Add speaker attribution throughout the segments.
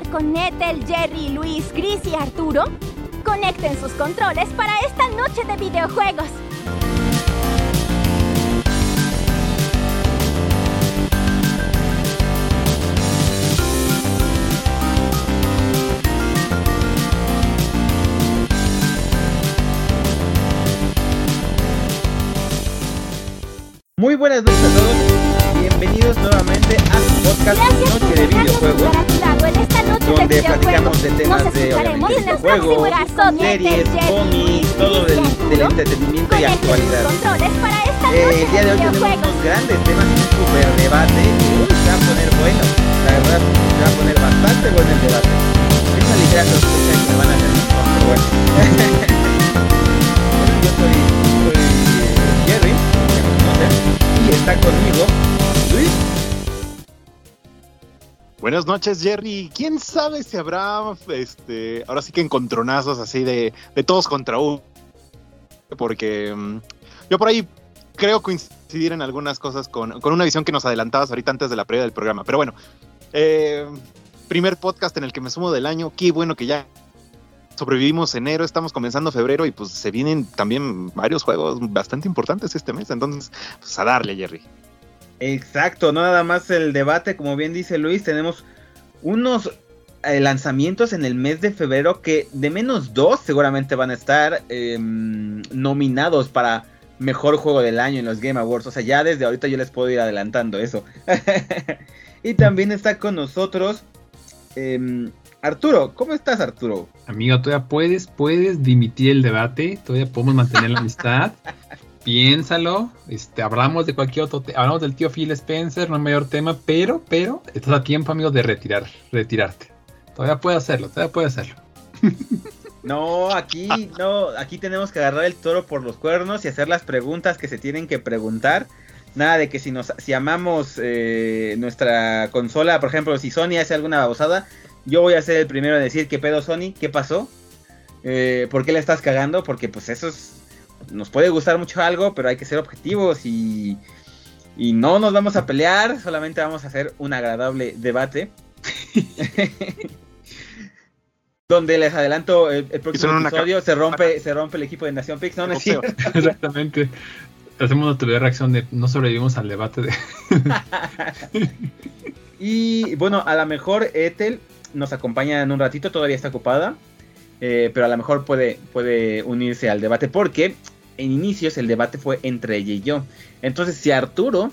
Speaker 1: jugar con Ethel, Jerry, Luis, Chris y Arturo? Conecten sus controles para esta noche de videojuegos.
Speaker 2: Muy buenas noches a todos. Bienvenidos nuevamente a su podcast
Speaker 1: Gracias
Speaker 2: Noche de Videojuegos.
Speaker 1: de
Speaker 2: donde
Speaker 1: videojuegos.
Speaker 2: platicamos de temas
Speaker 1: Nos
Speaker 2: de
Speaker 1: escucharemos
Speaker 2: obviamente,
Speaker 1: en el
Speaker 2: juegos,
Speaker 1: próximo caso,
Speaker 2: series, cómics, todo del, del entretenimiento y actualidad. Eh, el día de hoy tenemos
Speaker 1: videojuegos.
Speaker 2: unos grandes temas, un super debate. y, se va a poner bueno. La verdad, se va a poner bastante bueno el debate. Es una ligera sospecha que me van a hacer pero bueno. Bueno, yo soy, soy eh, Jerry, que me conocen, y está conmigo.
Speaker 3: Buenas noches, Jerry. ¿Quién sabe si habrá, este, ahora sí que encontronazos así de, de todos contra uno? Porque mm, yo por ahí creo coincidir en algunas cosas con, con una visión que nos adelantabas ahorita antes de la previa del programa. Pero bueno, eh, primer podcast en el que me sumo del año. Qué bueno que ya sobrevivimos enero, estamos comenzando febrero y pues se vienen también varios juegos bastante importantes este mes. Entonces, pues a darle, Jerry.
Speaker 2: Exacto, no nada más el debate, como bien dice Luis, tenemos unos eh, lanzamientos en el mes de febrero que de menos dos seguramente van a estar em, nominados para mejor juego del año en los Game Awards. O sea, ya desde ahorita yo les puedo ir adelantando eso. y también está con nosotros em, Arturo. ¿Cómo estás, Arturo?
Speaker 4: Amigo, todavía puedes, puedes dimitir el debate, todavía podemos mantener la amistad. Piénsalo, este, hablamos de cualquier otro, te- hablamos del tío Phil Spencer, no hay mayor tema, pero, pero, estás a tiempo, amigo, de retirar, retirarte. Todavía puedes hacerlo, todavía puedes hacerlo.
Speaker 2: No, aquí no, aquí tenemos que agarrar el toro por los cuernos y hacer las preguntas que se tienen que preguntar. Nada de que si nos, si amamos eh, nuestra consola, por ejemplo, si Sony hace alguna babosada, yo voy a ser el primero en decir qué pedo Sony, qué pasó, Eh, por qué le estás cagando, porque pues eso es, nos puede gustar mucho algo, pero hay que ser objetivos y, y no nos vamos a pelear, solamente vamos a hacer un agradable debate. Donde les adelanto el, el próximo
Speaker 3: una
Speaker 2: episodio se rompe, se rompe el equipo de Nación Pix, no, no es cierto.
Speaker 4: Exactamente. Hacemos nuestra primera reacción de no sobrevivimos al debate de...
Speaker 2: Y bueno, a lo mejor Ethel nos acompaña en un ratito, todavía está ocupada. eh, pero a lo mejor puede, puede unirse al debate porque en inicios el debate fue entre ella y yo. Entonces, si Arturo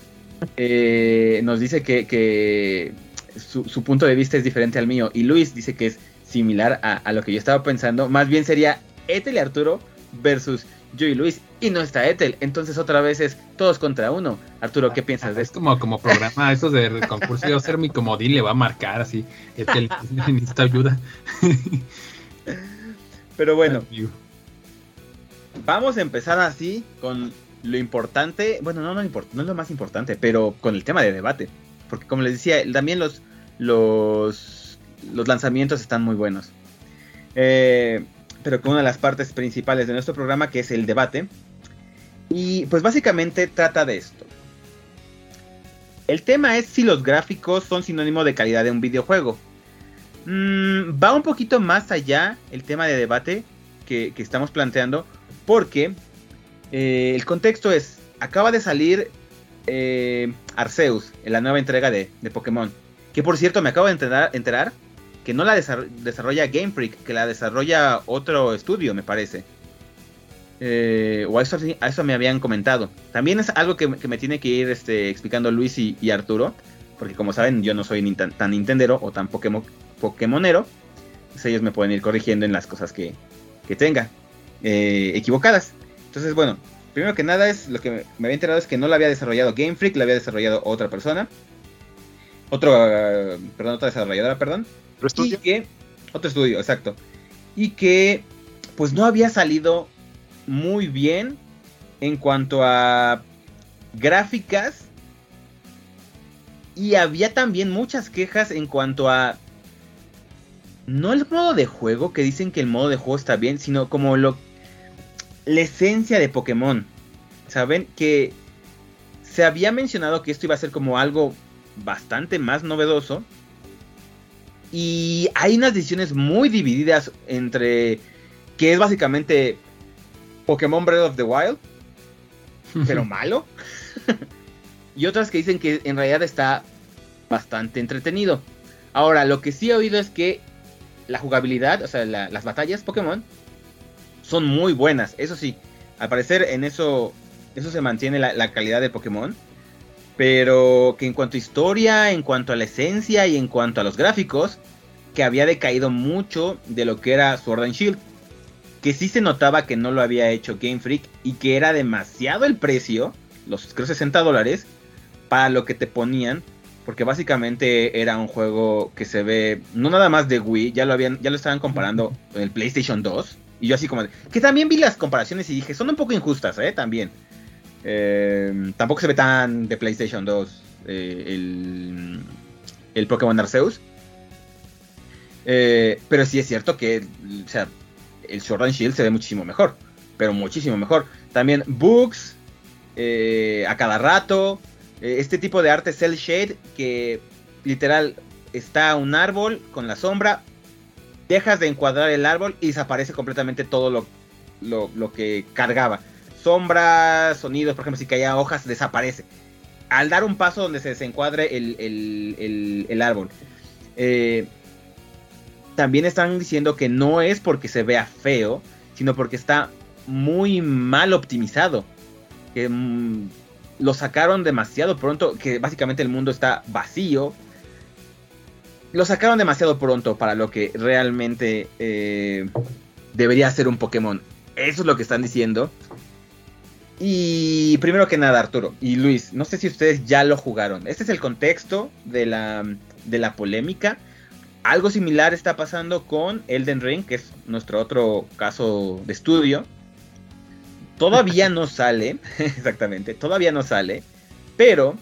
Speaker 2: eh, nos dice que, que su, su punto de vista es diferente al mío y Luis dice que es similar a, a lo que yo estaba pensando, más bien sería Ethel y Arturo versus yo y Luis. Y no está Ethel, entonces otra vez es todos contra uno. Arturo, ¿qué piensas de
Speaker 4: Es
Speaker 2: esto?
Speaker 4: como, como programa, esos de concurso, yo ser mi comodín le va a marcar así, este, necesita ayuda.
Speaker 2: Pero bueno. Vamos a empezar así con lo importante. Bueno, no, no, es lo más importante, pero con el tema de debate. Porque como les decía, también los, los, lanzamientos están muy buenos. Eh, pero con una de las partes principales de nuestro programa, que es el debate. Y pues básicamente trata de esto. El tema es si los gráficos son sinónimo de calidad de un videojuego. Mm, va un poquito más allá el tema de debate que estamos planteando. Porque eh, el contexto es, acaba de salir eh, Arceus, en la nueva entrega de, Pokémon. Que por cierto me acabo de enterar, que no la desar- desarrolla Game Freak, que la desarrolla otro estudio, me parece. Eh, o a eso, eso me habían comentado. También es algo que, me tiene que ir este, explicando Luis y, Arturo. Porque como saben, yo no soy tan, tan Nintendero o tan Pokémon, Pokémonero. Ellos me pueden ir corrigiendo en las cosas que, que tenga eh, equivocadas. Entonces, bueno, primero que nada es lo que me, había enterado es que no la había desarrollado Game Freak, la había desarrollado otra persona. Otro, perdón, otra desarrolladora, perdón. Y
Speaker 3: estudio.
Speaker 2: que, otro estudio, exacto. Y que, pues no había salido muy bien en cuanto a gráficas. Y había también muchas quejas en cuanto a no el modo de juego, que dicen que el modo de juego está bien, sino como lo la esencia de Pokémon. Saben que se había mencionado que esto iba a ser como algo bastante más novedoso. Y hay unas decisiones muy divididas entre que es básicamente Pokémon Breath of the Wild, pero malo. y otras que dicen que en realidad está bastante entretenido. Ahora, lo que sí he oído es que la jugabilidad, o sea, las batallas Pokémon son muy buenas. Eso sí, al parecer en eso, eso se mantiene la, calidad de Pokémon. Pero que en cuanto a historia, en cuanto a la esencia y en cuanto a los gráficos, que había decaído mucho de lo que era Sword and Shield. Que sí se notaba que no lo había hecho Game Freak y que era demasiado el precio, los creo 60 dólares, para lo que te ponían porque básicamente era un juego que se ve no nada más de Wii, ya lo habían ya lo estaban comparando con el PlayStation 2 y yo así como que también vi las comparaciones y dije, son un poco injustas, eh, también. Eh, tampoco se ve tan de PlayStation 2 eh, el, el Pokémon Arceus. pero sí es cierto que o sea, el Sword and Shield se ve muchísimo mejor. Pero muchísimo mejor. También bugs a cada rato. Eh, este tipo de arte cel shade que literal está un árbol con la sombra, dejas de encuadrar el árbol y desaparece completamente todo lo, lo, que cargaba. Sombras, sonidos, por ejemplo, si caía hojas, desaparece. Al dar un paso donde se desencuadre el, árbol. Eh, también están diciendo que no es porque se vea feo, sino porque está muy mal optimizado. Que, mm, lo sacaron demasiado pronto, que básicamente el mundo está vacío. Lo sacaron demasiado pronto para lo que realmente eh, debería ser un Pokémon. Eso es lo que están diciendo. Y primero que nada, Arturo y Luis, no sé si ustedes ya lo jugaron. Este es el contexto de la, de la polémica. Algo similar está pasando con Elden Ring, que es nuestro otro caso de estudio. Todavía no sale, exactamente, todavía no sale, pero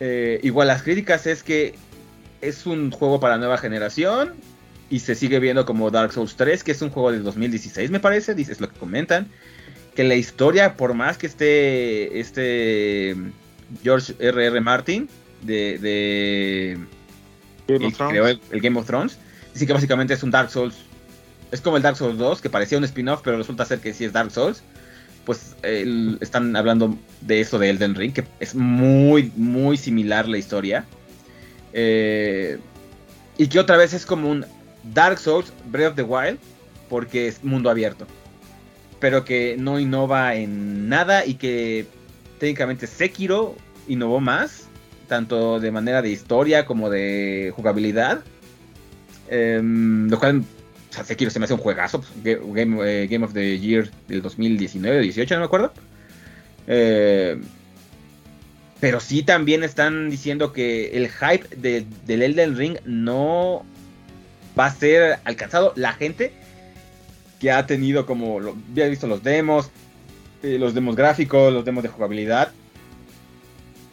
Speaker 2: eh, igual las críticas es que es un juego para nueva generación y se sigue viendo como Dark Souls 3, que es un juego de 2016 me parece, es lo que comentan, que la historia, por más que esté este George R.R. R. Martin de,
Speaker 3: Game
Speaker 2: el, el Game of Thrones, dice que básicamente es un Dark Souls es como el Dark Souls 2, que parecía un spin-off, pero resulta ser que sí es Dark Souls. Pues están hablando de eso de Elden Ring, que es muy, muy similar la historia. Eh, y que otra vez es como un Dark Souls Breath of the Wild, porque es mundo abierto. Pero que no innova en nada y que técnicamente Sekiro innovó más, tanto de manera de historia como de jugabilidad. Em, lo cual sea, Sekiro se me hace un juegazo. Pues, eh, Game, of the Year del 2019 o 18, no me acuerdo. Eh, pero sí también están diciendo que el hype del Elden Ring no va a ser alcanzado. La gente que ha tenido como, lo, había visto los demos, eh, los demos gráficos, los demos de jugabilidad.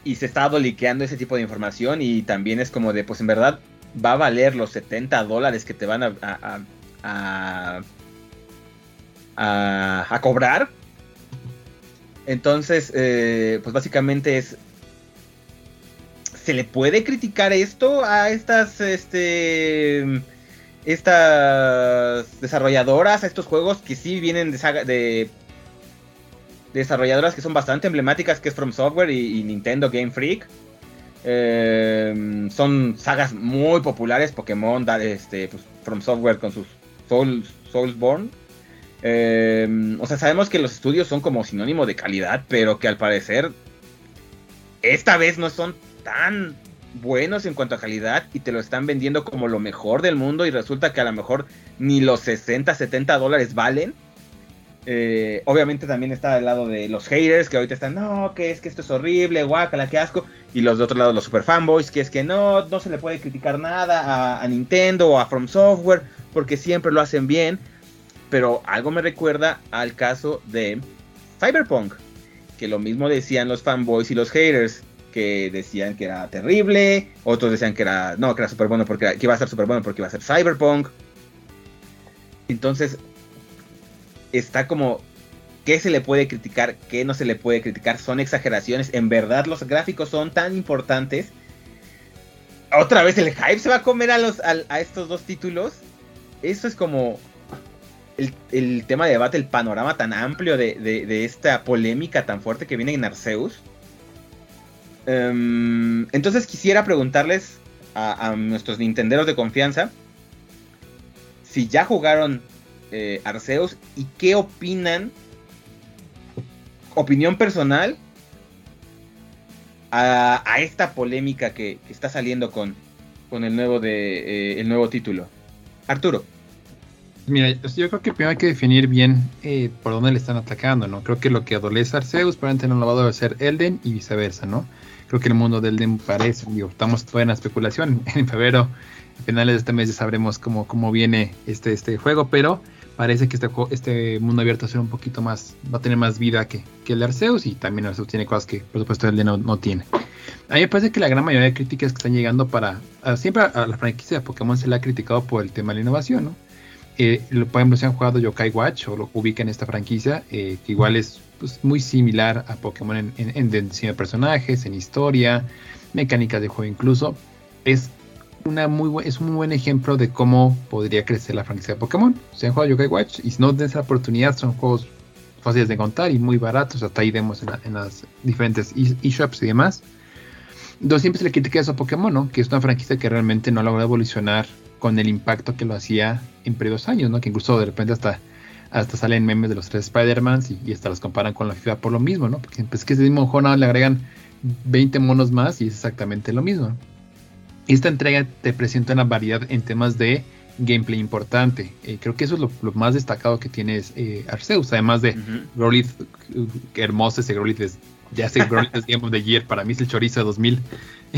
Speaker 2: Y se está liqueando ese tipo de información y también es como de, pues en verdad va a valer los 70 dólares que te van a, a, a, cobrar. Entonces, eh, pues básicamente es... ¿Se le puede criticar esto a estas, este, estas desarrolladoras, a estos juegos que sí vienen de, de desarrolladoras que son bastante emblemáticas, que es From Software y, Nintendo Game Freak? Eh, son sagas muy populares, Pokémon, este, pues, From Software con sus Soul, Soulsborne. Eh, o sea, sabemos que los estudios son como sinónimo de calidad, pero que al parecer esta vez no son tan buenos en cuanto a calidad y te lo están vendiendo como lo mejor del mundo y resulta que a lo mejor ni los 60, 70 dólares valen. Eh, obviamente también está al lado de los haters que ahorita están, no, que es que esto es horrible, guacala, qué asco. Y los de otro lado, los super fanboys, que es que no, no se le puede criticar nada a, Nintendo o a From Software, porque siempre lo hacen bien. Pero algo me recuerda al caso de Cyberpunk, que lo mismo decían los fanboys y los haters, que decían que era terrible, otros decían que era, no, que era súper bueno porque que iba a ser súper bueno porque iba a ser Cyberpunk. Entonces, está como qué se le puede criticar, qué no se le puede criticar, son exageraciones, en verdad los gráficos son tan importantes. otra vez el hype se va a comer a, los, a, estos dos títulos. Eso es como el, tema de debate, el panorama tan amplio de, esta polémica tan fuerte que viene en Arceus. Em, entonces quisiera preguntarles a, nuestros nintenderos de confianza si ya jugaron eh, Arceus y qué opinan, opinión personal, a, esta polémica que, está saliendo con, con el, nuevo de, eh, el nuevo título. Arturo.
Speaker 4: Mira, yo creo que primero hay que definir bien eh, por dónde le están atacando, ¿no? Creo que lo que adolece Arceus probablemente no lo va a ser Elden y viceversa, ¿no? Creo que el mundo de Elden parece, digo, estamos todavía en la especulación, en febrero, a finales de este mes ya sabremos cómo, cómo viene este, este juego, pero parece que este, este mundo abierto va a un poquito más, va a tener más vida que, que el Arceus y también Arceus tiene cosas que por supuesto el de no, no tiene. A mí me parece que la gran mayoría de críticas que están llegando para, siempre a, la franquicia de Pokémon se le ha criticado por el tema de la innovación, ¿no? Eh, por ejemplo, si han jugado Yokai Watch o lo ubican en esta franquicia, eh, que igual es pues, muy similar a Pokémon en, en, en diseño de personajes, en historia, mecánicas de juego incluso, es una muy es un muy buen ejemplo de cómo podría crecer la franquicia de Pokémon. Si han jugado Yokai Watch y si no den esa oportunidad, son juegos fáciles de encontrar y muy baratos. Hasta ahí vemos en, las diferentes eShops y demás. Entonces siempre se le critica eso a Pokémon, ¿no? Que es una franquicia que realmente no logra evolucionar con el impacto que lo hacía en previos años, ¿no? Que incluso de repente hasta, hasta salen memes de los tres Spider-Mans y, hasta los comparan con la FIFA por lo mismo, ¿no? Porque pues, es que ese mismo juego le agregan 20 monos más y es exactamente lo mismo. Esta entrega te presenta una variedad en temas de gameplay importante. Eh, creo que eso es lo, más destacado que tiene eh, Arceus, además de uh hermoso ese Growlithe, ya sé Growlithe es Game of the Year, para mí es el chorizo de 2000,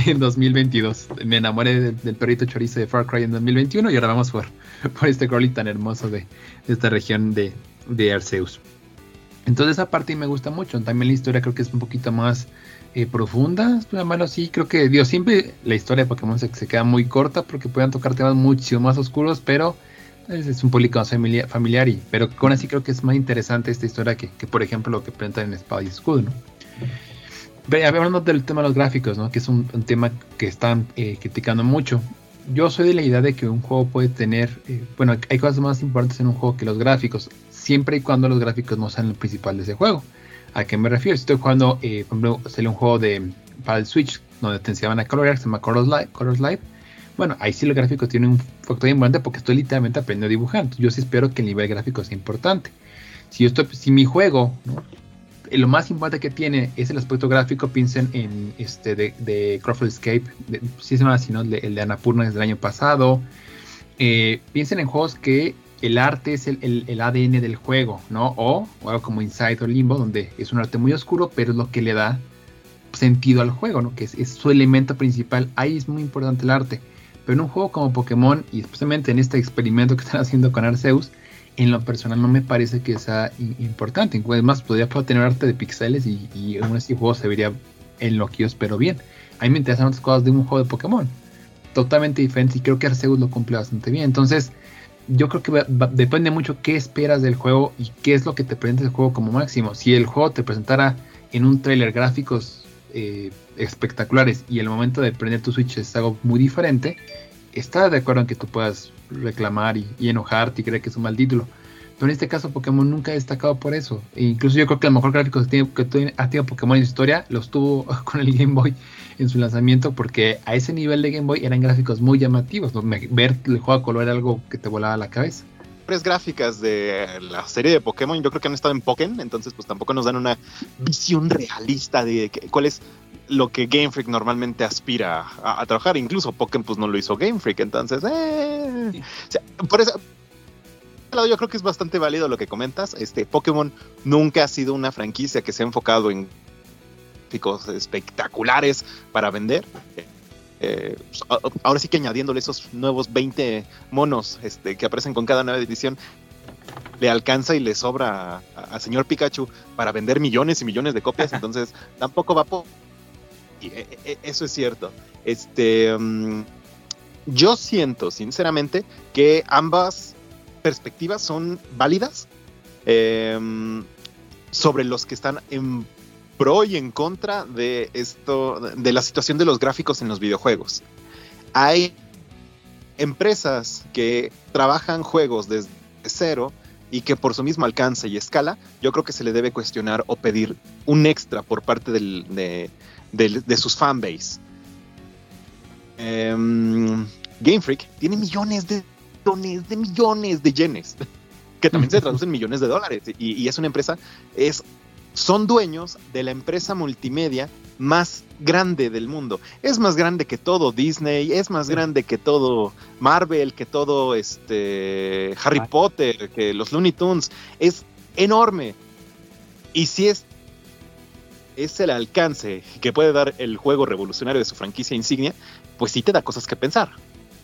Speaker 4: en 2022. Me enamoré del, perrito chorizo de Far Cry en 2021 y ahora vamos por, por este Growlithe tan hermoso de, esta región de, de Arceus. Entonces esa parte me gusta mucho. También la historia creo que es un poquito más eh, profundas, bueno, sí, creo que Dios siempre la historia de Pokémon se, queda muy corta porque pueden tocar temas mucho más oscuros, pero es, un público más familiar, y, pero aún así creo que es más interesante esta historia que, por ejemplo lo que presentan en Espada y Escudo, ¿no? Hablando del tema de los gráficos, ¿no? Que es un, tema que están eh, criticando mucho. Yo soy de la idea de que un juego puede tener, eh, bueno, hay cosas más importantes en un juego que los gráficos, siempre y cuando los gráficos no sean el principal de ese juego. ¿A qué me refiero? Estoy jugando, eh, por ejemplo, sale un juego de, para el Switch donde te enseñaban a colorear, se llama Colors Live. Bueno, ahí sí los gráficos tienen un factor importante porque estoy literalmente aprendiendo a dibujar. yo sí espero que el nivel gráfico sea importante. Si yo estoy, si mi juego, eh, lo más importante que tiene es el aspecto gráfico, piensen en este de, de Crawford Escape, si se llama así, ¿no? El de, el de Annapurna desde el año pasado. Eh, piensen en juegos que el arte es el, ADN del juego, ¿no? O, algo como Inside o Limbo, donde es un arte muy oscuro, pero es lo que le da sentido al juego, ¿no? Que es, su elemento principal. Ahí es muy importante el arte. Pero en un juego como Pokémon, y especialmente en este experimento que están haciendo con Arceus, en lo personal no me parece que sea importante. Además, podría tener arte de pixeles y, y aún así juego se vería en lo que yo espero bien. A mí me interesan otras cosas de un juego de Pokémon. Totalmente diferente y creo que Arceus lo cumple bastante bien. Entonces, yo creo que depende mucho qué esperas del juego y qué es lo que te presenta el juego como máximo. Si el juego te presentara en un trailer gráficos eh, espectaculares y el momento de prender tu Switch es algo muy diferente, está de acuerdo en que tú puedas reclamar y, enojarte y creer que es un mal título. Pero en este caso Pokémon nunca ha destacado por eso. E incluso yo creo que el mejor gráfico que, tiene, que ha tenido Pokémon en su historia los tuvo con el Game Boy en su lanzamiento porque a ese nivel de Game Boy eran gráficos muy llamativos. Ver el juego a color era algo que te volaba la cabeza.
Speaker 3: Gráficas de la serie de Pokémon, yo creo que han estado en Pokémon, entonces pues tampoco nos dan una visión realista de cuál es lo que Game Freak normalmente aspira a, trabajar. Incluso Pokémon pues no lo hizo Game Freak, entonces eh, por eso lado yo creo que es bastante válido lo que comentas. Este Pokémon nunca ha sido una franquicia que se ha enfocado en espectaculares para vender. Eh, pues, ahora sí que añadiéndole esos nuevos 20 monos este, que aparecen con cada nueva edición, le alcanza y le sobra al señor Pikachu para vender millones y millones de copias, entonces tampoco va por... Y e, e, eso es cierto. Este, mm, yo siento, sinceramente, que ambas perspectivas son válidas em, sobre los que están en pro y en contra de esto, de la situación de los gráficos en los videojuegos. hay empresas que trabajan juegos desde cero y que por su mismo alcance y escala, yo creo que se le debe cuestionar o pedir un extra por parte del, de, de, sus fanbase. Em, Game Freak tiene millones de millones de millones de yenes, que también se traducen en millones de dólares. Y, y, es una empresa, es, son dueños de la empresa multimedia más grande del mundo. Es más grande que todo Disney, es más grande que todo Marvel, que todo este Harry Potter, que los Looney Tunes. Es enorme. Y si es es el alcance que puede dar el juego revolucionario de su franquicia insignia, pues sí te da cosas que pensar.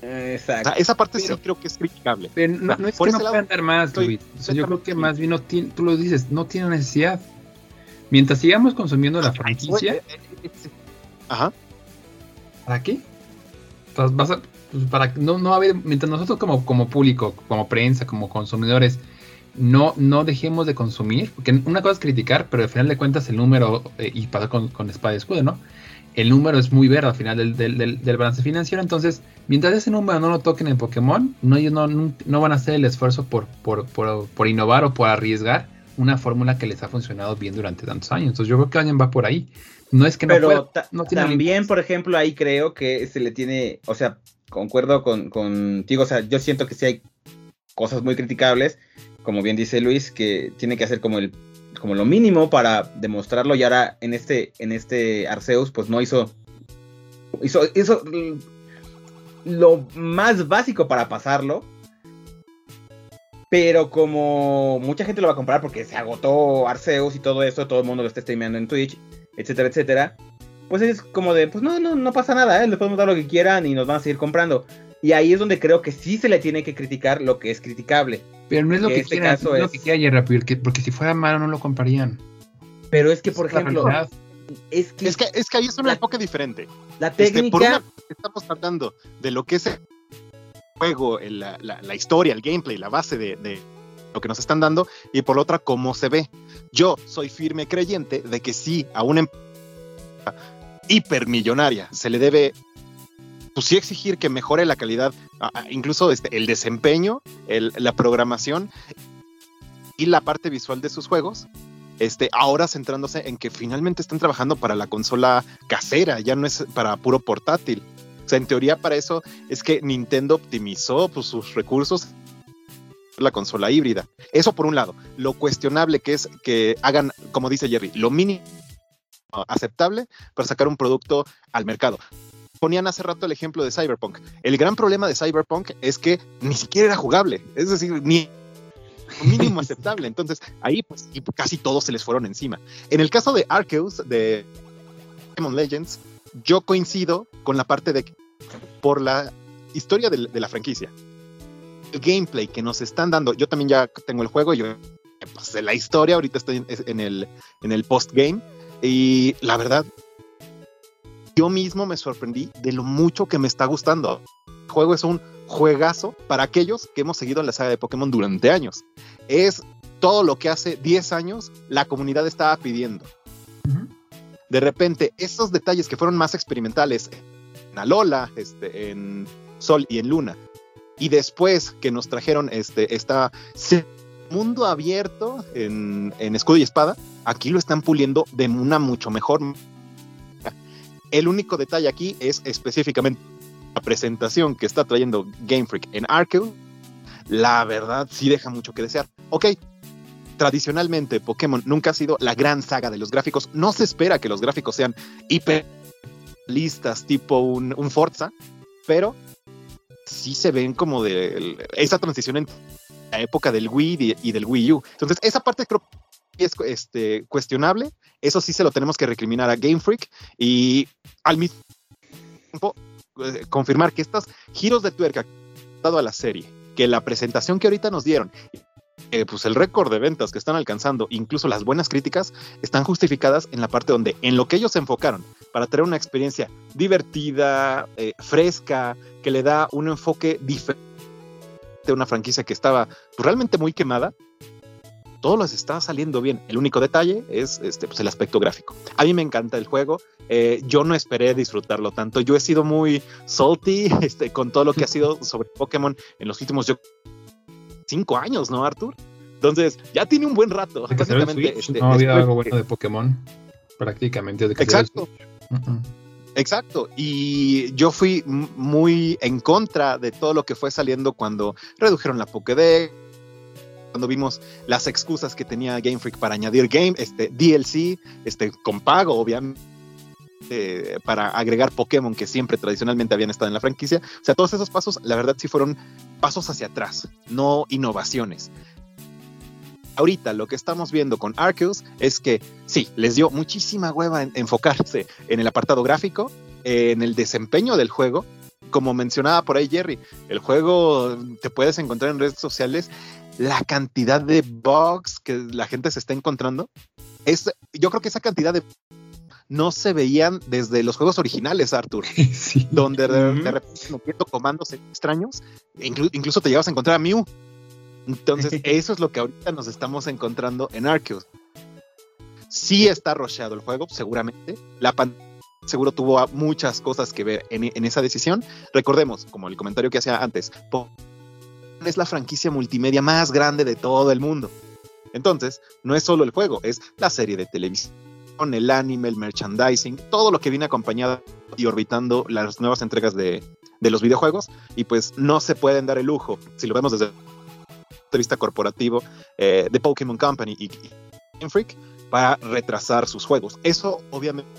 Speaker 2: Exacto.
Speaker 3: esa parte sí creo que es criticable.
Speaker 4: Pero no, es que no dar más, Luis. yo creo que más bien tú lo dices, no tiene necesidad. Mientras sigamos consumiendo la franquicia. Eh, eh,
Speaker 3: Ajá.
Speaker 4: ¿Para qué? Pues vas a, pues para no, no haber, mientras nosotros como, como público, como prensa, como consumidores, no, no dejemos de consumir, porque una cosa es criticar, pero al final de cuentas el número, eh, y pasa con, con Espada y Escudo, ¿no? El número es muy verde al final del, del, del, balance financiero, entonces mientras ese número no lo toquen en Pokémon, no, ellos no, no, van a hacer el esfuerzo por, por, por, por innovar o por arriesgar una fórmula que les ha funcionado bien durante tantos años. Entonces yo creo que alguien va por ahí. No es que no
Speaker 2: Pero también, por ejemplo, ahí creo que se le tiene, o sea, concuerdo con, contigo, o sea, yo siento que sí hay cosas muy criticables, como bien dice Luis, que tiene que hacer como el como lo mínimo para demostrarlo y ahora en este en este Arceus pues no hizo hizo hizo lo más básico para pasarlo pero como mucha gente lo va a comprar porque se agotó Arceus y todo eso, todo el mundo lo está streameando en Twitch, etcétera, etcétera, pues es como de, pues no, no, no pasa nada, ¿eh? les podemos dar lo que quieran y nos van a seguir comprando. Y ahí es donde creo que sí se le tiene que criticar lo que es criticable.
Speaker 4: Pero no es lo que, este quiera, no es lo que quiera porque, porque si fuera malo no lo comprarían.
Speaker 2: Pero es que, por ejemplo,
Speaker 3: es que, es que, es que ahí es un enfoque diferente.
Speaker 2: La este, técnica.
Speaker 3: estamos tratando de lo que es juego, la, la, historia, el gameplay, la base de, lo que nos están dando, y por la otra, cómo se ve. Yo soy firme creyente de que sí, a una empresa hipermillonaria se le debe, pues sí exigir que mejore la calidad, incluso este, el desempeño, la programación y la parte visual de sus juegos. Este, ahora centrándose en que finalmente están trabajando para la consola casera, ya no es para puro portátil en teoría para eso es que Nintendo optimizó pues, sus recursos la consola híbrida. Eso por un lado. Lo cuestionable que es que hagan, como dice Jerry, lo mínimo aceptable para sacar un producto al mercado. Ponían hace rato el ejemplo de Cyberpunk. El gran problema de Cyberpunk es que ni siquiera era jugable. Es decir, ni mínimo aceptable. Entonces, ahí pues casi todos se les fueron encima. En el caso de Arceus, de Pokémon Legends, yo coincido con la parte de que por la historia de, la franquicia, el gameplay que nos están dando, yo también ya tengo el juego, yo pasé la historia, ahorita estoy en, el, en el post-game, y la verdad, yo mismo me sorprendí de lo mucho que me está gustando. El juego es un juegazo para aquellos que hemos seguido la saga de Pokémon durante años. Es todo lo que hace 10 años la comunidad estaba pidiendo de repente esos detalles que fueron más experimentales en Alola, este, en Sol y en Luna, y después que nos trajeron este esta mundo abierto en, en Escudo y Espada, aquí lo están puliendo de una mucho mejor. El único detalle aquí es específicamente la presentación que está trayendo Game Freak en Arceus. La verdad sí deja mucho que desear. Ok, tradicionalmente Pokémon nunca ha sido la gran saga de los gráficos. No se espera que los gráficos sean hiper listas tipo un, Forza, pero sí se ven como de esa transición en la época del Wii y, del Wii U. Entonces, esa parte creo que es este, cuestionable. Eso sí se lo tenemos que recriminar a Game Freak y al mismo tiempo eh, confirmar que estos giros de tuerca dado a la serie, que la presentación que ahorita nos dieron pues el récord de ventas que están alcanzando, incluso las buenas críticas, están justificadas en la parte donde en lo que ellos se enfocaron para tener una experiencia divertida, eh, fresca, que le da un enfoque diferente de una franquicia que estaba pues, realmente muy quemada. Todo les está saliendo bien. El único detalle es este, pues, el aspecto gráfico. A mí me encanta el juego. Eh, yo no esperé disfrutarlo tanto. Yo he sido muy salty este, con todo lo que ha sido sobre Pokémon en los últimos yo, cinco años, ¿no, Arthur? Entonces, ya tiene un buen rato.
Speaker 4: Básicamente, este, no había algo bueno de Pokémon. Prácticamente. De
Speaker 3: Exacto. Exacto, y yo fui muy en contra de todo lo que fue saliendo cuando redujeron la Pokédex, cuando vimos las excusas que tenía Game Freak para añadir game, este DLC, este con pago, obviamente. para agregar Pokémon que siempre tradicionalmente habían estado en la franquicia. O sea, todos esos pasos, la verdad, sí fueron pasos hacia atrás, no innovaciones ahorita lo que estamos viendo con Arceus es que sí, les dio muchísima hueva en enfocarse en el apartado gráfico, en el desempeño del juego. Como mencionaba por ahí Jerry, el juego te puedes encontrar en redes sociales la cantidad de bugs que la gente se está encontrando. Es, yo creo que esa cantidad de no se veían desde los juegos originales, Arthur, donde de, repente metiendo comandos extraños, incluso te llevas a encontrar a Mew entonces, eso es lo que ahorita nos estamos encontrando en Arceus. Sí está rocheado el juego, seguramente. La pantalla seguro tuvo muchas cosas que ver en, esa decisión. Recordemos, como el comentario que hacía antes, es la franquicia multimedia más grande de todo el mundo. Entonces, no es solo el juego, es la serie de televisión, el anime, el merchandising, todo lo que viene acompañado y orbitando las nuevas entregas de, los videojuegos. Y pues no se pueden dar el lujo, si lo vemos desde de vista corporativo eh, de Pokémon Company y Game Freak para retrasar sus juegos. Eso obviamente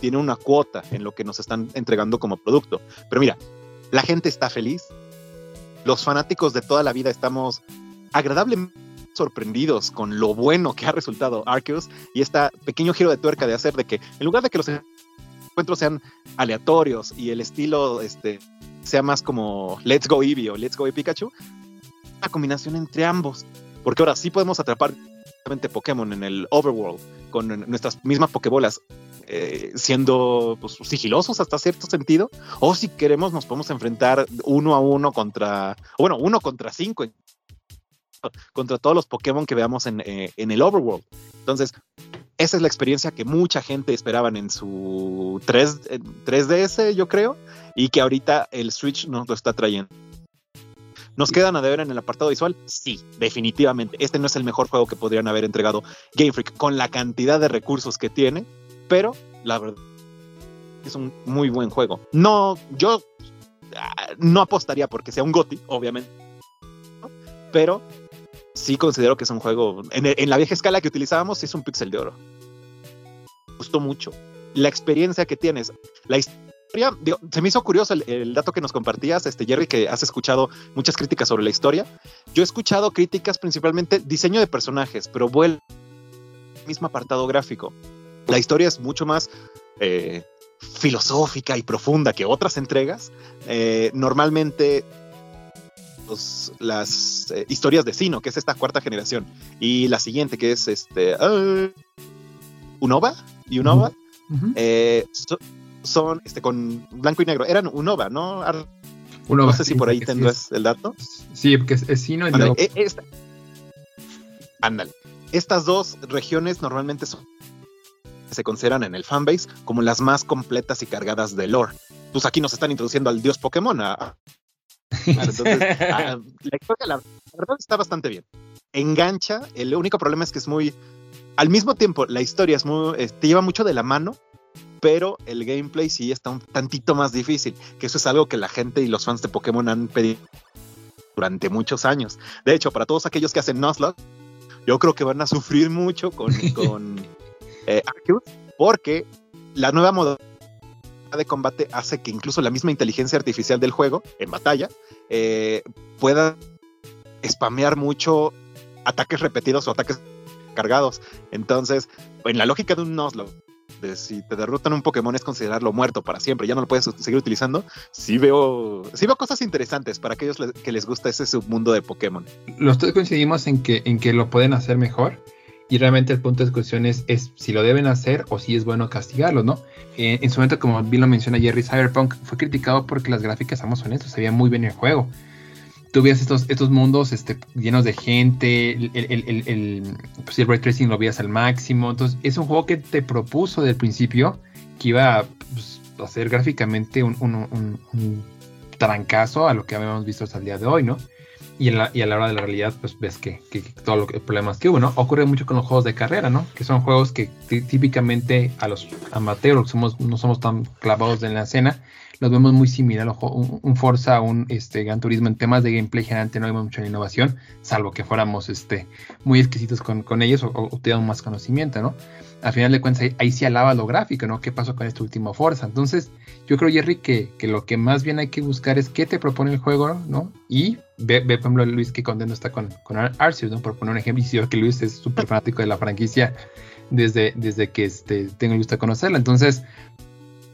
Speaker 3: tiene una cuota en lo que nos están entregando como producto. Pero mira, la gente está feliz. Los fanáticos de toda la vida estamos agradablemente sorprendidos con lo bueno que ha resultado Arceus y este pequeño giro de tuerca de hacer de que en lugar de que los encuentros sean aleatorios y el estilo este, sea más como Let's Go Eevee o Let's Go Pikachu, una combinación entre ambos. Porque ahora sí podemos atrapar Pokémon en el overworld con nuestras mismas Pokébolas eh, siendo pues, sigilosos hasta cierto sentido. O si queremos, nos podemos enfrentar uno a uno contra, bueno, uno contra cinco contra todos los Pokémon que veamos en, eh, en el overworld. Entonces, esa es la experiencia que mucha gente esperaban en su 3, 3DS, yo creo, y que ahorita el Switch nos lo está trayendo. ¿Nos quedan a deber en el apartado visual? Sí, definitivamente. Este no es el mejor juego que podrían haber entregado Game Freak con la cantidad de recursos que tiene, pero la verdad es un muy buen juego. No, yo ah, no apostaría porque sea un GOTI, obviamente, pero sí considero que es un juego, en, la vieja escala que utilizábamos, es un pixel de oro. Me gustó mucho. La experiencia que tienes, la historia se me hizo curioso el, dato que nos compartías, este Jerry, que has escuchado muchas críticas sobre la historia. Yo he escuchado críticas principalmente diseño de personajes, pero vuelve al mismo apartado gráfico. La historia es mucho más eh, filosófica y profunda que otras entregas. Eh, normalmente las eh, historias de Sino, que es esta cuarta generación, y la siguiente, que es este Unova y Unova, son este, con blanco y negro. Eran Unova, ¿no? no sé si por ahí tendrás el dato.
Speaker 4: Sí, porque es, Sino y
Speaker 3: e, Ándale. Estas dos regiones normalmente son, se consideran en el fanbase como las más completas y cargadas de lore. Pues aquí nos están introduciendo al dios Pokémon. entonces, la historia, la verdad, está bastante bien. Engancha. El único problema es que es muy. Al mismo tiempo, la historia es muy, te lleva mucho de la mano pero el gameplay sí está un tantito más difícil, que eso es algo que la gente y los fans de Pokémon han pedido durante muchos años. De hecho, para todos aquellos que hacen Nuzlocke, yo creo que van a sufrir mucho con, con eh, porque la nueva modalidad de combate hace que incluso la misma inteligencia artificial del juego, en batalla, eh, pueda spamear mucho ataques repetidos o ataques cargados. Entonces, en la lógica de un Nuzlocke, si te derrotan un Pokémon es considerarlo muerto para siempre, ya no lo puedes seguir utilizando, sí veo, sí veo cosas interesantes para aquellos que les gusta ese submundo de Pokémon.
Speaker 4: Los tres coincidimos en que, en que lo pueden hacer mejor. Y realmente el punto de discusión es, si lo deben hacer o si es bueno castigarlos, ¿no? Eh, en su momento, como bien lo menciona Jerry, Cyberpunk fue criticado porque las gráficas, estamos honestos, se veía muy bien el juego. tú veías estos, estos mundos este, llenos de gente, el, el, el, pues el, ray tracing lo veías al máximo. Entonces, es un juego que te propuso del principio que iba pues, a ser gráficamente un, un, un, trancazo a lo que habíamos visto hasta el día de hoy, ¿no? Y, a la hora de la realidad, pues ves que, que, todos los problemas que hubo, ¿no? Ocurre mucho con los juegos de carrera, ¿no? Que son juegos que típicamente a los amateurs, somos, no somos tan clavados en la escena, los vemos muy similar un, un Forza, un este, Gran Turismo en temas de gameplay generalmente no hay mucha innovación, salvo que fuéramos este, muy exquisitos con, con ellos o, o, más conocimiento, ¿no? Al final de cuentas ahí, sí alaba lo gráfico, ¿no? ¿Qué pasó con este último Forza? Entonces yo creo, Jerry, que, que, lo que más bien hay que buscar es qué te propone el juego, ¿no? Y ve, ve por ejemplo, Luis que contento está con, con Arceus, ¿no? Por poner un ejemplo, y que Luis es súper fanático de la franquicia desde, desde que este, tengo el gusto de conocerla. Entonces,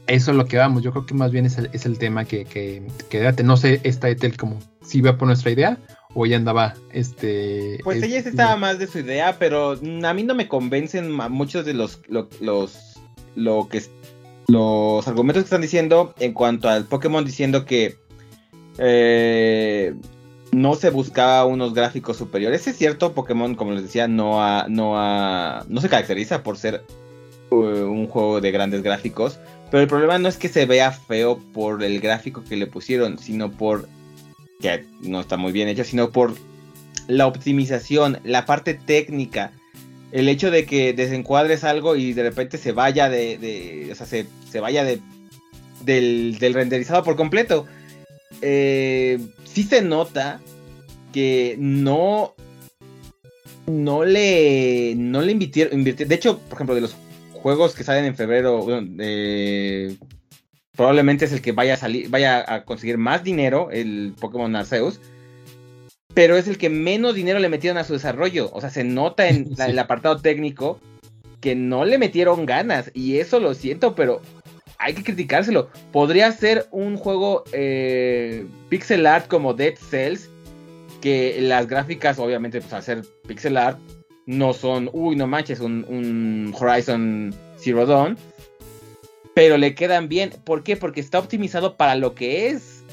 Speaker 4: eso es lo que vamos. Yo creo que más bien es el, es el tema que, que, que No sé, esta Etel como si va por nuestra idea o ella andaba este
Speaker 2: pues ella estaba más de su idea pero a mí no me convencen muchos de los los lo que los argumentos que están diciendo en cuanto al Pokémon diciendo que eh, no se buscaba unos gráficos superiores. Es cierto Pokémon como les decía no no no se caracteriza por ser uh, un juego de grandes gráficos pero el problema no es que se vea feo por el gráfico que le pusieron, sino por que no está muy bien hecho, sino por la optimización, la parte técnica, el hecho de que desencuadres algo y de repente se vaya de, o sea, se, vaya de, del, renderizado por completo. Eh, sí se nota que no, no le, no le invirtieron, de hecho, por ejemplo, de los juegos que salen en febrero, probablemente es el que vaya a salir, vaya a conseguir más dinero, el Pokémon Arceus. Pero es el que menos dinero le metieron a su desarrollo. O sea, se nota en el apartado técnico que no le metieron ganas. Y eso lo siento, pero hay que criticárselo. Podría ser un juego eh, pixel art como Dead Cells. Que las gráficas, obviamente, pues al ser pixel art, no son, uy, no manches, un, un Horizon Zero Dawn, pero le quedan bien. ¿Por qué? Porque está optimizado para lo que es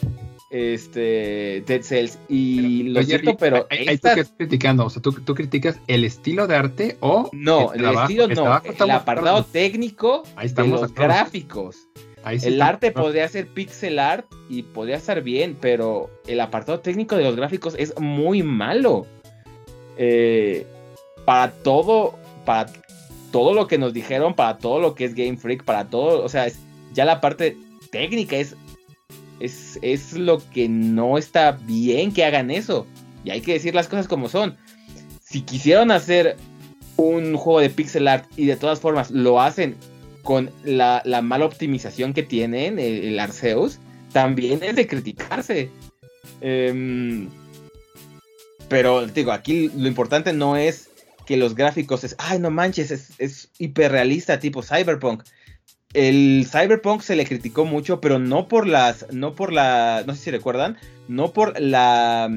Speaker 2: este Dead Cells y lo cierto, pero
Speaker 4: ahí, estás criticando, o sea, ¿tú, criticas el estilo de arte o
Speaker 2: no, el, estilo no, el apartado técnico de los gráficos. el arte podría ser pixel art y podría estar bien, pero el apartado técnico de los gráficos es muy malo. Eh, para todo, para todo lo que nos dijeron, para todo lo que es Game Freak, para todo, o sea, ya la parte técnica es, es, es lo que no está bien que hagan eso. Y hay que decir las cosas como son. Si quisieron hacer un juego de pixel art y de todas formas lo hacen con la, mala optimización que tienen, el, Arceus, también es de criticarse. Em, pero digo, aquí lo importante no es que los gráficos es, ay, no manches, es, es hiperrealista tipo Cyberpunk. El Cyberpunk se le criticó mucho, pero no por las, no por la, no sé si recuerdan, no por la,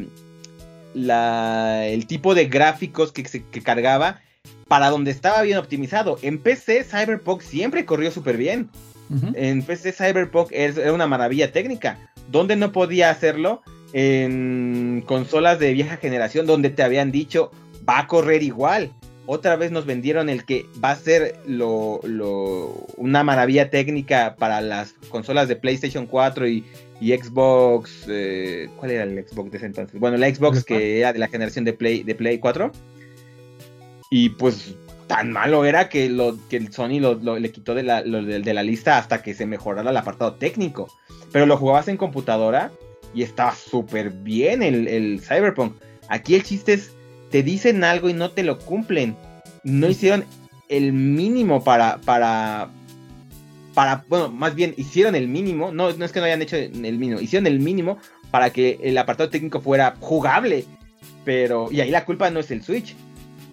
Speaker 2: la, el tipo de gráficos que, que cargaba para donde estaba bien optimizado. En PC Cyberpunk siempre corrió súper bien. En PC Cyberpunk era una maravilla técnica. Donde no podía hacerlo? En consolas de vieja generación donde te habían dicho, va a correr igual. Otra vez nos vendieron el que va a ser lo, una maravilla técnica para las consolas de PlayStation 4 y, Xbox. Eh, ¿Cuál era el Xbox de ese entonces? Bueno, la Xbox que era de la generación de Play, de Play 4. Y pues tan malo era que, lo, que el Sony lo, le quitó de la, de la lista hasta que se mejorara el apartado técnico. Pero lo jugabas en computadora y estaba súper bien el, el Cyberpunk. Aquí el chiste es te dicen algo y no te lo cumplen. No hicieron el mínimo para, para, para, bueno, más bien hicieron el mínimo, no, no es que no hayan hecho el mínimo, hicieron el mínimo para que el apartado técnico fuera jugable. Pero, y ahí la culpa no es el Switch,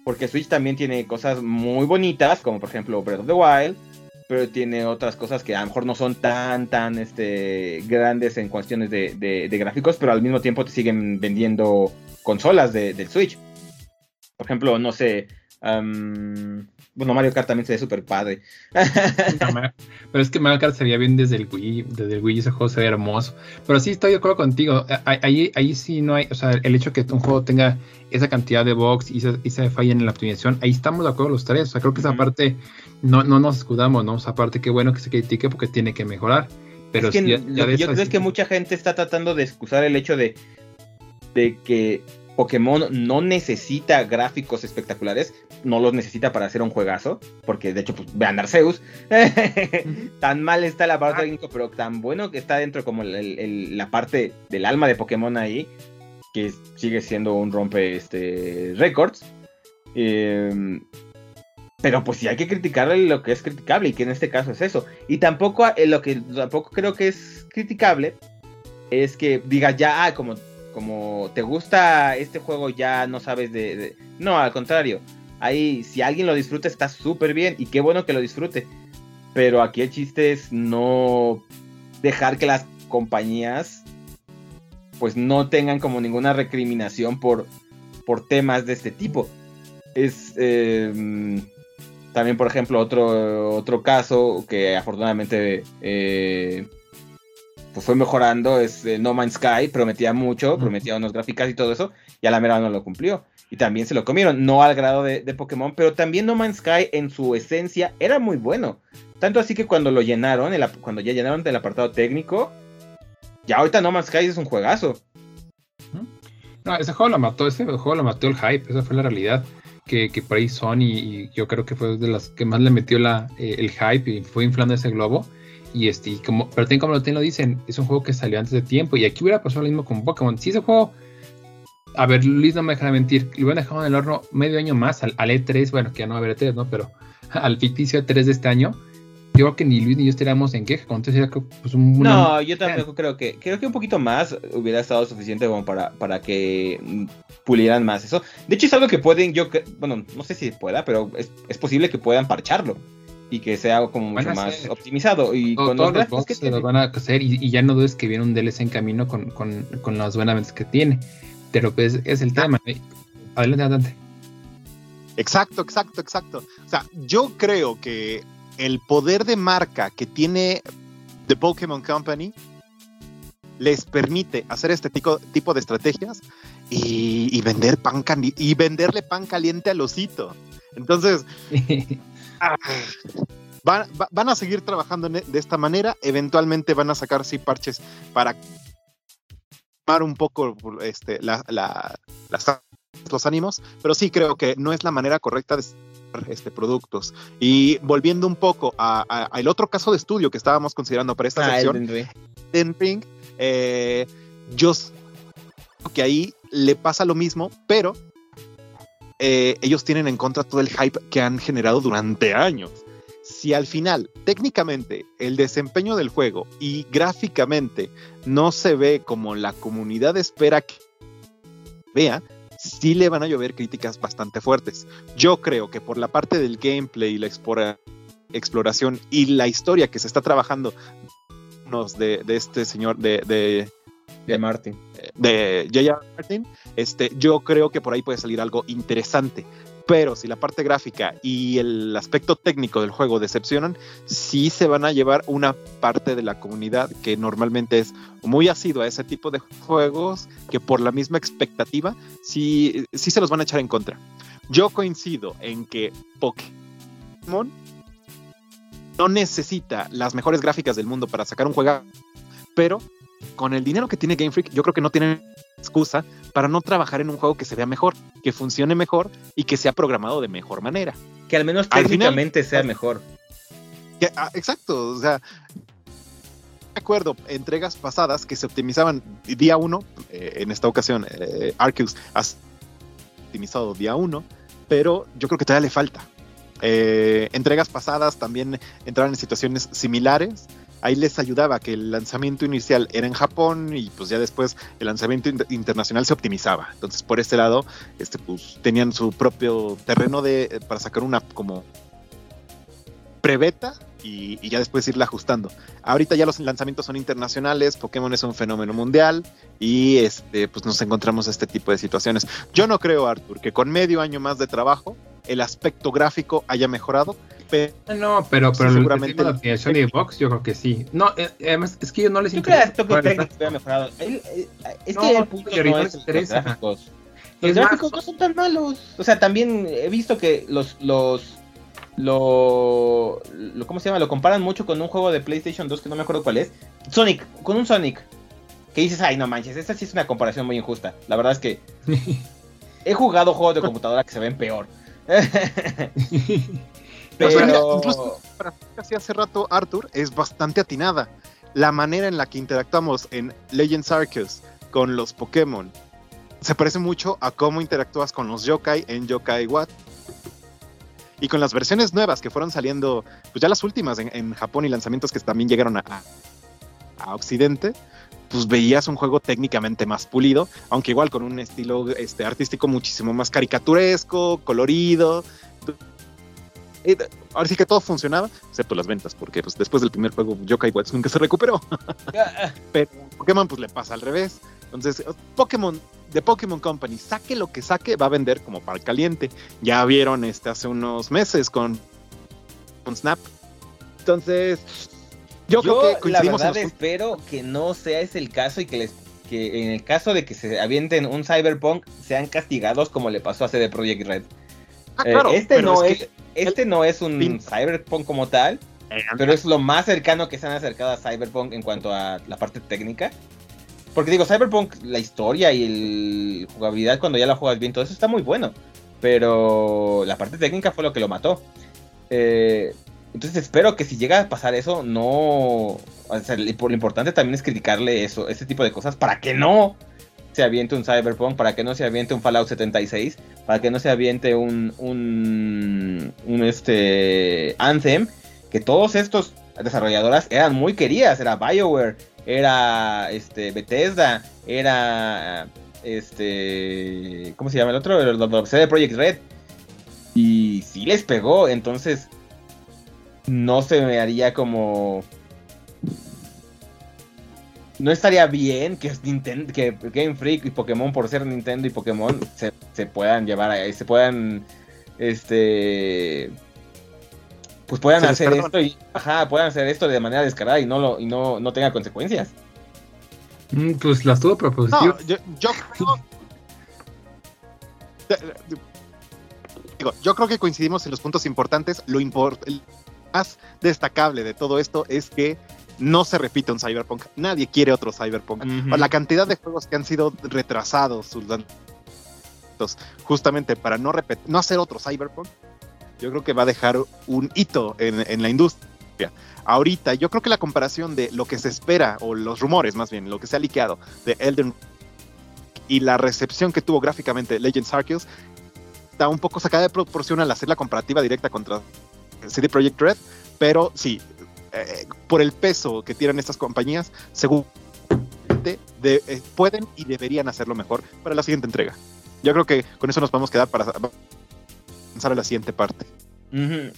Speaker 2: porque Switch también tiene cosas muy bonitas, como por ejemplo Breath of the Wild, pero tiene otras cosas que a lo mejor no son tan, tan este, grandes en cuestiones de, gráficos, pero al mismo tiempo te siguen vendiendo consolas del Switch. Por ejemplo, no sé, Am, bueno, Mario Kart también se ve súper padre.
Speaker 4: No, Pero es que Mario Kart se veía bien desde el Wii, desde el Wii ese juego se ve hermoso. Pero sí estoy de acuerdo contigo. Ahí, ahí sí no hay, o sea, el hecho que un juego tenga esa cantidad de bugs y se, y se fallen en la optimización, ahí estamos de acuerdo los tres. O sea, creo que esa parte no, no nos escudamos, ¿no? Esa parte qué bueno que se critique porque tiene que mejorar. Pero
Speaker 2: es que
Speaker 4: ya- ya
Speaker 2: yo creo es que mucha gente está tratando de excusar el hecho de, de que Pokémon no necesita gráficos espectaculares, no los necesita para hacer un juegazo, porque de hecho, pues vean Arceus, tan mal está la parte
Speaker 4: Ah.
Speaker 2: técnico, pero tan bueno que está dentro como el- el- la parte del alma de Pokémon ahí, que sigue siendo un rompe este récords. Eh, pero pues sí hay que criticarle lo que es criticable y que en este caso es eso. Y tampoco eh, lo que tampoco creo que es criticable es que diga ya, ah, como, como te gusta este juego ya no sabes de, de-". No, al contrario. Ahí, si alguien lo disfruta está súper bien y qué bueno que lo disfrute. Pero aquí el chiste es no dejar que las compañías pues no tengan como ninguna recriminación por, por temas de este tipo. Es eh, también, por ejemplo, otro, otro caso que afortunadamente eh, pues fue mejorando es eh, No Man's Sky, prometía mucho, prometía unos gráficas y todo eso, y a la mera no lo cumplió. Y también se lo comieron, no al grado de, de Pokémon, pero también No Man's Sky en su esencia era muy bueno. Tanto así que cuando lo llenaron, el cuando ya llenaron el apartado técnico, ya ahorita No Man's Sky es un juegazo.
Speaker 4: No, ese juego lo mató, ese juego lo mató el hype, esa fue la realidad. Que, que por ahí Sony, y yo creo que fue de las que más le metió la, eh, el hype y fue inflando ese globo. Y este, y como, pero también como lo, lo dicen, es un juego que salió antes de tiempo. Y aquí hubiera pasado lo mismo con Pokémon. Si ese juego, a ver, Luis no me dejará mentir, lo hubieran dejado en el horno medio año más al, al E3, bueno, que ya no va a haber E3, ¿no? Pero al ficticio E3 de este año, yo creo que ni Luis ni yo estaríamos en queja. Entonces que, pues un.
Speaker 2: No, yo tampoco creo que creo que un poquito más hubiera estado suficiente como para, para que pulieran más eso. De hecho es algo que pueden, yo bueno, no sé si pueda, pero es, es posible que puedan parcharlo y que sea como mucho más
Speaker 4: hacer.
Speaker 2: optimizado y
Speaker 4: Todo-
Speaker 2: con
Speaker 4: todos
Speaker 2: los
Speaker 4: los bots
Speaker 2: que
Speaker 4: se lo
Speaker 2: tiene.
Speaker 4: van a hacer y, y ya no dudes que viene un DLC en camino con, con, con las buenas ventas que tiene. Pero pues es el tema. ¿eh? Adelante, adelante.
Speaker 3: Exacto, exacto, exacto. O sea, yo creo que el poder de marca que tiene The Pokémon Company les permite hacer este tipo, tipo de estrategias y, y vender pan y venderle pan caliente al osito. Entonces, ah, van, va- van a seguir trabajando e, de esta manera. Eventualmente van a sacar sí parches para calmar un poco este, la- la- las- los ánimos, pero sí creo que no es la manera correcta de este, productos. Y volviendo un poco a- a- al otro caso de estudio que estábamos considerando para esta
Speaker 2: Ah,
Speaker 3: sección,
Speaker 2: Elden Ring.
Speaker 3: Eh, yo creo que ahí le pasa lo mismo, pero eh, ellos tienen en contra todo el hype que han generado durante años. Si al final, técnicamente, el desempeño del juego y gráficamente no se ve como la comunidad espera que vea, sí le van a llover críticas bastante fuertes. Yo creo que por la parte del gameplay y la explora- exploración y la historia que se está trabajando de, de este señor de, de
Speaker 2: Martin.
Speaker 3: de J.R. Martin, este, yo creo que por ahí puede salir algo interesante. Pero si la parte gráfica y el aspecto técnico del juego decepcionan, sí se van a llevar una parte de la comunidad que normalmente es muy asidua a ese tipo de juegos, que por la misma expectativa, sí, sí se los van a echar en contra. Yo coincido en que Pokémon no necesita las mejores gráficas del mundo para sacar un juego, pero con el dinero que tiene Game Freak, yo creo que no tienen excusa para no trabajar en un juego que se vea mejor, que funcione mejor y que sea programado de mejor manera.
Speaker 2: Que al menos
Speaker 3: Al final-
Speaker 2: técnicamente sea mejor.
Speaker 3: Que- ah, exacto, o sea, recuerdo entregas pasadas que se optimizaban día uno, eh, en esta ocasión eh, Arceus ha optimizado día uno, pero yo creo que todavía le falta. Eh, entregas pasadas también entraban en situaciones similares. Ahí les ayudaba que el lanzamiento inicial era en Japón y pues ya después el lanzamiento inter- internacional se optimizaba. Entonces por este lado, este, pues, tenían su propio terreno de, para sacar una como prebeta y, y ya después irla ajustando. Ahorita ya los lanzamientos son internacionales, Pokémon es un fenómeno mundial y este, pues nos encontramos este tipo de situaciones. Yo no creo, Arthur, que con medio año más de trabajo el aspecto gráfico haya mejorado. Pero
Speaker 4: No, pero, pero
Speaker 3: Sí,
Speaker 4: el
Speaker 3: seguramente
Speaker 4: tema de
Speaker 3: el-
Speaker 4: de Xbox, yo creo que sí. No, eh, además, es que yo no les
Speaker 2: Yo creo que el
Speaker 4: interesa.
Speaker 2: mejorado. El- eh, es
Speaker 4: No,
Speaker 2: que el punto no es los
Speaker 4: interesa.
Speaker 2: gráficos. Los
Speaker 4: Es más,
Speaker 2: gráficos no son tan malos. O sea, también he visto que los, los, lo, lo- ¿cómo se llama? Lo comparan mucho con un juego de PlayStation 2 que no me acuerdo cuál es. Sonic, con un Sonic. Que dices, ay, no manches, esta sí es una comparación muy injusta. La verdad es que he jugado juegos de computadora que se ven peor. Pero...
Speaker 3: incluso para casi hace rato, Arthur, es bastante atinada. La manera en la que interactuamos en Legends Arceus con los Pokémon se parece mucho a cómo interactúas con los yokai en Yokai Wat. Y con las versiones nuevas que fueron saliendo, pues ya las últimas en, en Japón y lanzamientos que también llegaron a, a Occidente, pues veías un juego técnicamente más pulido, aunque igual con un estilo este, artístico muchísimo más caricaturesco, colorido. Eh, Ahora sí que todo funcionaba, excepto las ventas, porque pues, después del primer juego Yokai Watts nunca se recuperó. Pero Pokémon pues le pasa al revés. Entonces, Pokémon, de Pokémon Company, saque lo que saque, va a vender como para caliente. Ya vieron este hace unos meses con, con Snap. Entonces, yo,
Speaker 2: Yo,
Speaker 3: creo que
Speaker 2: la verdad
Speaker 3: los
Speaker 2: espero que no sea ese el caso y que les que en el caso de que se avienten un Cyberpunk sean castigados como le pasó a CD Projekt Red.
Speaker 3: Ah,
Speaker 2: Eh,
Speaker 3: claro,
Speaker 2: este
Speaker 3: pero
Speaker 2: no
Speaker 3: es
Speaker 2: es, este no es un. Cyberpunk como tal,
Speaker 3: Eh,
Speaker 2: pero es lo más cercano que se han acercado a Cyberpunk en cuanto a la parte técnica. Porque digo, Cyberpunk, la historia y el jugabilidad cuando ya la juegas bien, todo eso está muy bueno. Pero la parte técnica fue lo que lo mató. Eh, entonces espero que si llega a pasar eso, no... O sea, lo importante también es criticarle eso, ese tipo de cosas para que no se aviente un Cyberpunk, para que no se aviente un Fallout 76, para que no se aviente un, un, un este Anthem, que todos estos desarrolladoras eran muy queridas, era BioWare, era este Bethesda, era este ¿cómo se llama el otro? El, el- CD Red. Y sí les pegó, entonces no se me haría como no estaría bien que Nintendo, que Game Freak y Pokémon por ser Nintendo y Pokémon se, se puedan llevar a, se puedan este pues puedan
Speaker 3: Se
Speaker 2: hacer esto y ajá, puedan hacer esto de manera descarada y no lo y no, no tenga consecuencias.
Speaker 4: Mm, Pues las tuvo propositivas.
Speaker 3: No, yo, yo creo. Digo, yo creo que coincidimos en los puntos importantes. Lo import- más destacable de todo esto es que no se repite un Cyberpunk. Nadie quiere otro Cyberpunk.
Speaker 2: Ujú.
Speaker 3: La cantidad de juegos que han sido retrasados sus justamente para no, no hacer otro Cyberpunk, yo creo que va a dejar un hito en, en la industria. Ahorita, yo creo que la comparación de lo que se espera, o los rumores más bien, lo que se ha liqueado de Elden y la recepción que tuvo gráficamente Legends Arceus, está un poco sacada de proporción al hacer la comparativa directa contra CD Projekt Red, pero sí, eh, por el peso que tienen estas compañías, de- eh, pueden y deberían hacerlo mejor para la siguiente entrega. Yo creo que con eso nos podemos quedar para avanzar a la siguiente parte.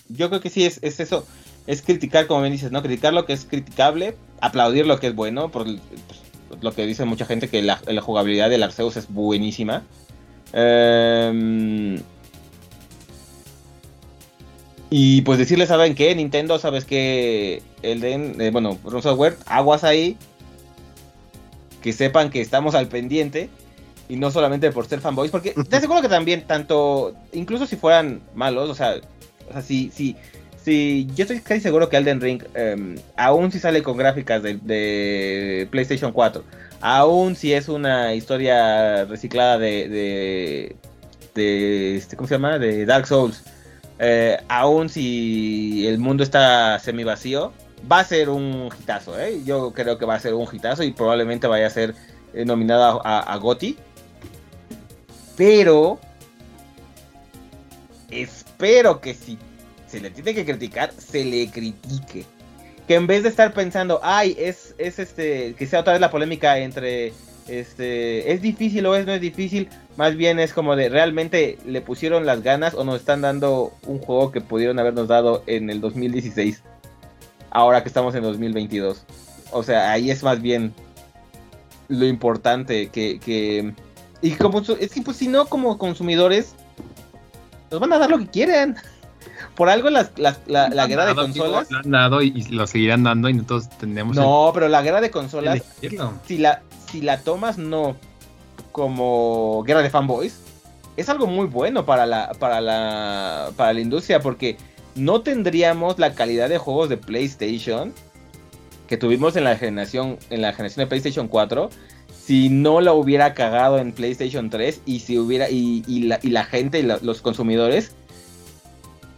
Speaker 2: Yo creo que sí es, es eso, es criticar, como bien dices, ¿no? Criticar lo que es criticable, aplaudir lo que es bueno, por pues, lo que dice mucha gente, que la, jugabilidad del Arceus es buenísima. Em, y pues decirle, ¿saben qué? Nintendo, ¿sabes qué? Elden, eh, bueno, Software, aguas ahí. Que sepan que estamos al pendiente. Y no solamente por ser fanboys, porque te aseguro que también, tanto, incluso si fueran malos, o sea, o sea, si, si, si yo estoy casi seguro que Elden Ring, em, aún si sale con gráficas de, de PlayStation 4, aún si es una historia reciclada de, de, de este, ¿cómo se llama? De Dark Souls, eh, aún si el mundo está semi vacío, va a ser un hitazo, ¿eh? Yo creo que va a ser un hitazo y probablemente vaya a ser eh, nominada a, a GOTY. Pero espero que si se le tiene que criticar, se le critique. Que en vez de estar pensando, ay, es, es este, que sea otra vez la polémica entre, este, es difícil o es no es difícil, más bien es como de, realmente le pusieron las ganas o nos están dando un juego que pudieron habernos dado en el 2016, ahora que estamos en 2022. O sea, ahí es más bien lo importante que, que y como es que pues si no como consumidores nos van a dar lo que quieren. Por algo las, las- la, la guerra de
Speaker 4: dado,
Speaker 2: consolas.
Speaker 4: Lo han dado y, y lo seguirán dando y nosotros tenemos
Speaker 2: No, pero la guerra de consolas, si la, si la tomas no como guerra de fanboys, es algo muy bueno para la, para la, para la industria porque no tendríamos la calidad de juegos de PlayStation que tuvimos en la generación, en la generación de PlayStation 4 si no la hubiera cagado en PlayStation 3 y si hubiera y, y la, y la gente y la- los consumidores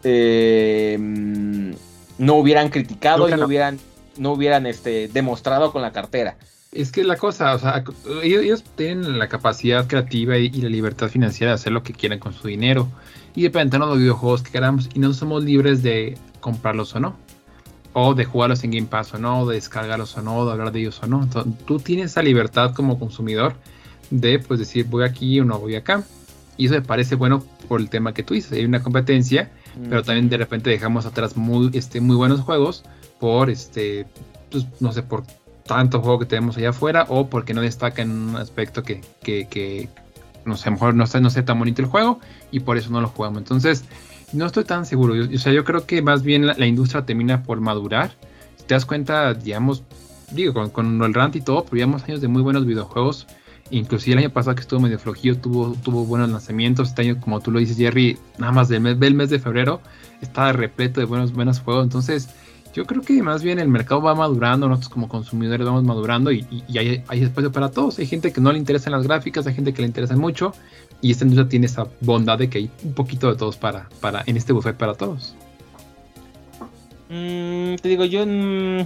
Speaker 2: eh, mm, no hubieran criticado
Speaker 3: No
Speaker 2: y no
Speaker 3: hubieran-
Speaker 2: hubieran no hubieran este demostrado con la cartera.
Speaker 4: Es que la cosa, o sea, ellos, ellos tienen la capacidad creativa y, y la libertad financiera de hacer lo que quieran con su dinero y de presentarnos los videojuegos que queramos y no somos libres de comprarlos o no. O de jugarlos en Game Pass o no, de descargarlos o no, de hablar de ellos o no. Entonces, tú tienes esa libertad como consumidor de pues decir voy aquí o no voy acá. Y eso me parece bueno por el tema que tú dices. Hay una competencia, pero también de repente dejamos atrás muy, este, muy buenos juegos por este, pues, no sé, por tanto juego que tenemos allá afuera o porque no destaca en un aspecto que, que, que no sé, a lo mejor no está, no sé tan bonito el juego y por eso no lo jugamos. Entonces, no estoy tan seguro. Yo, o sea, yo creo que más bien la, la industria termina por madurar. Si te das cuenta, digamos, digo, con, con el rant y todo, pero llevamos años de muy buenos videojuegos. Inclusive el año pasado que estuvo medio flojillo, tuvo, tuvo buenos lanzamientos. Este año, como tú lo dices, Jerry, nada más del mes, del mes de febrero, estaba repleto de buenos, buenos juegos. Entonces, yo creo que más bien el mercado va madurando, nosotros como consumidores vamos madurando y, y- hay espacio para todos. Hay gente que no le interesan las gráficas, hay gente que le interesan mucho y esta industria tiene esa bondad de que hay un poquito de todos para, para en este buffet para todos.
Speaker 2: Mm, te digo, yo mm,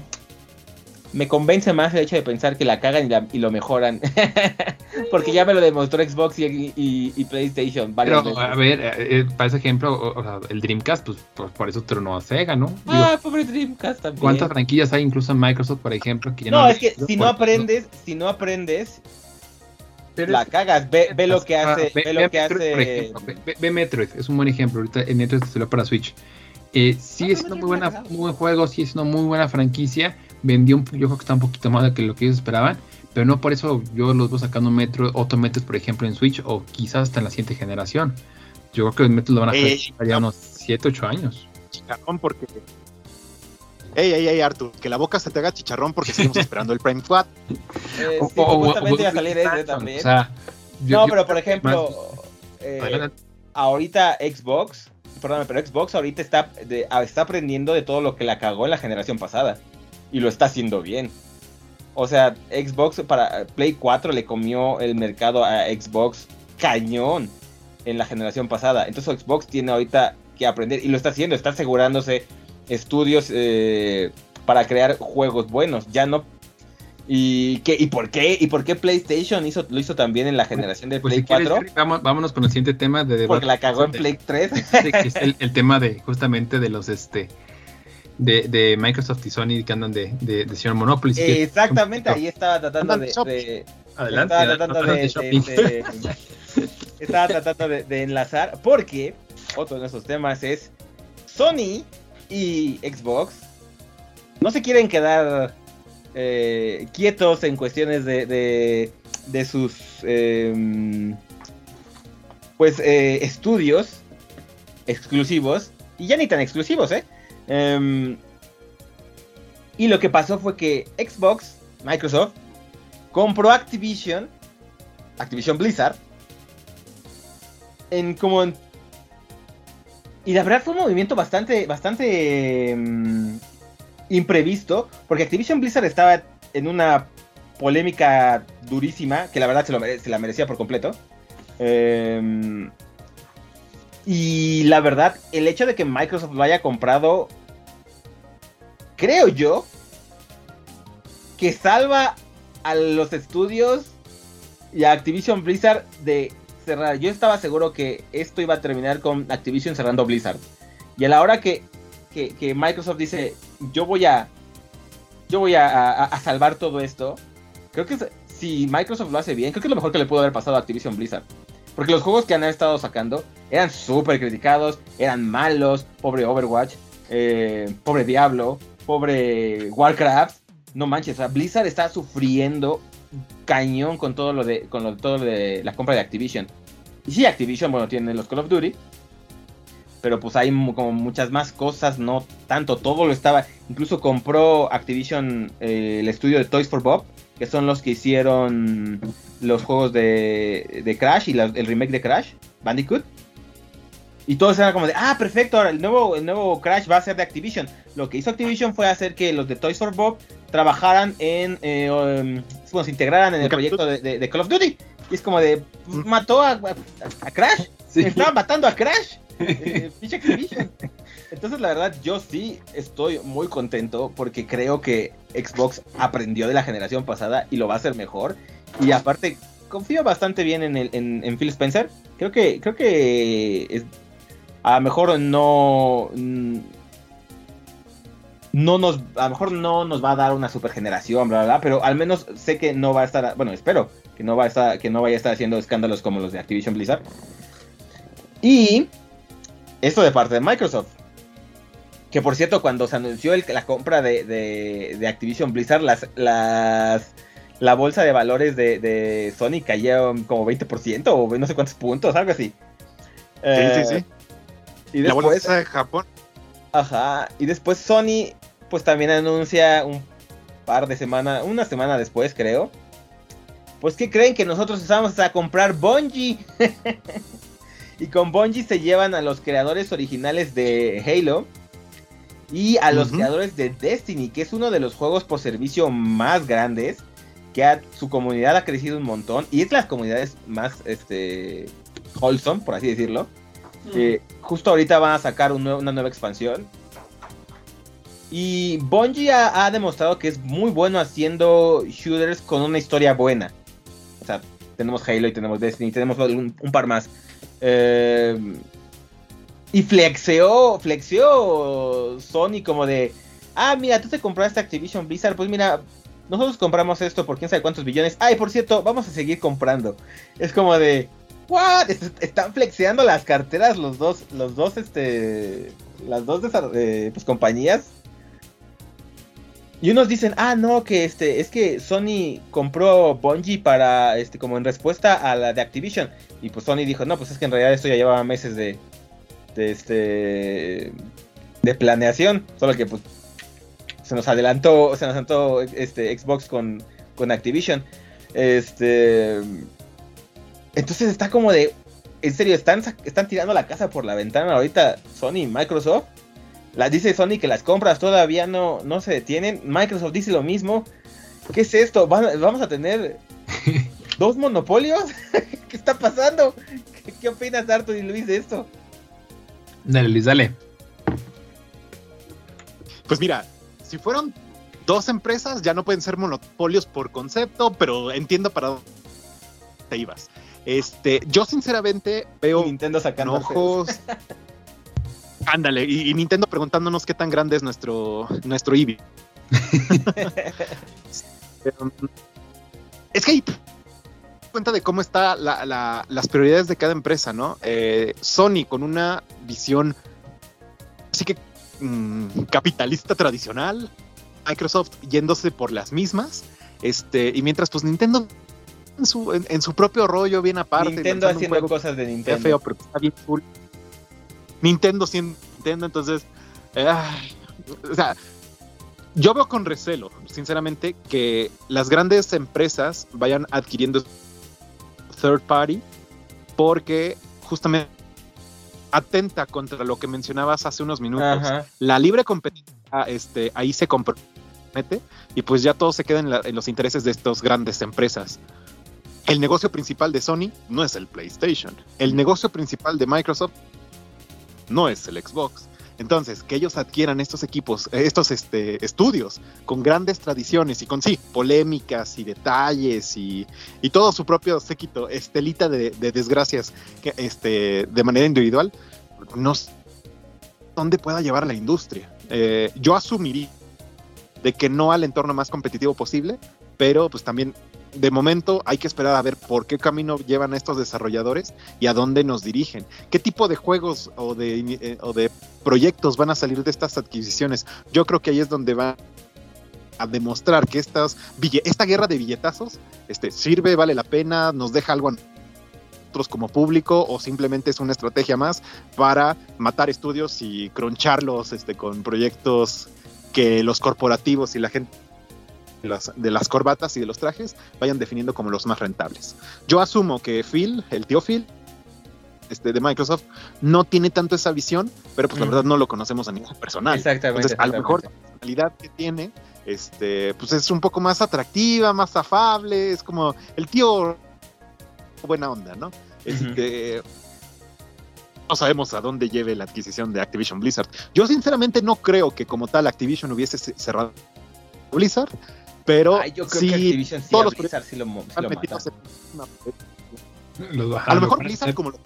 Speaker 2: me convence más el hecho de pensar que la cagan y, la- y lo mejoran. Porque ya me lo demostró Xbox y, y- y PlayStation
Speaker 4: Pero
Speaker 2: veces.
Speaker 4: a ver, eh, eh, para ese ejemplo, o, o sea, el Dreamcast, pues por, por eso tronó a Sega, ¿no? Digo,
Speaker 2: Ah, pobre Dreamcast también.
Speaker 4: ¿Cuántas franquillas hay incluso en Microsoft, por ejemplo? Que ya
Speaker 2: No,
Speaker 4: le-
Speaker 2: es que si no aprendes, si no aprendes,
Speaker 4: Pero
Speaker 2: la
Speaker 4: es-
Speaker 2: cagas. Ve, ve lo que
Speaker 4: Ah,
Speaker 2: hace,
Speaker 4: ve-
Speaker 2: ve lo que
Speaker 4: Metroid, por
Speaker 2: hace.
Speaker 4: ejemplo, ve- Metroid, es un buen ejemplo. Ahorita en Metroid salió para Switch. Eh, sigue
Speaker 2: Ah,
Speaker 4: siendo muy, buena, muy buen juego, sigue siendo muy buena franquicia. Vendió un, yo creo que está un poquito más de que lo que ellos esperaban. Pero no por eso yo los veo sacando Metro, otro Metroid, por ejemplo, en Switch o quizás hasta en la siguiente generación. Yo creo que el Metroid lo van a hacer ya unos 7, 8 años.
Speaker 3: Chicharrón porque. Ey, ey, ey, Arthur, que la boca se te haga chicharrón porque seguimos esperando el Prime 4.
Speaker 2: Eh, sí,
Speaker 4: o-
Speaker 2: iba a salir ese también.
Speaker 4: O sea, yo-
Speaker 2: no,
Speaker 4: yo
Speaker 2: pero por ejemplo, eh, ahorita Xbox, perdóname, pero Xbox ahorita está, de- ah, está aprendiendo de todo lo que la cagó en la generación pasada. Y lo está haciendo bien. O sea, Xbox para Play 4 le comió el mercado a Xbox cañón en la generación pasada. Entonces Xbox tiene ahorita que aprender y lo está haciendo, está asegurándose estudios eh, para crear juegos buenos. Ya no... ¿Y, qué, ¿Y por qué? ¿Y por qué PlayStation hizo, lo hizo también en la generación de
Speaker 4: Pues
Speaker 2: Play
Speaker 4: si quieres,
Speaker 2: 4?
Speaker 4: Jerry, vamos- vámonos con el siguiente tema de debate.
Speaker 2: Porque la cagó en Play 3.
Speaker 4: Sí, que es el, el tema de justamente de los este de, de Microsoft y Sony que andan de, de, de señor Monopoly.
Speaker 2: Exactamente, ahí estaba tratando de,
Speaker 4: Adelante,
Speaker 2: estaba tratando
Speaker 4: adelante,
Speaker 2: de, estaba tratando enlazar porque otro de nuestros temas es Sony y Xbox no se quieren quedar eh, quietos en cuestiones de, de, de sus em, pues eh, estudios exclusivos y ya ni tan exclusivos, ¿eh? Em, y lo que pasó fue que Xbox, Microsoft, compró Activision, Activision Blizzard, en como en- y la verdad fue un movimiento bastante, bastante mm, imprevisto, porque Activision Blizzard estaba en una polémica durísima, que la verdad se, lo se la merecía por completo. Em, y la verdad, el hecho de que Microsoft lo haya comprado, creo yo, que salva a los estudios y a Activision Blizzard de cerrar. Yo estaba seguro que esto iba a terminar con Activision cerrando Blizzard. Y a la hora que, que- Microsoft dice, yo voy a, yo voy a, salvar todo esto, creo que si Microsoft lo hace bien, creo que es lo mejor que le pudo haber pasado a Activision Blizzard. Porque los juegos que han estado sacando eran súper criticados, eran malos, pobre Overwatch, eh, pobre Diablo, pobre Warcraft. No manches, Blizzard está sufriendo cañón con todo lo de con todo lo de la compra de Activision. Y sí, Activision, bueno, tiene los Call of Duty, pero pues hay como muchas más cosas, no tanto, todo lo estaba, incluso compró Activision eh, el estudio de Toys for Bob, que son los que hicieron los juegos de, Crash y el remake de Crash, Bandicoot. Y todos eran como de, ah, perfecto, ahora el nuevo, el nuevo Crash va a ser de Activision. Lo que hizo Activision fue hacer que los de Toys for Bob trabajaran en, eh, um, bueno, se integraran en el proyecto de, Call of Duty. Y es como de, pues, mató a, Crash. Estaba matando a Crash. Eh, Entonces, la verdad, yo sí estoy muy contento porque creo que Xbox aprendió de la generación pasada y lo va a hacer mejor. Y aparte, confío bastante bien en, en, Phil Spencer. Creo que, creo que a lo mejor no. No nos, a lo mejor no nos va a dar una super generación, bla, bla, bla, pero al menos sé que no va a estar, bueno, espero que no va a estar, que no vaya a estar haciendo escándalos como los de Activision Blizzard. Y esto de parte de Microsoft. Que por cierto, cuando se anunció la compra de, Activision Blizzard, las, las, la bolsa de valores de, Sony cayó como 20% o no sé cuántos puntos, algo así.
Speaker 3: Sí, sí, sí. Eh, y la bolsa de Japón.
Speaker 2: Ajá. Y después Sony, pues también anuncia un par de semanas, una semana después, creo. Pues que creen que nosotros estamos a comprar Bungie. Y con Bungie se llevan a los creadores originales de Halo y a los creadores de Destiny, que es uno de los juegos por servicio más grandes, que su comunidad ha crecido un montón y es las comunidades más este, wholesome, por así decirlo. justo ahorita van a sacar una nueva expansión. Y Bungie ha, demostrado que es muy bueno haciendo shooters con una historia buena. O sea, tenemos Halo y tenemos Destiny, tenemos un par más. Eh, y flexeó, flexeó Sony como de, ah, mira, tú te compraste Activision Blizzard, pues mira, nosotros compramos esto por quién sabe cuántos billones. Ay, por cierto, vamos a seguir comprando. Es como de, what? Están flexeando las carteras los dos, los dos, este, las dos eh, pues, compañías y unos dicen, ah, no, que este, es que Sony compró Bungie para, este, como en respuesta a la de Activision. Y pues Sony dijo, no, pues es que en realidad esto ya llevaba meses de, de este, de planeación. Solo que pues se nos adelantó, se nos adelantó este Xbox con, con Activision. Este, entonces está como de, en serio, están, están tirando la casa por la ventana ahorita Sony y Microsoft la, dice Sony que las compras todavía no, no se detienen. Microsoft dice lo mismo. ¿Qué es esto? ¿Vamos a tener dos monopolios? ¿Qué está pasando? ¿Qué, opinas, Arthur y Luis, de esto?
Speaker 4: Dale, Luis, dale.
Speaker 3: Pues mira, si fueron dos empresas, ya no pueden ser monopolios por concepto, pero entiendo para dónde te ibas. Este, yo sinceramente veo
Speaker 2: Nintendo sacando
Speaker 3: ojos. Ándale, y, Nintendo preguntándonos qué tan grande es nuestro, nuestro Eevee. es que cuenta de cómo están las prioridades de cada empresa, ¿no? Eh, Sony con una visión así que mm, capitalista tradicional, Microsoft yéndose por las mismas, este, y mientras pues Nintendo en su, en, su propio rollo bien aparte.
Speaker 2: Nintendo haciendo cosas de Nintendo.
Speaker 3: Feo, pero está bien cool. Nintendo siendo Nintendo, entonces, eh, o sea, yo veo con recelo, sinceramente, que las grandes empresas vayan adquiriendo third party porque justamente atenta contra lo que mencionabas hace unos minutos. La libre competencia, este, ahí se compromete y pues ya todo se queda en, en los intereses de estas grandes empresas. El negocio principal de Sony no es el PlayStation. El negocio principal de Microsoft no es el Xbox. Entonces, que ellos adquieran estos equipos, estos este, estudios con grandes tradiciones y con sí, polémicas y detalles y, todo su propio séquito, estelita de, desgracias que, este, de manera individual, no sé dónde pueda llevar la industria. Eh, yo asumiría de que no al entorno más competitivo posible, pero pues también de momento hay que esperar a ver por qué camino llevan estos desarrolladores y a dónde nos dirigen. ¿Qué tipo de juegos o de, eh, de proyectos van a salir de estas adquisiciones? Yo creo que ahí es donde va a demostrar que estas, esta guerra de billetazos este, sirve, vale la pena, nos deja algo nosotros como público o simplemente es una estrategia más para matar estudios y croncharlos este, con proyectos que los corporativos y la gente las, de las corbatas y de los trajes vayan definiendo como los más rentables. Yo asumo que Phil, el tío Phil, este, de Microsoft, no tiene tanto esa visión, pero pues la
Speaker 2: Mm.
Speaker 3: verdad no lo conocemos a nivel personal.
Speaker 2: Exactamente.
Speaker 3: Entonces, a lo mejor la
Speaker 2: exactamente.
Speaker 3: personalidad que tiene, este, pues es un poco más atractiva, más afable, es como el tío buena onda, ¿no? Este, no sabemos a dónde lleve la adquisición de Activision Blizzard. Yo sinceramente no creo que como tal Activision hubiese ce- cerrado Blizzard, pero
Speaker 2: Ay, yo creo
Speaker 3: sí
Speaker 2: que Activision sí,
Speaker 3: todos
Speaker 2: a
Speaker 3: los
Speaker 2: Blizzard sí lo, sí lo
Speaker 3: una-
Speaker 4: Los
Speaker 3: a lo mejor Blizzard como lo-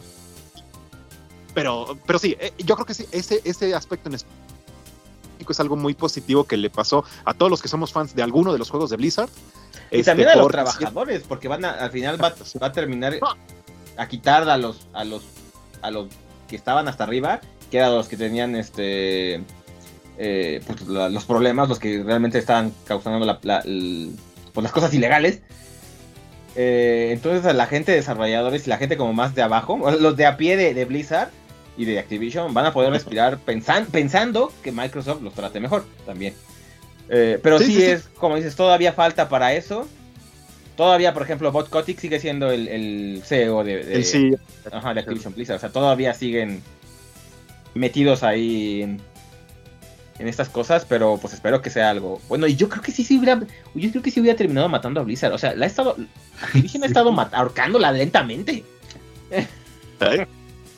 Speaker 3: pero pero sí eh, yo creo que sí ese ese aspecto en específico es algo muy positivo que le pasó a todos los que somos fans de alguno de los juegos de Blizzard.
Speaker 2: Y
Speaker 3: Este,
Speaker 2: también a los trabajadores, porque van a, al final va, va a terminar
Speaker 3: No.
Speaker 2: a quitar a los, a los, a los que estaban hasta arriba, que eran los que tenían este eh, pues, la- los problemas, los que realmente estaban causando la, la- el- pues, las cosas ilegales. Eh, entonces a la gente de desarrolladores y la gente como más de abajo, los de a pie de, de Blizzard y de Activision van a poder respirar pensan- pensando que Microsoft los trate mejor también. Eh, pero
Speaker 3: Sí,
Speaker 2: sí,
Speaker 3: sí, sí.
Speaker 2: es, como dices, todavía falta para eso. Todavía, por ejemplo, Bot Kotick sigue siendo el, el CEO de, de-
Speaker 3: el sí
Speaker 2: ajá, de Activision Blizzard. O sea, todavía siguen metidos ahí en, en estas cosas, pero pues espero que sea algo. Bueno, y yo creo que sí, sí hubiera, yo creo que sí hubiera terminado matando a Blizzard. O sea, la ha estado, Activision ha estado ahorcándola lentamente.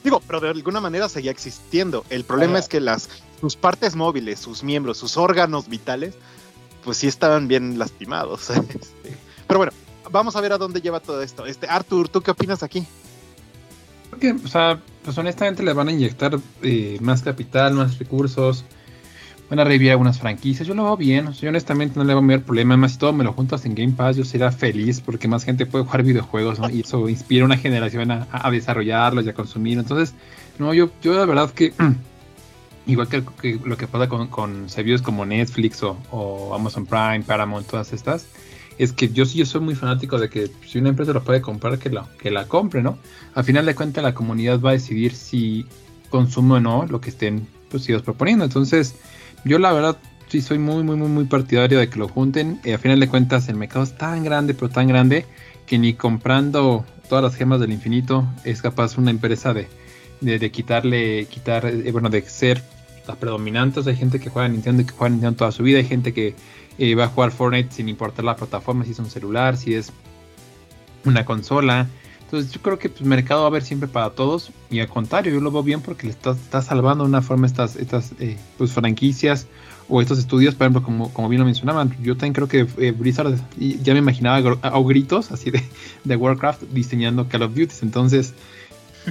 Speaker 3: Digo, pero de alguna manera seguía existiendo. El problema es que las sus partes móviles, sus miembros, sus órganos vitales, pues sí estaban bien lastimados. Este, Pero bueno, vamos a ver a dónde lleva todo esto. Este, Arthur, ¿tú qué opinas aquí?
Speaker 4: Porque, o sea, pues honestamente le van a inyectar eh, más capital, más recursos. Van a revivir algunas franquicias. Yo lo veo bien. yo honestamente no le veo mayor problema. Más si todo me lo juntas en Game Pass, yo sería feliz porque más gente puede jugar videojuegos, ¿no? Y eso inspira a una generación a, a desarrollarlos y a consumir. Entonces, no, yo, yo la verdad que. Igual que, lo que pasa con, con servicios como Netflix o, Amazon Prime, Paramount, todas estas, es que yo sí yo soy muy fanático de que si una empresa lo puede comprar, que, lo, que la compre, ¿no? Al final de cuentas la comunidad va a decidir si consume o no lo que estén pues, ellos proponiendo. Entonces, yo la verdad sí soy muy, muy, muy, muy partidario de que lo junten. Y al final de cuentas el mercado es tan grande, pero tan grande, que ni comprando todas las gemas del infinito es capaz una empresa de, de, de quitarle, quitar, eh, bueno, de ser las predominantes. Hay gente que juega a Nintendo y que juega a Nintendo toda su vida. Hay gente que eh, va a jugar Fortnite sin importar la plataforma, si es un celular, si es una consola. Entonces yo creo que pues, mercado va a haber siempre para todos y al contrario, yo lo veo bien porque le está, está salvando de una forma estas, estas eh, pues, franquicias o estos estudios, por ejemplo, como, como bien lo mencionaban, yo también creo que eh, Blizzard ya me imaginaba a, gritos así de, de Warcraft diseñando Call of Duty, entonces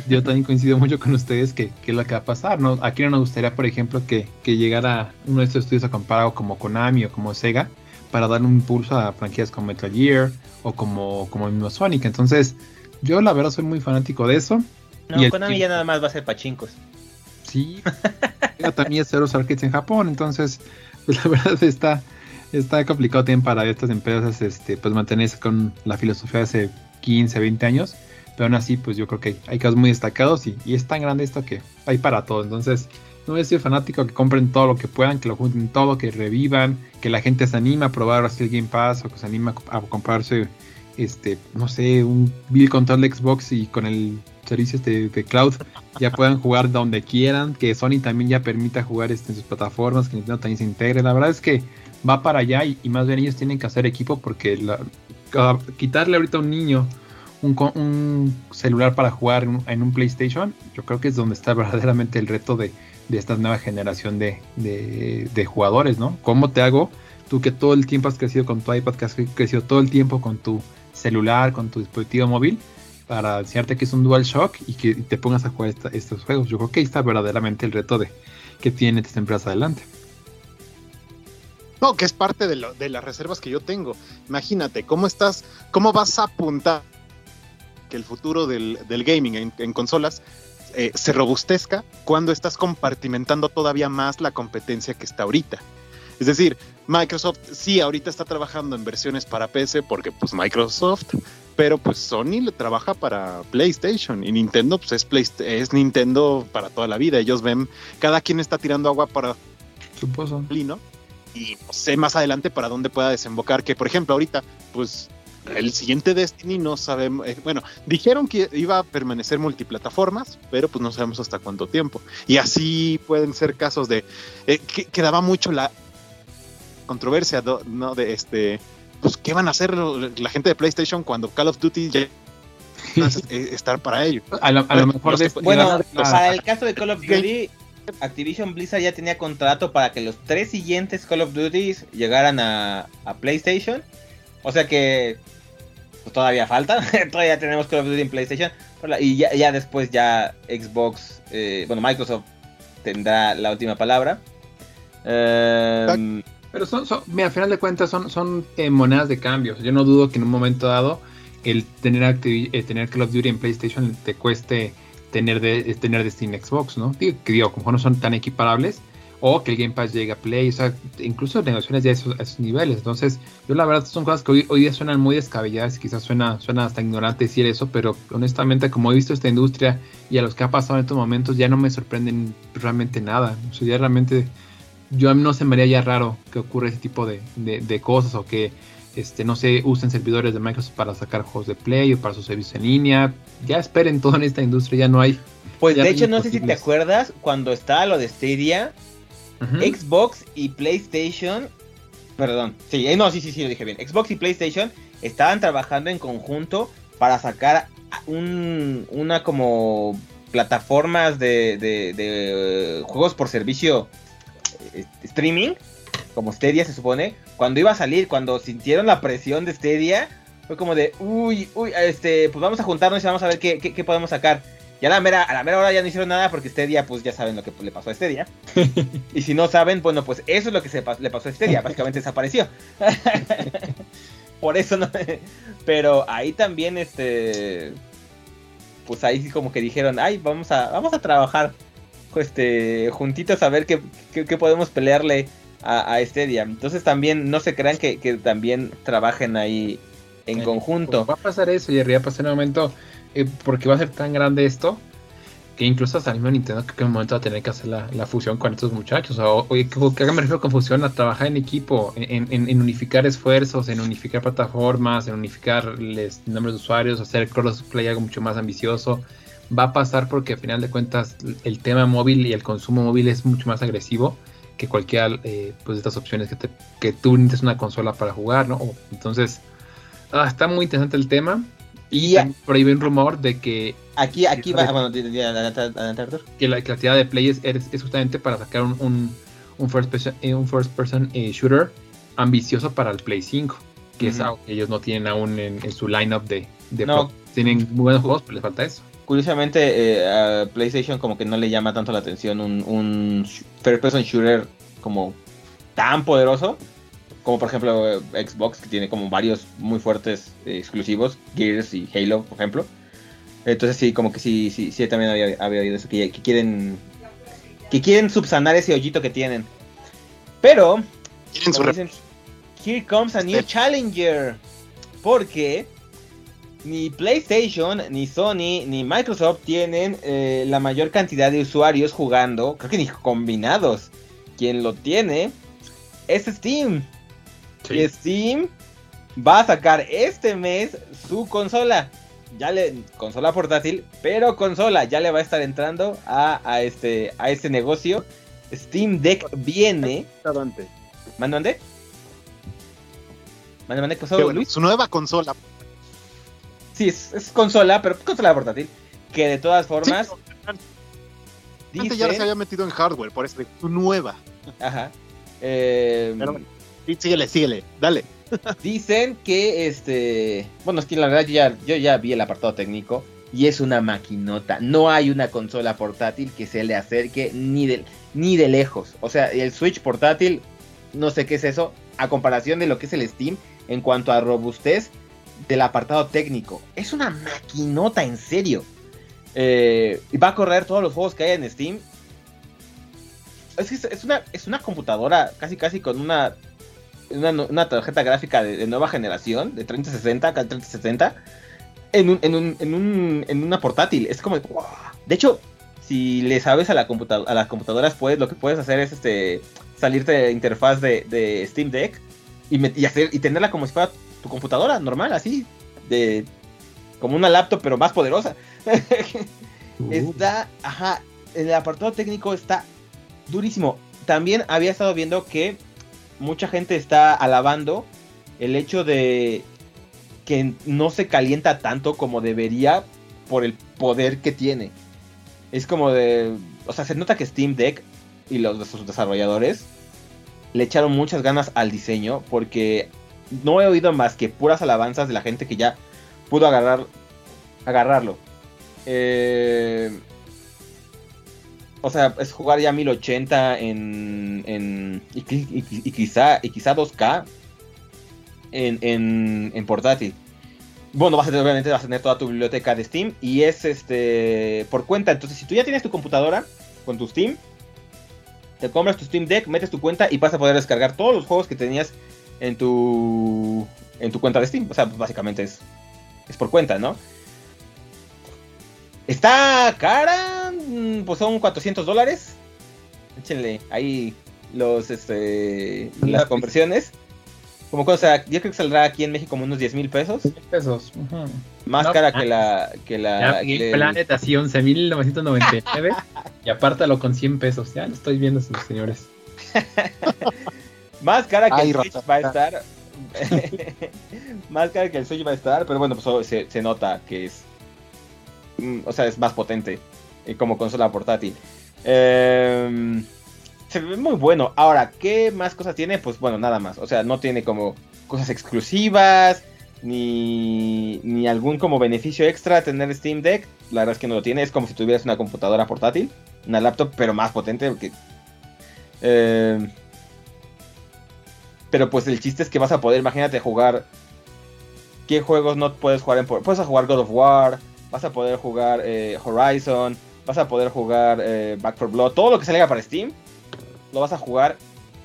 Speaker 4: yo también coincido mucho con ustedes que, que es lo que va a pasar, ¿no? Aquí no nos gustaría, por ejemplo, que, que llegara uno de estos estudios a comparado como Konami o como Sega para dar un impulso a franquicias como Metal Gear o como, como Sonic, entonces yo la verdad soy muy fanático de eso.
Speaker 2: No,
Speaker 4: Y el-
Speaker 2: Konami ya nada más va a ser pachincos.
Speaker 4: Sí, también es Zeros Arcades en Japón, entonces pues la verdad está, está complicado también para estas empresas este, pues mantenerse con la filosofía de hace 15, 20 años, pero aún así pues yo creo que hay casos muy destacados y, y es tan grande esto que hay para todo, entonces no voy a ser fanático que compren todo lo que puedan, que lo junten todo, que revivan, que la gente se anime a probar así el Game Pass o que se anime a, a comprarse este, no sé, un Bill control de Xbox y con el servicio este de cloud ya puedan jugar donde quieran, que Sony también ya permita jugar este, en sus plataformas, que Nintendo también se integre. La verdad es que va para allá y, más bien ellos tienen que hacer equipo porque quitarle ahorita a un niño un, un celular para jugar en un PlayStation, yo creo que es donde está verdaderamente el reto de, de esta nueva generación de, de- de jugadores, ¿no? ¿Cómo te hago? Tú que todo el tiempo has crecido con tu iPad, que has crecido todo el tiempo con tu celular, con tu dispositivo móvil, para enseñarte que es un DualShock y que te pongas a jugar esta- estos juegos. Yo creo que ahí está verdaderamente el reto de que tiene esta empresa adelante.
Speaker 3: No, que es parte de, lo- de las reservas que yo tengo. Imagínate, ¿cómo estás, cómo vas a apuntar que el futuro del, gaming en, en consolas eh, se robustezca cuando estás compartimentando todavía más la competencia que está ahorita? Es decir, Microsoft sí ahorita está trabajando en versiones para PC porque pues Microsoft, pero pues Sony le trabaja para PlayStation y Nintendo pues es, Play, es Nintendo para toda la vida. Ellos ven, cada quien está tirando agua para
Speaker 4: Suposo.
Speaker 3: Lino y no sé más adelante para dónde pueda desembocar. Que por ejemplo ahorita pues el siguiente Destiny no sabemos, eh, bueno, dijeron que iba a permanecer multiplataformas, pero pues no sabemos hasta cuánto tiempo. Y así pueden ser casos de eh, que, que daba mucho la controversia, ¿no? De este, pues, ¿qué van a hacer la gente de PlayStation cuando Call of Duty ya va a eh, estar para ellos?
Speaker 4: A lo, a lo mejor
Speaker 3: que-
Speaker 4: esto-
Speaker 2: Bueno, para el caso de Call of Duty, Activision Blizzard ya tenía contrato para que los tres siguientes Call of Duty llegaran a, a PlayStation. O sea que pues, todavía falta. todavía tenemos Call of Duty en PlayStation. Y ya, ya después ya Xbox, eh, bueno, Microsoft tendrá la última palabra. Em,
Speaker 4: Pero son, son- mira, al final de cuentas son, son eh, monedas de cambio. Yo no dudo que en un momento dado el tener, eh, tener Call of Duty en PlayStation te cueste tener de eh, tener Destiny en Xbox, ¿no? Digo, que digo, como no son tan equiparables, o que el Game Pass llegue a Play, o sea, incluso negociaciones ya a esos, a esos niveles. Entonces, yo la verdad son cosas que hoy, hoy día suenan muy descabelladas quizás suena, suena hasta ignorante decir eso, pero honestamente, como he visto esta industria y a los que ha pasado en estos momentos, ya no me sorprenden realmente nada. O sea, ya realmente yo a mí no se me haría ya raro que ocurra ese tipo de, de- de cosas o que este no se usen servidores de Microsoft para sacar juegos de Play o para sus servicios en línea. Ya esperen todo en esta industria, ya no hay.
Speaker 2: pues de hecho, no sé si te acuerdas cuando estaba lo de Stadia. Xbox y PlayStation, perdón, sí, eh, no, sí, sí, sí, lo dije bien. Xbox y PlayStation estaban trabajando en conjunto para sacar un, una como plataformas de, de- de, eh, juegos por servicio streaming, como Stadia se supone. Cuando iba a salir, cuando sintieron la presión de Stadia, fue como de, uy, uy, este, pues vamos a juntarnos y vamos a ver qué, qué- qué podemos sacar. Y a la, mera, a la mera hora ya no hicieron nada porque Stadia, pues ya saben lo que le pasó a Stadia. Y si no saben, bueno, pues eso es lo que se le pasó a Stadia, básicamente desapareció. Por eso no. Pero ahí también, este. Pues ahí sí como que dijeron, ay, vamos a, vamos a trabajar este, juntitos a ver qué, qué- qué podemos pelearle a, a Stadia. Entonces también no se crean que, que también trabajen ahí en
Speaker 4: Eh,
Speaker 2: conjunto.
Speaker 4: Va a pasar eso, Jerry, va a pasar en un momento, eh, porque va a ser tan grande esto, que incluso hasta el mismo Nintendo creo que en un momento va a tener que hacer la, la fusión con estos muchachos. O, oye, ¿qué, qué me refiero con fusión? A trabajar en equipo, en, en- en unificar esfuerzos, en unificar plataformas, en unificar les- nombres de usuarios, hacer cross play algo mucho más ambicioso. Va a pasar porque al final de cuentas el tema móvil y el consumo móvil es mucho más agresivo que cualquiera eh, pues, de estas opciones que, te- que tú necesitas una consola para jugar, ¿no? O- entonces, ah, está muy interesante el tema.
Speaker 2: Y
Speaker 4: por ahí hay un rumor de que,
Speaker 2: aquí, aquí va.
Speaker 4: sabe.
Speaker 2: Bueno, Arthur.
Speaker 4: que la creatividad de Play es, es- justamente para sacar un, un, un first person, eh, un first person eh, shooter ambicioso para el Play 5, que es algo que ellos no tienen aún en, en su lineup de, de
Speaker 2: No.
Speaker 4: Tienen muy buenos juegos, pero les falta eso.
Speaker 2: Curiosamente, eh, a PlayStation como que no le llama tanto la atención un, un first person shooter como tan poderoso. Como por ejemplo eh, Xbox, que tiene como varios muy fuertes eh, exclusivos, Gears y Halo, por ejemplo. Entonces sí, como que sí, sí, sí también había, había oído eso, que, que quieren que quieren subsanar ese hoyito que tienen. Pero, como dicen, here comes a new
Speaker 3: Este.
Speaker 2: challenger. Porque ni PlayStation, ni Sony, ni Microsoft tienen eh, la mayor cantidad de usuarios jugando, creo que ni combinados. Quien lo tiene es Steam. Y Steam va a sacar este mes su consola. Ya le consola portátil, pero consola ya le va a estar entrando a, a este a este negocio. Steam Deck viene. ¿Mande, mande? ¿Mande, mande? ¿Qué pasó,
Speaker 3: Qué bueno,
Speaker 2: Luis?
Speaker 3: Su nueva consola.
Speaker 2: Sí, es, es consola, pero consola portátil. Que de todas formas,
Speaker 3: Sí, Antes ya se había metido en hardware, por eso su nueva.
Speaker 2: Ajá. Eh,
Speaker 3: Pero bueno. Sí, síguele, síguele, dale.
Speaker 2: Dicen que este. Bueno, es que la verdad yo ya, yo ya vi el apartado técnico. Y es una maquinota. No hay una consola portátil que se le acerque ni de, ni de lejos. O sea, el Switch portátil, no sé qué es eso. A comparación de lo que es el Steam. En cuanto a robustez del apartado técnico. Es una maquinota, en serio. Eh, y va a correr todos los juegos que hay en Steam. Es, una, es una computadora casi casi con una una, una tarjeta gráfica de, nueva generación, de 3060, acá 3070. en, un, en, un, en, un, en una portátil. Es como. De hecho, si le sabes a, la a las computadoras, pues lo que puedes hacer es este salirte de la interfaz de, de Steam Deck y, y, hacer, y tenerla como si fuera tu computadora normal, así, de como una laptop, pero más poderosa. uh. Está, ajá, el apartado técnico está durísimo. También había estado viendo que mucha gente está alabando el hecho de que no se calienta tanto como debería por el poder que tiene. Es como de, o sea, se nota que Steam Deck y los de sus desarrolladores le echaron muchas ganas al diseño porque no he oído más que puras alabanzas de la gente que ya pudo agarrar agarrarlo. Eh, o sea, es jugar ya 1080 en, en y, quizá y quizá 2K en, en, en portátil. Bueno, vas a tener, obviamente vas a tener toda tu biblioteca de Steam y es este por cuenta. Entonces, si tú ya tienes tu computadora con tu Steam, te compras tu Steam Deck, metes tu cuenta y vas a poder descargar todos los juegos que tenías en tu en tu cuenta de Steam. O sea, básicamente es es por cuenta, ¿no? Está cara, mm, pues son 400 dólares. Échenle ahí los este las conversiones. Como cosa, yo creo que saldrá aquí en México como unos 10 mil pesos.
Speaker 4: 10 pesos. Uh -huh.
Speaker 2: Más no, cara que la. Que la
Speaker 4: que Planet así 11.999. y apártalo con 100 pesos. Ya lo estoy viendo, señores.
Speaker 2: Más cara que Ay, el Switch va a estar. más cara que el Switch va a estar. Pero bueno, pues se, se nota que es. O sea, es más potente. Como consola portátil. Eh se ve muy bueno. Ahora, ¿qué más cosas tiene? Pues bueno, nada más. O sea, no tiene como cosas exclusivas, ni, ni algún como beneficio extra tener Steam Deck. La verdad es que no lo tiene. Es como si tuvieras una computadora portátil, una laptop, pero más potente. Porque, eh, pero pues el chiste es que vas a poder, imagínate, jugar. ¿Qué juegos no puedes jugar en... Puedes jugar God of War, vas a poder jugar eh, Horizon, vas a poder jugar eh, Back 4 Blood, todo lo que salga para Steam lo vas a jugar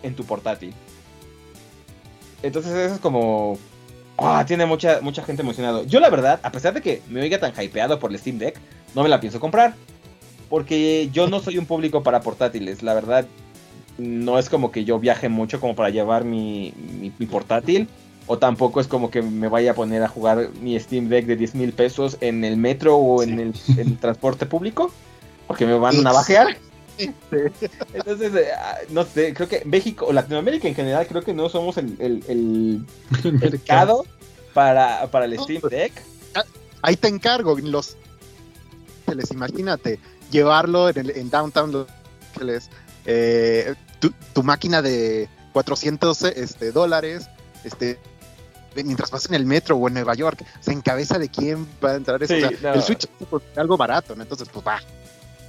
Speaker 2: en tu portátil. Entonces eso es como... Ah, tiene mucha, mucha gente emocionado. Yo la verdad, a pesar de que me oiga tan hypeado por el Steam Deck, no me la pienso comprar. Porque yo no soy un público para portátiles. La verdad, no es como que yo viaje mucho como para llevar mi, mi, mi portátil. O tampoco es como que me vaya a poner a jugar mi Steam Deck de 10 mil pesos en el metro o sí. en, el, en, el, transporte público. Porque me van a bajear. Entonces, eh, no sé, creo que México o Latinoamérica en general, creo que no somos el, el, el mercado para, para el Steam Deck.
Speaker 3: Ahí te encargo, los les imagínate, llevarlo en, el, en Downtown Los Ángeles, eh, tu, tu, máquina de 400 este, dólares, este, mientras vas en el metro o en Nueva York, se encabeza de quién va a entrar eso. Sí, o sea, no. El Switch es algo barato, ¿no? Entonces, pues va.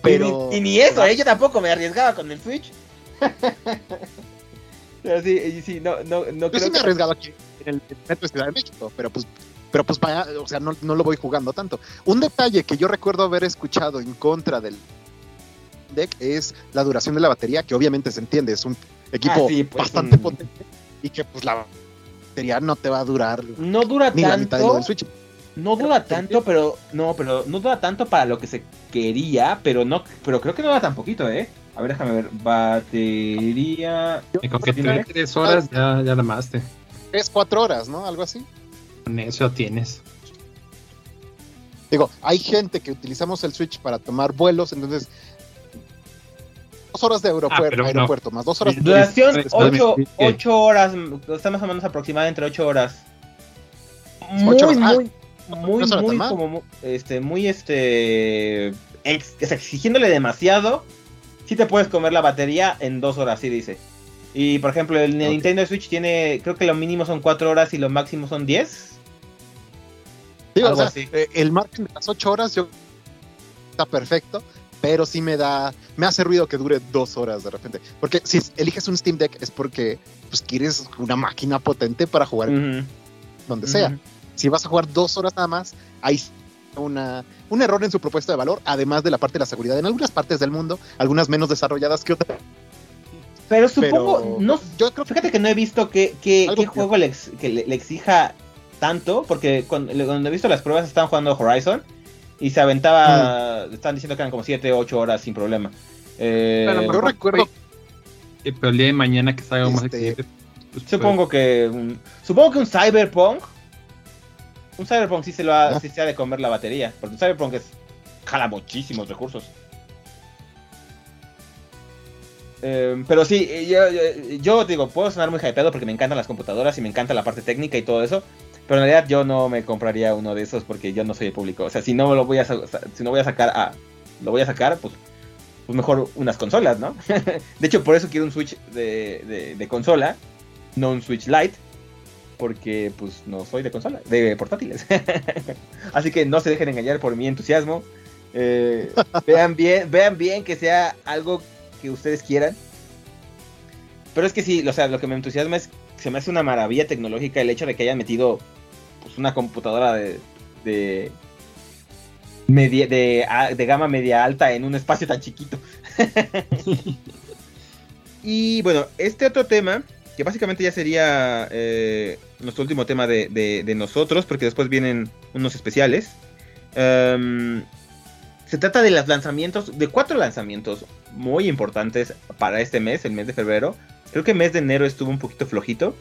Speaker 2: Pero... Y, ni, y ni eso, ¿eh? yo tampoco me arriesgaba con el Switch. pero sí, sí, no, no, no
Speaker 3: yo
Speaker 2: creo
Speaker 3: sí me he arriesgado aquí en el metro de Ciudad de México, pero pues, pero pues vaya, o sea, no, no lo voy jugando tanto. Un detalle que yo recuerdo haber escuchado en contra del deck es la duración de la batería, que obviamente se entiende, es un equipo ah, sí, pues, bastante un... potente y que pues la batería no te va a durar
Speaker 2: no dura
Speaker 3: ni
Speaker 2: tanto.
Speaker 3: la mitad de lo del Switch.
Speaker 2: No dura tanto, pero no, pero no dura tanto para lo que se quería, pero no, pero creo que no dura tan poquito, eh. A ver, déjame ver. Batería.
Speaker 4: Y con que te tres horas ya, ya la amaste.
Speaker 3: Tres, cuatro horas, ¿no? Algo así.
Speaker 4: Con eso tienes.
Speaker 3: Digo, hay gente que utilizamos el Switch para tomar vuelos, entonces dos horas de aeropuerto, ah, aeropuerto no. más dos horas de
Speaker 2: duración ocho, ocho horas, está más o menos aproximada entre ocho horas. Muy, horas. Ah, muy, muy, muy, como, este, muy, este, ex, exigiéndole demasiado, sí te puedes comer la batería en dos horas, sí dice. Y por ejemplo, el okay. Nintendo Switch tiene, creo que lo mínimo son cuatro horas y lo máximo son diez.
Speaker 3: Sí, Algo o sea, así. Eh, el margen de las ocho horas yo está perfecto, pero sí me da, me hace ruido que dure dos horas de repente. Porque si eliges un Steam Deck es porque pues quieres una máquina potente para jugar uh -huh. donde uh -huh. sea. Si vas a jugar dos horas nada más, hay una, un error en su propuesta de valor, además de la parte de la seguridad. En algunas partes del mundo, algunas menos desarrolladas que otras.
Speaker 2: Pero supongo, Pero, no, yo creo fíjate que no he visto que, que, qué juego le, que le, le, exija tanto, porque cuando, cuando he visto las pruebas estaban jugando Horizon y se aventaba, están diciendo que eran como 7, 8 horas sin problema. Eh,
Speaker 3: Pero yo recuerdo
Speaker 4: pero el día de mañana que salga más
Speaker 3: Este,
Speaker 4: exigente, pues,
Speaker 2: supongo que un, supongo que un Cyberpunk un Cyberpunk sí se lo ha,
Speaker 3: Ah.
Speaker 2: sí se ha de comer la batería, porque un Cyberpunk es jala muchísimos recursos. Eh, pero sí, eh, yo, yo, yo digo, puedo sonar muy hypeado porque me encantan las computadoras y me encanta la parte técnica y todo eso. Pero en realidad yo no me compraría uno de esos porque yo no soy el público. O sea, si no lo voy a, si no voy a sacar a, lo voy a sacar, pues, pues mejor unas consolas, ¿no? de hecho, por eso quiero un Switch de, de, de consola, no un Switch Lite. Porque pues no soy de consola, de portátiles. Así que no se dejen engañar por mi entusiasmo. Eh, vean bien, vean bien que sea algo que ustedes quieran. Pero es que sí, o sea, lo que me entusiasma es se me hace una maravilla tecnológica el hecho de que hayan metido pues, una computadora de, de, media- de, de gama media alta en un espacio tan chiquito. y bueno, este otro tema, que básicamente ya sería eh, nuestro último tema de, de- de nosotros, porque después vienen unos especiales. Em, se trata de los lanzamientos, de cuatro lanzamientos muy importantes para este mes, el mes de febrero. Creo que el mes de enero estuvo un poquito flojito.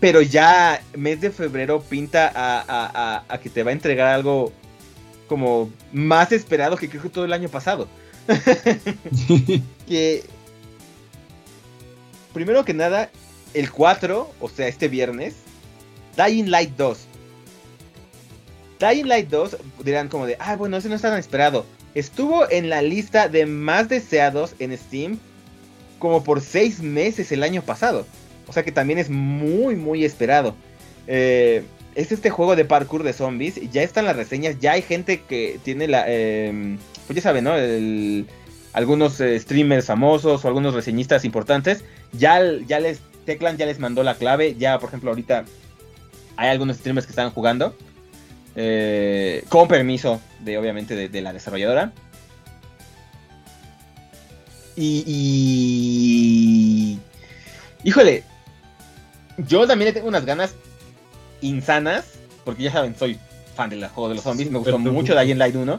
Speaker 2: Pero ya mes de febrero pinta a, a- a- a que te va a entregar algo como más esperado que creo que todo el año pasado. que primero que nada, el 4, o sea, este viernes, Dying Light 2. Dying Light 2 dirán como de, ah, bueno, ese no está tan esperado. Estuvo en la lista de más deseados en Steam como por 6 meses el año pasado. O sea que también es muy, muy esperado. Eh, es este juego de parkour de zombies. Ya están las reseñas. Ya hay gente que tiene la... eh, pues ya saben, ¿no? Algunos eh, streamers famosos o algunos reseñistas importantes. Ya, ya les... Teclan ya les mandó la clave. Ya, por ejemplo, ahorita hay algunos streamers que están jugando. con permiso de, obviamente, de la desarrolladora. Y, y... Híjole, yo también le tengo unas ganas insanas, porque ya saben, soy fan del juego de los zombies, me gustó mucho Dying Light 1.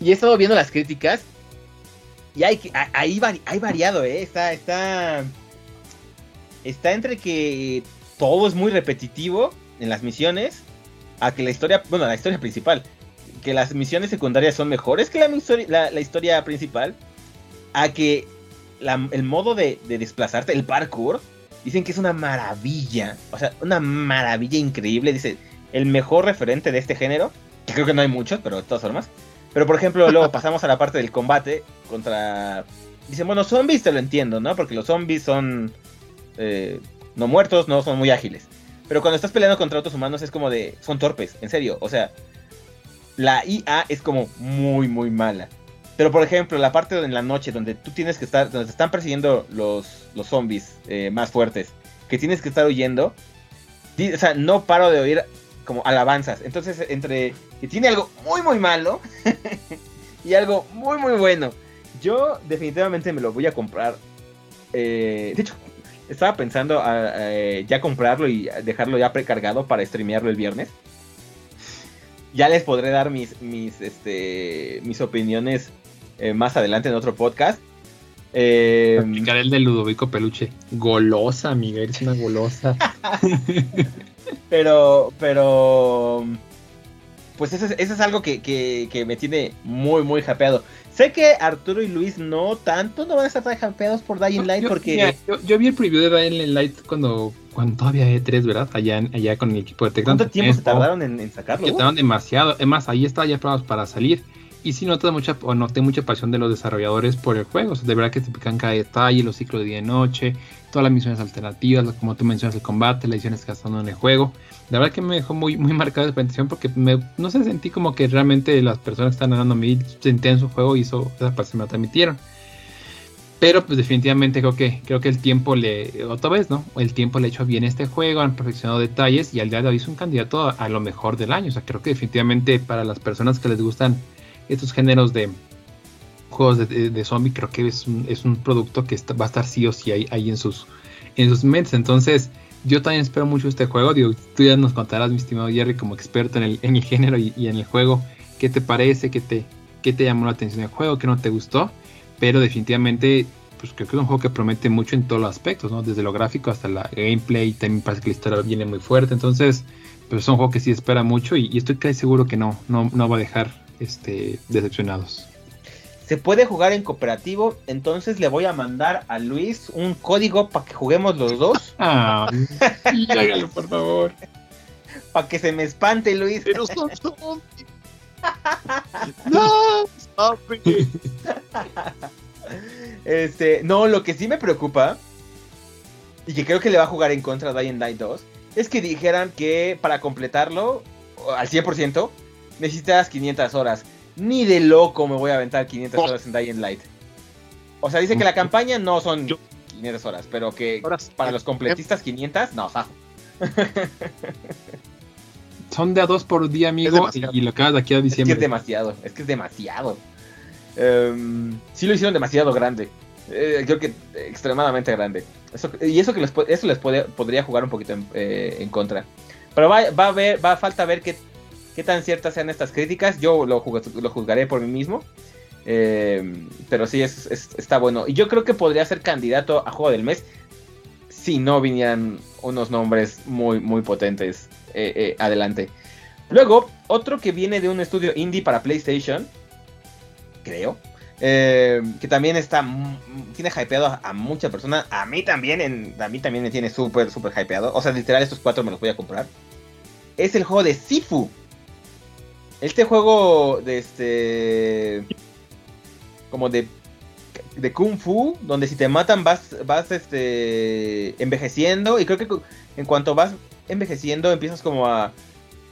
Speaker 2: Y he estado viendo las críticas, y hay, que- hay, hay variado, ¿eh? Está, está, está entre que todo es muy repetitivo en las misiones, a que la historia, bueno, la historia principal, que las misiones secundarias son mejores que la, la- la historia principal, a que la- el modo de, de desplazarte, el parkour, dicen que es una maravilla, o sea, una maravilla increíble, dice, el mejor referente de este género, que creo que no hay muchos, pero de todas formas. Pero por ejemplo, luego pasamos a la parte del combate contra... Dicen, bueno, zombies te lo entiendo, ¿no? Porque los zombies son eh, no muertos, no son muy ágiles. Pero cuando estás peleando contra otros humanos es como de... Son torpes, en serio. O sea, la IA es como muy, muy mala. Pero por ejemplo, la parte en la noche donde tú tienes que estar, donde te están persiguiendo los, los zombies eh, más fuertes, que tienes que estar huyendo, o sea, no paro de oír como alabanzas. Entonces, entre que tiene algo muy, muy malo y algo muy, muy bueno, yo definitivamente me lo voy a comprar. Eh, de hecho, estaba pensando a- a, ya comprarlo y dejarlo ya precargado para streamearlo el viernes. Ya les podré dar mis, mis, este, mis opiniones eh, más adelante en otro podcast. Eh,
Speaker 4: Aplicar el de Ludovico Peluche. Golosa, amiga, eres una golosa.
Speaker 2: pero, pero, pues eso es, eso es algo que, que, que me tiene muy, muy hypeado. Sé que Arturo y Luis no tanto, no van a estar tan hypeados por Dying Light
Speaker 4: Yo-
Speaker 2: porque...
Speaker 4: mira, yo, yo vi el preview de Dying Light cuando, cuando todavía E3, ¿verdad? Allá, allá con el equipo de Teclan.
Speaker 2: ¿Cuánto tiempo se tardaron en, en sacarlo?
Speaker 4: Que tardaron demasiado. Es más, ahí estaba ya programados para salir. Y sí noté mucha, o noté mucha pasión de los desarrolladores por el juego. O sea, de verdad que te pican cada detalle, los ciclos de día y noche, todas las misiones alternativas, lo- como tú mencionas, el combate, las ediciones que están en el juego. La verdad que me dejó muy, muy marcada esa atención porque me, no sé, sentí como que realmente las personas que están hablando a mí sentían su juego y eso, esa parte me la transmitieron. Pero pues definitivamente creo que creo que el tiempo le otra vez, ¿no? El tiempo le ha hecho bien este juego, han perfeccionado detalles y al día de hoy es un candidato a, lo mejor del año. O sea, creo que definitivamente para las personas que les gustan estos géneros de juegos de, de, zombie, creo que es un, es un producto que está- va a estar sí o sí ahí, en sus en sus mentes. Entonces, Yo también espero mucho este juego. Tú ya nos contarás, mi estimado Jerry, como experto en el, en el género y, y en el juego, qué te parece, qué te, qué te llamó la atención del juego, qué no te gustó. Pero definitivamente pues creo que es un juego que promete mucho en todos los aspectos, ¿no? Desde lo gráfico hasta la gameplay, también parece que la historia viene muy fuerte, entonces, pues es un juego que sí espera mucho y, y estoy casi seguro que no, no, no va a dejar este, decepcionados.
Speaker 2: Se puede jugar en cooperativo, entonces le voy a mandar a Luis un código para que juguemos los dos.
Speaker 4: Ah, hágalo, por favor.
Speaker 2: Para que se me espante, Luis.
Speaker 3: Pero son zombies. No, stop it.
Speaker 2: Este, no, lo que sí me preocupa, y que creo que le va a jugar en contra de Dying Light 2, es que dijeran que para completarlo al 100% necesitas 500 horas. Ni de loco me voy a aventar 500 horas en Dying Light. O sea, dice que la campaña no son
Speaker 3: Yo-
Speaker 2: 500 horas, pero que para los completistas 500, no, sajo.
Speaker 4: Son de a dos por día, amigo, y, lo acabas de aquí a
Speaker 2: Es que
Speaker 4: diciembre.
Speaker 2: es demasiado, es que es demasiado. Em, sí lo hicieron demasiado grande. Eh, creo que extremadamente grande. Eso, y eso que les, eso les puede- podría jugar un poquito en, eh, en contra. Pero va, va a ver, va a falta ver qué, qué tan ciertas sean estas críticas. Yo lo juzgaré por mí mismo. Em, pero sí, es, es- está bueno. Y yo creo que podría ser candidato a juego del mes si no vinieran unos nombres muy, muy potentes eh, eh, adelante. Luego, otro que viene de un estudio indie para PlayStation, creo, eh, que también está, m- tiene hypeado a, a muchas personas, a mí también, a mí también me tiene súper, súper hypeado, o sea, literal estos cuatro me los voy a comprar, es el juego de Sifu. Este juego de este, como de, de Kung Fu, donde si te matan vas, vas este, envejeciendo, y creo que en cuanto vas envejeciendo empiezas como a,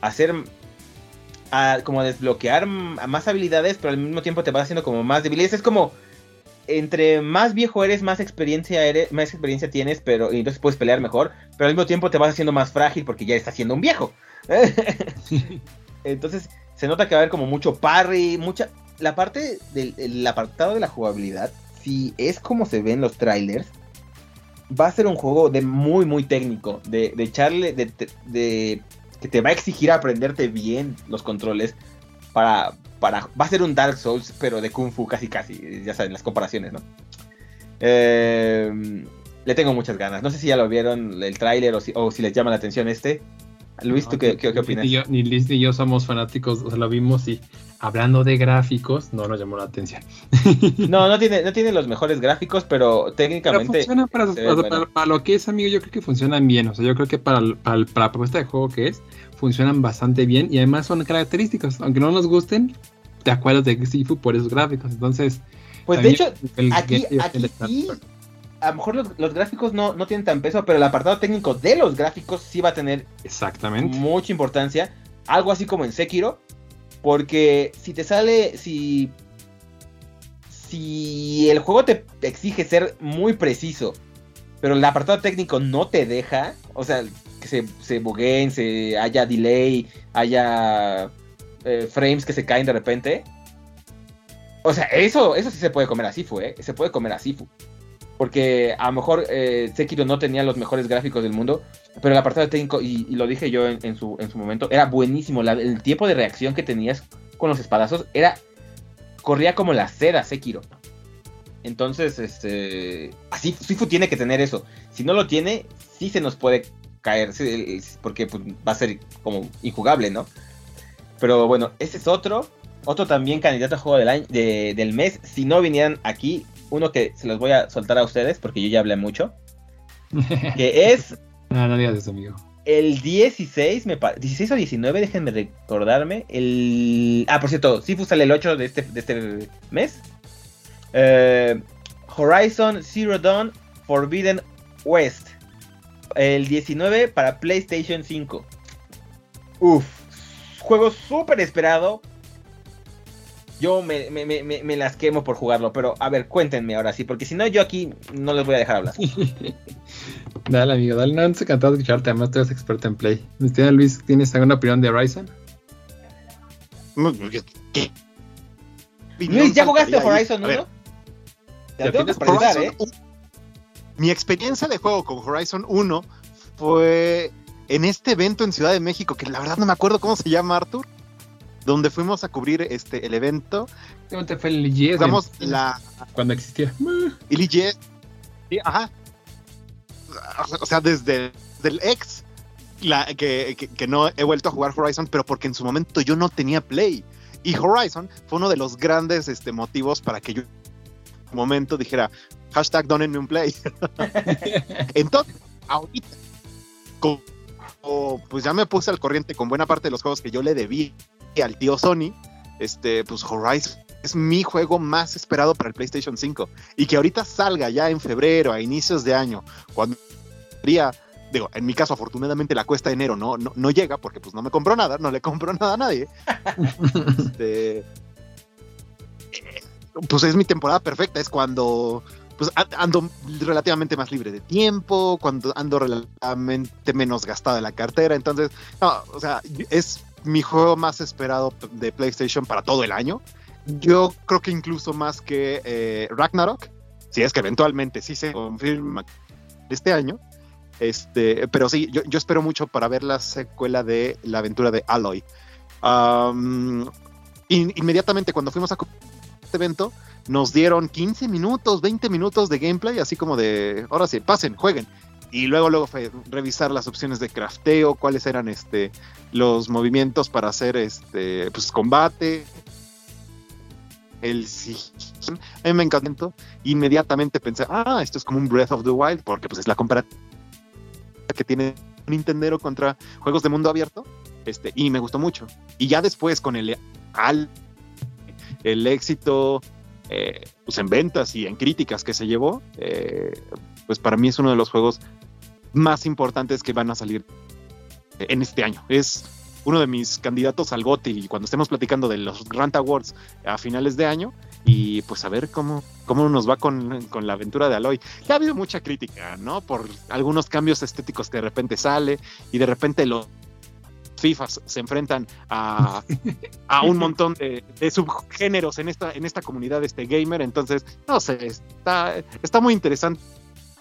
Speaker 2: a hacer a como a desbloquear más habilidades, pero al mismo tiempo te vas haciendo como más débiles. Es como entre más viejo eres, más experiencia eres, más experiencia tienes, pero y entonces puedes pelear mejor, pero al mismo tiempo te vas haciendo más frágil porque ya estás siendo un viejo. entonces se nota que va a haber como mucho parry, mucha la parte del el apartado de la jugabilidad, si es como se ve en los trailers, va a ser un juego de muy muy técnico, de, de echarle de, que te va a exigir aprenderte bien los controles para para va a ser un Dark Souls pero de kung fu casi casi, ya saben las comparaciones, ¿no? Eh, le tengo muchas ganas. No sé si ya lo vieron el tráiler o si, o si les llama la atención este. Luis, ¿tú qué, qué- qué opinas?
Speaker 4: Ni, yo, ni Liz ni yo somos fanáticos, o sea, lo vimos y hablando de gráficos, no nos llamó la atención.
Speaker 2: No, no tiene, no tiene los mejores gráficos, pero
Speaker 4: Pero
Speaker 2: técnicamente
Speaker 4: funciona para,
Speaker 2: bueno.
Speaker 4: lo que es, amigo, yo creo que funcionan bien. O sea, yo creo que para, para, para la propuesta de juego que es, funcionan bastante bien y además son característicos. Aunque no nos gusten, te acuerdas de Sifu por esos gráficos. Entonces,
Speaker 2: Pues de hecho,
Speaker 4: el
Speaker 2: aquí, a lo mejor los, los gráficos no, no tienen tan peso, pero el apartado técnico de los gráficos sí va a tener
Speaker 4: Exactamente.
Speaker 2: mucha importancia. Algo así como en Sekiro. Porque si te sale. Si. Si el juego te exige ser muy preciso. Pero el apartado técnico no te deja. O sea, que se, se bugueen, se haya delay, haya eh, frames que se caen de repente. O sea, eso, eso sí se puede comer así, fue, Se puede comer así, Porque a lo mejor eh, Sekiro no tenía los mejores gráficos del mundo, pero el apartado técnico, y, lo dije yo en, su, en su momento, era buenísimo. El tiempo de reacción que tenías con los espadazos era. Corría como la seda, Sekiro. Entonces, este. Así, Sifu tiene que tener eso. Si no lo tiene, sí se nos puede caer. porque pues, va a ser como injugable, ¿no? Pero bueno, ese es otro. Otro también candidato a juego del, del mes. Si no vinieran aquí, uno que se los voy a soltar a ustedes, porque yo ya hablé mucho. Que es
Speaker 4: no, no digas eso, amigo.
Speaker 2: el 16, me pa- 16 o 19, déjenme recordarme. El. Ah, por cierto, Sifu sale el 8 de este, de este mes. Eh, Horizon Zero Dawn Forbidden West. El 19 para PlayStation 5. Uf, juego súper esperado. Yo me, me- me- me- me las quemo por jugarlo, pero a ver, cuéntenme ahora sí, porque si no, yo aquí no les voy a dejar hablar.
Speaker 4: Dale, amigo, dale, no, antes encantado de escucharte, además tú eres experto en Play. Estimado Luis, ¿tienes alguna opinión de Horizon?
Speaker 3: ¿Qué?
Speaker 2: Luis, ¿ya jugaste. Horizon
Speaker 3: A
Speaker 2: 1?
Speaker 3: ver,
Speaker 2: Te tengo que
Speaker 3: Horizon
Speaker 2: ¿eh?
Speaker 3: Mi experiencia de juego con Horizon 1 fue en este evento en Ciudad de México, que la verdad no me acuerdo cómo se llama, Arthur, donde fuimos a cubrir este el evento.
Speaker 4: ¿Cómo te fue el IGS?
Speaker 3: La
Speaker 4: Cuando existía.
Speaker 3: el IGS. Sí, ajá. O sea, desde el ex la, que, que- que no he vuelto a jugar Horizon, pero porque en su momento yo no tenía Play. Y Horizon fue uno de los grandes este, motivos para que yo en su momento dijera hashtag donenme un Play. Entonces, ahorita, como, como, pues ya me puse al corriente con buena parte de los juegos que yo le debí al tío Sony, este, pues Horizon es mi juego más esperado para el PlayStation 5. Y que ahorita salga ya en febrero, a inicios de año, cuando sería, digo, en mi caso afortunadamente la cuesta de enero no, no, no llega porque pues no me compró nada, no le compró nada a nadie. Este, pues es mi temporada perfecta, es cuando pues ando relativamente más libre de tiempo, cuando ando relativamente menos gastada la cartera, entonces, no, o sea, es mi juego más esperado de PlayStation para todo el año. Yo creo que incluso más que eh, Ragnarok, si es que eventualmente sí se confirma este año. Este, pero sí, yo, espero mucho para ver la secuela de la aventura de Aloy. Am, in- inmediatamente cuando fuimos a este evento, nos dieron 15 minutos, 20 minutos de gameplay, así como de, ahora sí, pasen, jueguen. Y luego, luego fue revisar las opciones de crafteo, cuáles eran este, los movimientos para hacer este, pues, combate. El. A mí me encantó. Inmediatamente pensé, ah, esto es como un Breath of the Wild, porque pues es la comparativa que tiene Nintendero contra juegos de mundo abierto. Este, y me gustó mucho. Y ya después con el al el éxito eh, pues en ventas y en críticas que se llevó, eh, pues para mí es uno de los juegos más importantes que van a salir en este año. Es uno de mis candidatos al GOTY cuando estemos platicando de los Grant Awards a finales de año y pues a ver cómo, cómo nos va con, con la aventura de Aloy. Ya ha habido mucha crítica, ¿no? Por algunos cambios estéticos que de repente sale y de repente los FIFAs se enfrentan a, a un montón de, de subgéneros en esta, en esta comunidad este gamer. Entonces, no sé, está, está muy interesante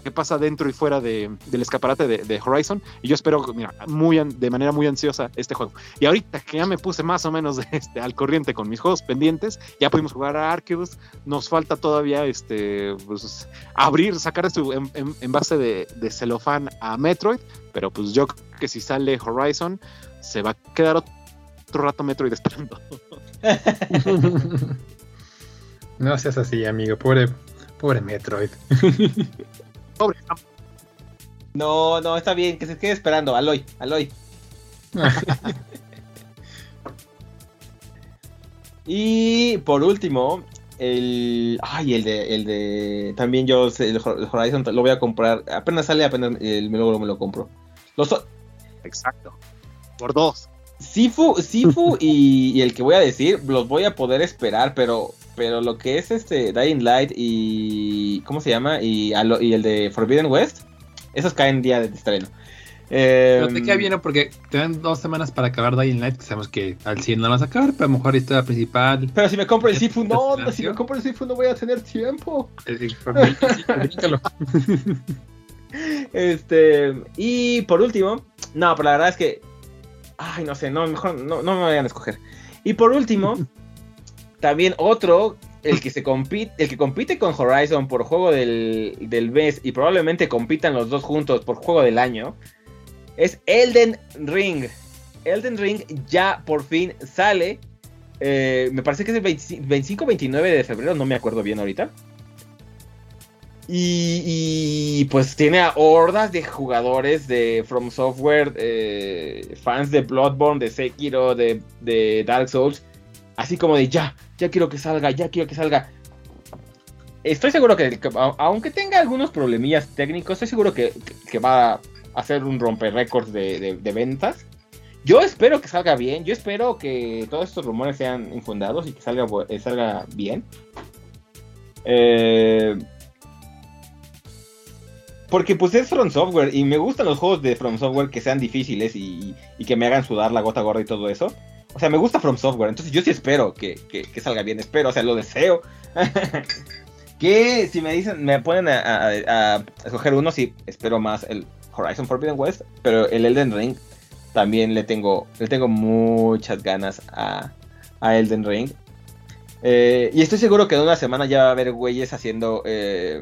Speaker 3: qué pasa dentro y fuera de- del escaparate de, de Horizon. Y yo espero, mira, muy, de manera muy ansiosa este juego. Y ahorita que ya me puse más o menos este, al corriente con mis juegos pendientes, ya pudimos jugar a Arceus. Nos falta todavía este, pues, abrir, sacar su en, en- en base de, de celofán a Metroid. Pero pues yo creo que si sale Horizon, se va a quedar otro rato Metroid esperando.
Speaker 4: no seas así, amigo. Pobre, pobre Metroid.
Speaker 3: Pobre,
Speaker 2: No, no, está bien, que se quede esperando. Aloy, Aloy. Y por último, el. Ay, el de. El de. También yo el Hor- el Horizon lo voy a comprar. Apenas sale, apenas el, luego me lo compro. Los
Speaker 3: Exacto. Por dos.
Speaker 2: Sifu, Sifu y, y el que voy a decir, los voy a poder esperar, pero. Pero lo que es este Dying Light y. ¿Cómo se llama? Y, lo- y el de Forbidden West. Esos caen día de estreno.
Speaker 4: Pero
Speaker 2: Em,
Speaker 4: te queda bien, ¿no? Porque te dan dos semanas para acabar Dying Light, que sabemos que al 100 no lo vas a acabar, pero a lo mejor la historia principal.
Speaker 2: Pero si me compro el
Speaker 4: ¿Ya
Speaker 2: Sifu, no,
Speaker 4: financió?
Speaker 2: si me compro el Sifu no voy a tener tiempo.
Speaker 4: eh, bríncalo.
Speaker 2: Este, y por último, no, pero la verdad es que, ay, no sé, no, mejor no, no me vayan a escoger. Y por último, también otro, el que se compite, el que compite con Horizon por juego del, del mes y probablemente compitan los dos juntos por juego del año, es Elden Ring. Elden Ring ya por fin sale. eh, me parece que es el 25-29 de febrero, no me acuerdo bien ahorita. Y, pues tiene a hordas de jugadores de From Software, eh, fans de Bloodborne, de Sekiro, de Dark Souls, así como de ya, ya quiero que salga, ya quiero que salga. Estoy seguro que, aunque tenga algunos problemillas técnicos, estoy seguro que, que- va a hacer un romper récords de, de- ventas. Yo espero que salga bien, yo espero que todos estos rumores sean infundados y que salga, eh, salga bien. Eh, porque pues es From Software y me gustan los juegos de From Software que sean difíciles y, y que me hagan sudar la gota gorda y todo eso. O sea, me gusta From Software, entonces yo sí espero que, que- salga bien, espero, o sea, lo deseo. Que si me dicen, me ponen a escoger uno, sí, espero más el Horizon Forbidden West, pero el Elden Ring también le tengo, le tengo muchas ganas a, a Elden Ring. Eh, y estoy seguro que en una semana ya va a haber güeyes haciendo eh,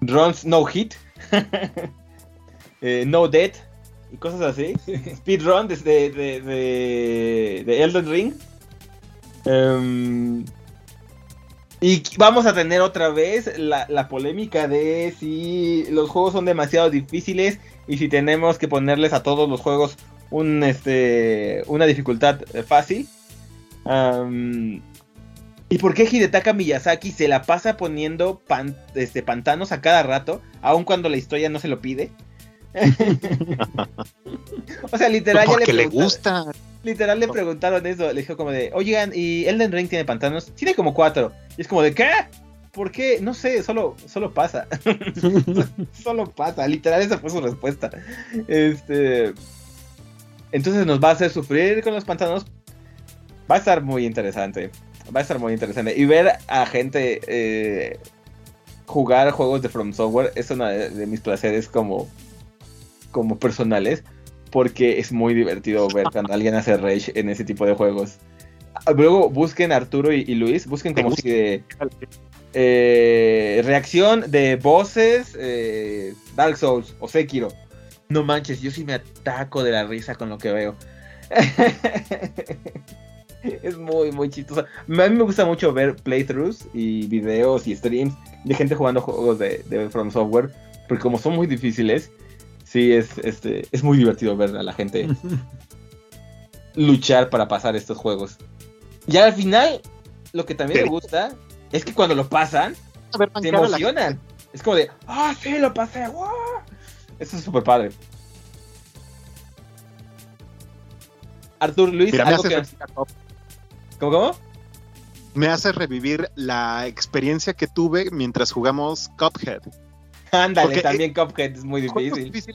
Speaker 2: runs no hit, eh, no dead y cosas así. Speedrun desde de, de, de Elden Ring. Em, y vamos a tener otra vez la, la polémica de si los juegos son demasiado difíciles y si tenemos que ponerles a todos los juegos un, este, una dificultad eh, fácil. Am, ¿Y por qué Hidetaka Miyazaki se la pasa poniendo pan- este, pantanos a cada rato, aun cuando la historia no se lo pide? o sea, literal, ya
Speaker 3: le gusta.
Speaker 2: Literal le preguntaron eso, le dijo como de, oigan, ¿y Elden Ring tiene pantanos? Tiene como cuatro. Y es como de, ¿qué? ¿Por qué? No sé, solo, solo pasa. solo pasa, literal esa fue su respuesta. Este... Entonces nos va a hacer sufrir con los pantanos. Va a estar muy interesante. Va a estar muy interesante. Y ver a gente eh, jugar juegos de From Software es uno de, de mis placeres como, como personales. Porque es muy divertido ver cuando alguien hace rage en ese tipo de juegos. Ah, Luego busquen Arturo y, y Luis, busquen como si de eh, reacción de voces eh, Dark Souls o Sekiro. No manches, yo sí me ataco de la risa con lo que veo. es muy, muy chistoso. A mí me gusta mucho ver playthroughs y videos y streams de gente jugando juegos de, de From Software. Porque como son muy difíciles, sí es, este, es muy divertido ver a la gente luchar para pasar estos juegos. Y al final, lo que también me gusta es que cuando lo pasan,
Speaker 3: ver,
Speaker 2: se emocionan. Es como de, ah, sí, lo pasé, ¡guau! Eso es súper padre. Artur Luis,
Speaker 3: Mira, me hace,
Speaker 2: que-. ¿Cómo, cómo?
Speaker 3: me hace revivir la experiencia que tuve mientras jugamos Cuphead.
Speaker 2: Ándale, también Cuphead es muy difícil.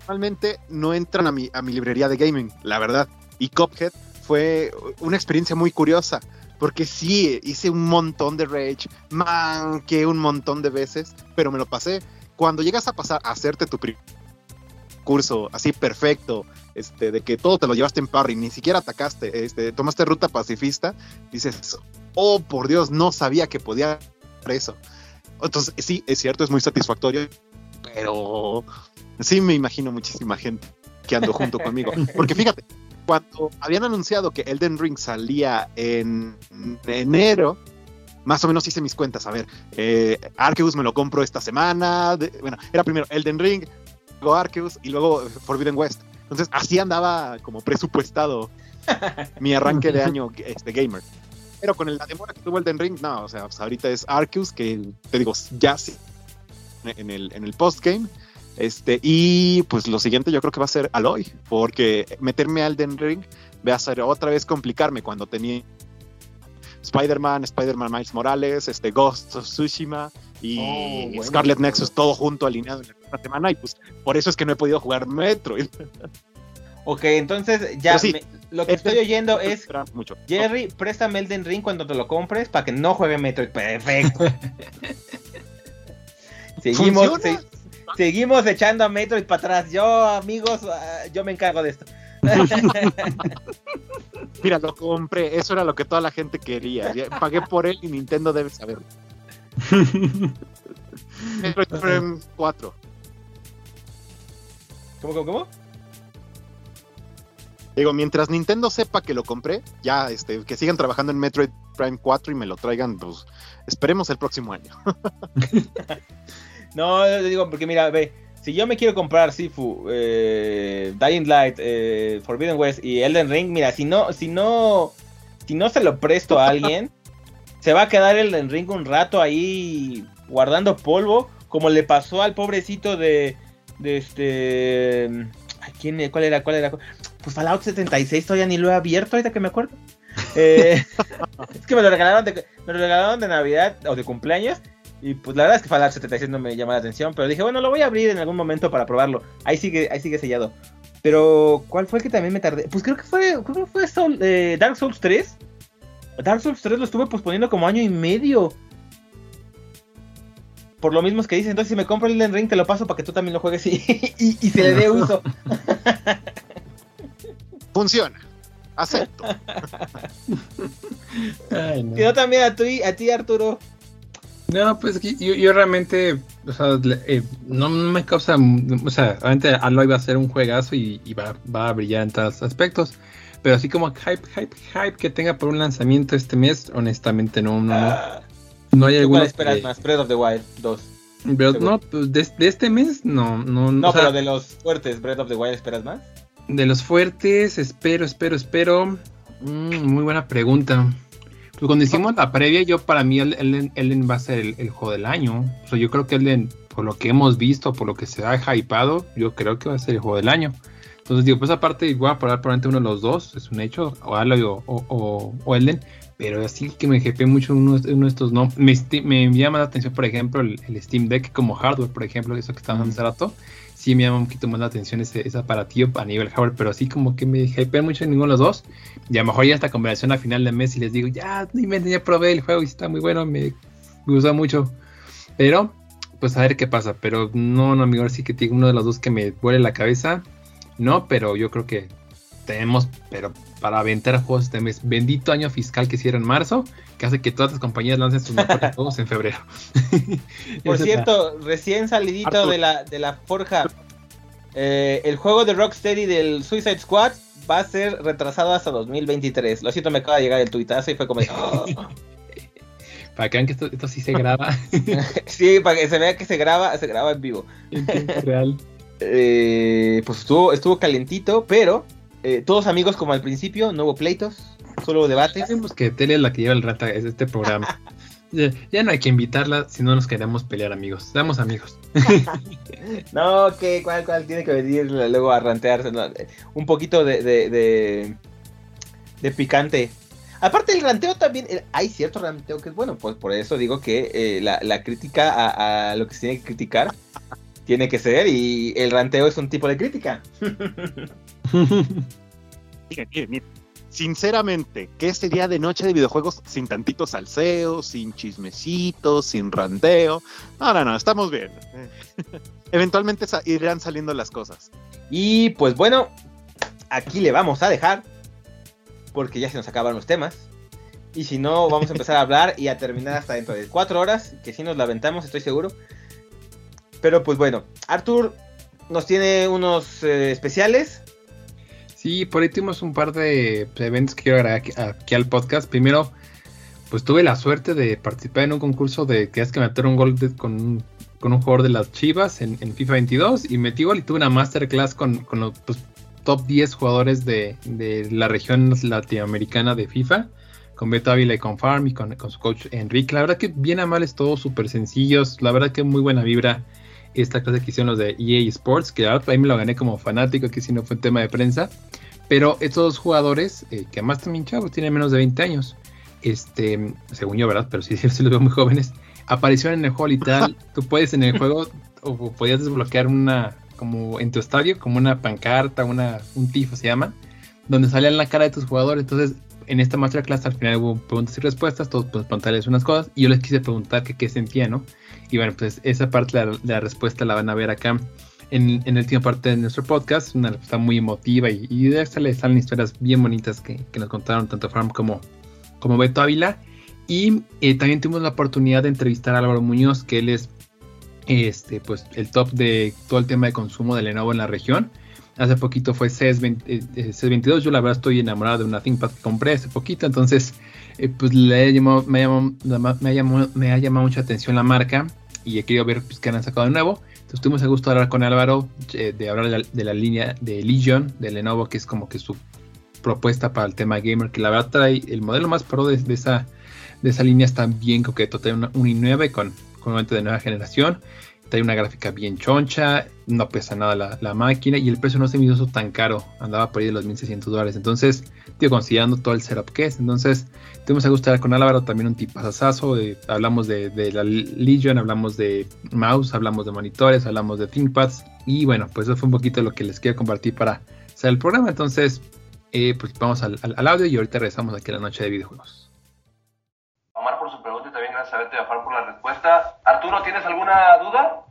Speaker 3: normalmente no entran a mi, a mi librería de gaming, la verdad. Y Cuphead fue una experiencia muy curiosa. Porque sí, hice un montón de rage, manqué un montón de veces, pero me lo pasé. Cuando llegas a pasar a hacerte tu primer curso así perfecto, este, de que todo te lo llevaste en parry, ni siquiera atacaste, este, tomaste ruta pacifista, dices, oh por Dios, no sabía que podía hacer eso. Entonces, sí, es cierto, es muy satisfactorio, pero sí me imagino muchísima gente que ando junto conmigo. Porque fíjate, cuando habían anunciado que Elden Ring salía en enero, más o menos hice mis cuentas. A ver, eh, Arceus me lo compro esta semana. de- bueno, era primero Elden Ring, luego Arceus y luego Forbidden West. Entonces, así andaba como presupuestado mi arranque de año este, gamer. Pero con el- la demora que tuvo Elden Ring, no, o sea, pues ahorita es Arceus, que te digo, ya sí, en el, en el postgame. Este, y pues lo siguiente yo creo que va a ser Aloy, porque meterme a Elden Ring va a ser otra vez complicarme cuando tenía Spider-Man, Spider-Man Miles Morales, este Ghost of Tsushima y
Speaker 2: Oh, bueno.
Speaker 3: Scarlet Nexus todo junto alineado en la misma semana y pues por eso es que no he podido jugar Metroid.
Speaker 2: Ok, entonces ya
Speaker 3: sí,
Speaker 2: me- lo que estoy oyendo es,
Speaker 3: mucho.
Speaker 2: Jerry, préstame Elden Ring cuando te lo compres para que no juegue Metroid. Perfecto. seguimos, seguimos echando a Metroid para atrás. Yo, amigos, ah, yo me encargo de esto.
Speaker 3: Mira, lo compré, eso era lo que toda la gente quería. Pagué por él y Nintendo debe saberlo. Metroid Prime 4.
Speaker 2: ¿Cómo, cómo, cómo?
Speaker 3: Digo, mientras Nintendo sepa que lo compré, ya este, que sigan trabajando en Metroid Prime 4 y me lo traigan, pues esperemos el próximo año.
Speaker 2: No, digo, porque mira, ve, si yo me quiero comprar Sifu, eh, Dying Light, eh, Forbidden West y Elden Ring, mira, si no, si no, si no se lo presto a alguien, se va a quedar Elden Ring un rato ahí guardando polvo, como le pasó al pobrecito de, de este, ¿quién, cuál era, cuál era? Pues Fallout 76 todavía ni lo he abierto ahorita que me acuerdo. Eh, es que me lo regalaron de, me lo regalaron de Navidad o de cumpleaños y pues la verdad es que Fallout 76 no me llama la atención, pero dije, bueno, lo voy a abrir en algún momento para probarlo. Ahí sigue, ahí sigue sellado. Pero, ¿cuál fue el que también me tardé? Pues creo que fue, creo que fue Soul- eh, Dark Souls 3. Dark Souls 3 lo estuve posponiendo como año y medio. por lo mismo que dicen, entonces si me compro el Elden Ring te lo paso para que tú también lo juegues y, y, y se le dé uso.
Speaker 3: Funciona. Acepto.
Speaker 4: Ay, no.
Speaker 2: Y no también a, ti, a ti, Arturo.
Speaker 4: No, pues que yo, yo realmente, o sea, eh, no me causa, o sea, obviamente Aloy va a ser un juegazo y, y va, va a brillar en todos los aspectos, pero así como hype, hype, hype que tenga por un lanzamiento este mes, honestamente no, no, no,
Speaker 2: Ah,
Speaker 4: no hay
Speaker 2: ¿tú
Speaker 4: alguno
Speaker 2: ¿Cuál esperas más? Breath of the Wild 2.
Speaker 4: pero
Speaker 2: seguro?
Speaker 4: no, pues de, de este mes no, no,
Speaker 2: No,
Speaker 4: o sea,
Speaker 2: pero de los fuertes, Breath of the Wild esperas más.
Speaker 4: De los fuertes, espero, espero, espero, Mm, muy buena pregunta. Pues cuando hicimos la previa, yo para mí el- Elden, Elden va a ser el, el juego del año. O sea, yo creo que Elden, por lo que hemos visto, por lo que se ha hypado, yo creo que va a ser el juego del año. Entonces digo, pues aparte voy a probar probablemente uno de los dos, es un hecho, o Aloy o, o, o- Elden, pero así que me hype mucho uno, uno de estos no. Me, me llama la atención, por ejemplo, el, el Steam Deck como hardware, por ejemplo, eso que estábamos hace rato. Sí me llama un poquito más la atención ese, ese aparatillo a nivel hardware, pero así como que me hypea mucho en ninguno de los dos. Y a lo mejor ya esta conversación a final de mes y les digo, ya, inventen, ya probé el juego y está muy bueno, me, gusta mucho. Pero, pues a ver qué pasa. Pero no, no, amigo, sí que tiene uno de los dos que me vuele la cabeza. No, pero yo creo que tenemos, pero para aventar juegos este mes. Bendito año fiscal que cierra en marzo, que hace que todas las compañías lancen sus mejores juegos en febrero.
Speaker 2: Por cierto, recién salidito
Speaker 3: Arthur.
Speaker 2: de la, de la forja, eh, el juego de Rocksteady del Suicide Squad va a ser retrasado hasta 2023. Lo siento, me acaba de llegar el tuitazo y fue como... "Oh".
Speaker 4: para que vean que esto, esto sí se graba
Speaker 2: sí, para que se vea que se graba, se graba en vivo.
Speaker 4: en tiempo real.
Speaker 2: Eh, pues estuvo, estuvo calientito, pero eh, todos amigos como al principio, no hubo pleitos, solo hubo debates.
Speaker 4: Sabemos que Tele es la que lleva el rata es este programa. Ya, ya no hay que invitarla si no nos queremos pelear, amigos. Seamos amigos.
Speaker 2: No, que cuál, cuál tiene que venir luego a rantearse. no, eh, un poquito de, de, de, de picante. Aparte el ranteo también, hay cierto ranteo que es bueno, pues por eso digo que eh, la, la crítica a, a lo que se tiene que criticar tiene que ser y el ranteo es un tipo de crítica.
Speaker 3: Miren, miren, miren. Sinceramente, ¿qué sería de noche de videojuegos sin tantito salseo, sin chismecitos, sin ranteo? No, no, no, estamos bien. Eventualmente irán saliendo las cosas.
Speaker 2: Y pues bueno, aquí le vamos a dejar. Porque ya se nos acaban los temas. Y si no, vamos a empezar a hablar y a terminar hasta dentro de cuatro horas. Que si nos la aventamos, estoy seguro. Pero pues bueno, Arthur nos tiene unos eh, especiales.
Speaker 4: Sí, por ahí tuvimos un par de eventos que quiero agregar aquí, al podcast. Primero, pues tuve la suerte de participar en un concurso de que es que meter un gol con, con un jugador de las Chivas en, en FIFA 22 y metí gol y tuve una masterclass con, con los pues, top 10 jugadores de, de la región latinoamericana de FIFA, con Beto Ávila y con Farm y con, con su coach Enrique. La verdad que bien amables todos, súper sencillos. La verdad que muy buena vibra esta clase que hicieron los de EA Sports, que la verdad ahí me lo gané como fanático, que si no fue un tema de prensa. Pero estos dos jugadores, eh, que además también chavos, tienen menos de 20 años, este, según yo, ¿verdad? Pero sí, sí los veo muy jóvenes, aparecieron en el juego literal. Tú puedes en el juego, o podías desbloquear una, como en tu estadio, como una pancarta, una, un tifo se llama, donde salían la cara de tus jugadores. Entonces, en esta masterclass al final hubo preguntas y respuestas, todos pues preguntarles unas cosas, y yo les quise preguntar que qué sentían, ¿no? Y bueno, pues esa parte de la, respuesta la van a ver acá en, en la última parte de nuestro podcast, una respuesta muy emotiva y, y de esta le salen historias bien bonitas que, que nos contaron tanto Farm como, como Beto Ávila. Y eh, también tuvimos la oportunidad de entrevistar a Álvaro Muñoz, que él es este, pues, el top de todo el tema de consumo de Lenovo en la región. Hace poquito fue CES, 20 eh, CES 22. Yo la verdad estoy enamorado de una ThinkPad que compré hace poquito. Entonces, eh, pues me, ha llamado, me, ha llamado, me ha llamado mucha atención la marca y he querido ver pues, qué han sacado de nuevo. Entonces tuvimos el gusto de hablar con Álvaro, eh, de hablar de la, línea de Legion, de Lenovo, que es como que su propuesta para el tema gamer, que la verdad trae el modelo más pro de, esa, de esa línea está bien coqueto, una, un i9 con, con un de nueva generación, trae una gráfica bien choncha, no pesa nada la, la máquina y el precio no se me hizo tan caro, andaba por ahí de los 1600 dólares, entonces, tío, considerando todo el setup que es, entonces, tuvimos a gusto hablar con Álvaro, también un tipazazazo, eh, hablamos de, de la Legion, hablamos de mouse, hablamos de monitores, hablamos de ThinkPads y bueno, pues eso fue un poquito lo que les quiero compartir para hacer el programa, entonces, eh, pues vamos al, al- audio y ahorita regresamos aquí a la noche de videojuegos.
Speaker 5: Omar por su pregunta y también gracias a Jafar por la respuesta. Arturo, ¿tienes alguna duda?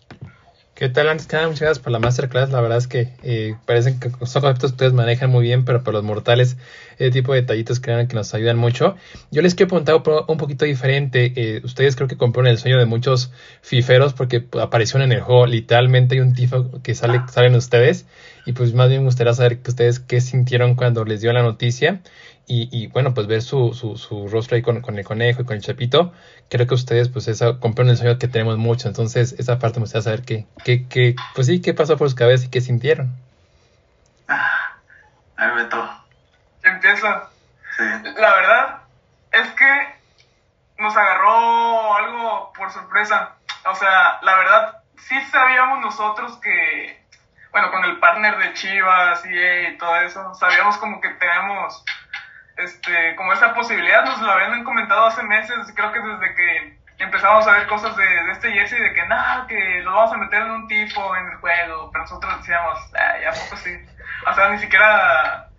Speaker 4: ¿Qué tal? Antes que nada, muchas gracias por la masterclass. La verdad es que eh, parecen que son conceptos que ustedes manejan muy bien, pero para los mortales, ese tipo de detallitos crean que nos ayudan mucho. Yo les quiero preguntar un poquito diferente. Eh, ustedes creo que compraron el sueño de muchos fiferos porque aparecieron en el juego. Literalmente hay un tifo que sale, salen ustedes. Y pues más bien me gustaría saber que ustedes qué sintieron cuando les dio la noticia. Y, bueno, pues ver su, su, su rostro ahí con, con, el conejo y con el chapito, creo que ustedes pues esa, compraron el sueño que tenemos mucho, entonces esa parte me gustaría saber qué, qué, qué, pues sí, qué pasó por sus cabezas y qué sintieron.
Speaker 6: Ah, a ver, Beto.
Speaker 7: Empieza.
Speaker 6: Sí.
Speaker 7: La verdad es que nos agarró algo por sorpresa. O sea, la verdad, sí sabíamos nosotros que, bueno, con el partner de Chivas y todo eso, sabíamos como que tenemos este, como esa posibilidad, nos lo habían comentado hace meses, creo que desde que empezamos a ver cosas de, este jersey, de que nada, que lo vamos a meter en un tipo en el juego, pero nosotros decíamos, ay, ¿a poco sí? O sea, ni siquiera,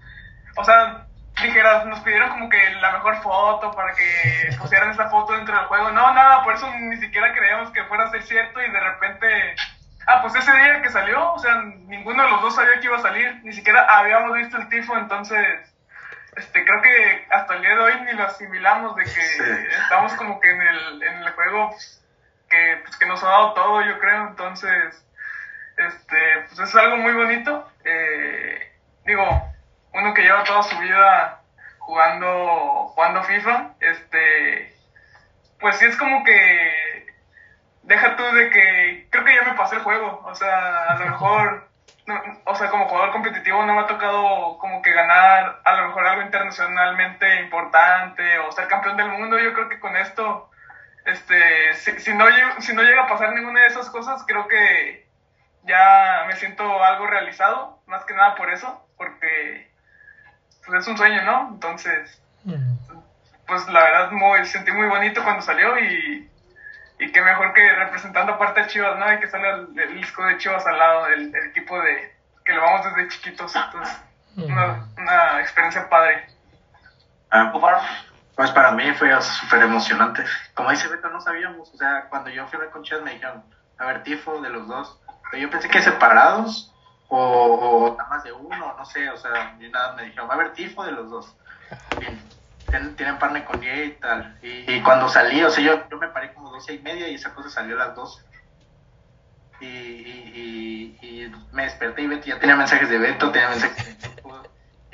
Speaker 7: o sea, dijeras, nos pidieron como que la mejor foto para que pusieran esa foto dentro del juego, no, nada, por eso ni siquiera creíamos que fuera a ser cierto y de repente... Ah, pues ese día que salió, o sea, ninguno de los dos sabía que iba a salir, ni siquiera habíamos visto el tifo, entonces este, creo que hasta el día de hoy ni lo asimilamos de que estamos como que en el, en el juego pues, que, pues, que nos ha dado todo, yo creo. Entonces, este, pues es algo muy bonito. Eh, digo, uno que lleva toda su vida jugando, jugando FIFA, este, pues sí es como que deja tú de que creo que ya me pasé el juego. O sea, a lo mejor o sea, como jugador competitivo no me ha tocado como que ganar a lo mejor algo internacionalmente importante o ser campeón del mundo. Yo creo que con esto, este, si, no, si no llega a pasar ninguna de esas cosas, creo que ya me siento algo realizado, más que nada por eso, porque pues es un sueño, ¿no? Entonces, pues la verdad muy, sentí muy bonito cuando salió y y qué mejor que representando aparte a Chivas, ¿no? Y que sale el, disco de Chivas al lado, el, equipo de que lo vamos desde chiquitos. Entonces, una, una experiencia padre.
Speaker 6: Ah, pues para mí fue súper emocionante. Como dice Beto, no sabíamos. O sea, cuando yo fui a ver con Chivas me dijeron, a ver, tifo de los dos. Pero yo pensé que separados o, o nada más de uno, no sé. O sea, y nada, me dijeron, a ver, tifo de los dos. Bien tienen, partner con ella y tal. Y, cuando salí, o sea, yo, yo me paré como doce y media y esa cosa salió a las 12. Y, y, me desperté y Beto ya tenía mensajes de Beto, tenía mensajes de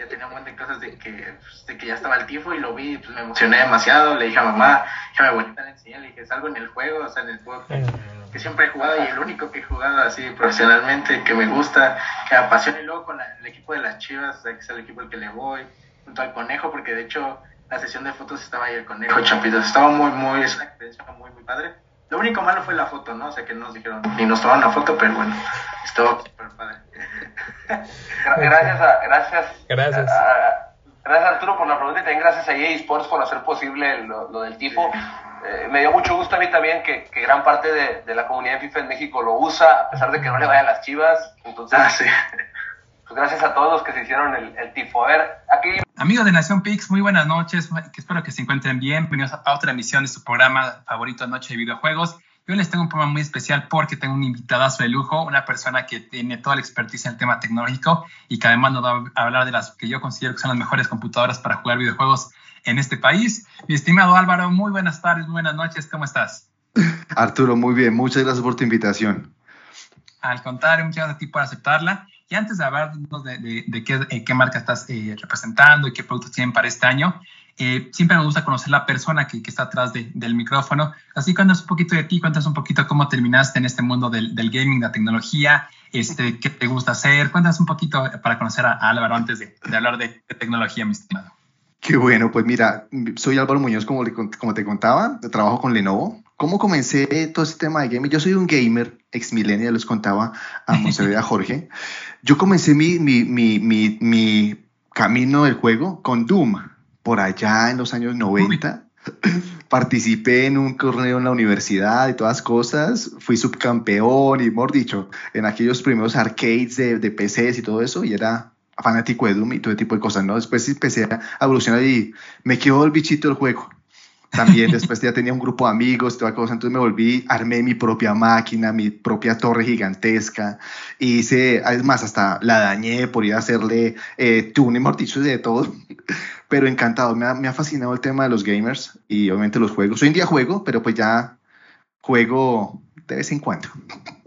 Speaker 6: ya tenía un montón de cosas de que, pues, de que ya estaba el tifo y lo vi, pues me emocioné demasiado, le dije a mamá, ya me bonita le enseñé, le dije, salgo en el juego, o sea, en el juego que, siempre he jugado y el único que he jugado así profesionalmente, que me gusta, que me apasiona y luego con el equipo de las Chivas, o sea, que es el equipo al que le voy, junto al conejo, porque de hecho la sesión de fotos estaba ahí el conejo Chapitos. Estaba muy, muy, es una experiencia muy, muy padre. Lo único malo fue la foto, ¿no? O sea, que no nos dijeron, ni nos tomaron una foto, pero bueno, estuvo súper padre.
Speaker 5: gracias, a, gracias.
Speaker 4: Gracias.
Speaker 5: gracias Arturo por la pregunta y también gracias a EA Sports por hacer posible lo, del tipo. Eh, me dio mucho gusto a mí también que, que gran parte de, de, la comunidad de FIFA en México lo usa, a pesar de que no le vayan las chivas. Entonces,
Speaker 6: ah, sí.
Speaker 5: Pues gracias a todos los que se hicieron el, el tifo. A ver, aquí
Speaker 8: Amigos de Nación Pix, muy buenas noches, que espero que se encuentren bien. Bienvenidos a otra emisión de su programa favorito Noche de Videojuegos. Yo les tengo un programa muy especial porque tengo un invitadazo de lujo, una persona que tiene toda la expertise en el tema tecnológico y que además nos va a hablar de las que yo considero que son las mejores computadoras para jugar videojuegos en este país. Mi estimado Álvaro, muy buenas tardes, muy buenas noches, ¿cómo estás?
Speaker 9: Arturo, muy bien, muchas gracias por tu invitación.
Speaker 8: Al contrario, muchas gracias a ti por aceptarla. Y antes de hablarnos de, de, qué, eh, qué, marca estás eh, representando y qué productos tienen para este año, eh, siempre me gusta conocer la persona que, que está atrás del micrófono. Así cuéntanos un poquito de ti, cuéntanos un poquito cómo terminaste en este mundo del, del gaming, la tecnología, este, qué te gusta hacer. Cuéntanos un poquito para conocer a, Álvaro antes de, de hablar de, tecnología, mi estimado.
Speaker 9: Qué bueno, pues mira, soy Álvaro Muñoz, como, como te contaba, trabajo con Lenovo. ¿Cómo comencé todo este tema de gaming? Yo soy un gamer, ex millennial, les contaba a Monserrat y a Jorge. Yo comencé mi, mi, mi, mi, camino del juego con Doom, por allá en los años 90. Participé en un torneo en la universidad y todas cosas. Fui subcampeón y, mejor dicho, en aquellos primeros arcades de, de PCs y todo eso. Y era fanático de Doom y todo tipo de cosas, ¿no? Después empecé a evolucionar y me quedó el bichito del juego. También después ya tenía un grupo de amigos, toda cosa, entonces me volví, armé mi propia máquina, mi propia torre gigantesca, hice, es más, hasta la dañé por ir a hacerle eh, tuning, mortichos de todo, pero encantado, me ha, me ha fascinado el tema de los gamers y obviamente los juegos. Hoy en día juego, pero pues ya juego de vez en cuando.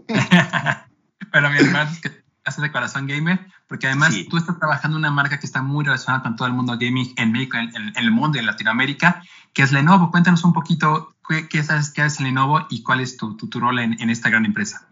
Speaker 4: pero mi hermano es que haces de corazón gamer, porque además tú estás trabajando en una marca que está muy relacionada con todo el mundo gaming en México, en, en, el mundo y en Latinoamérica, que es Lenovo. Cuéntanos un poquito qué, qué sabes qué es Lenovo y cuál es tu, tu, tu rol en, en, esta gran empresa.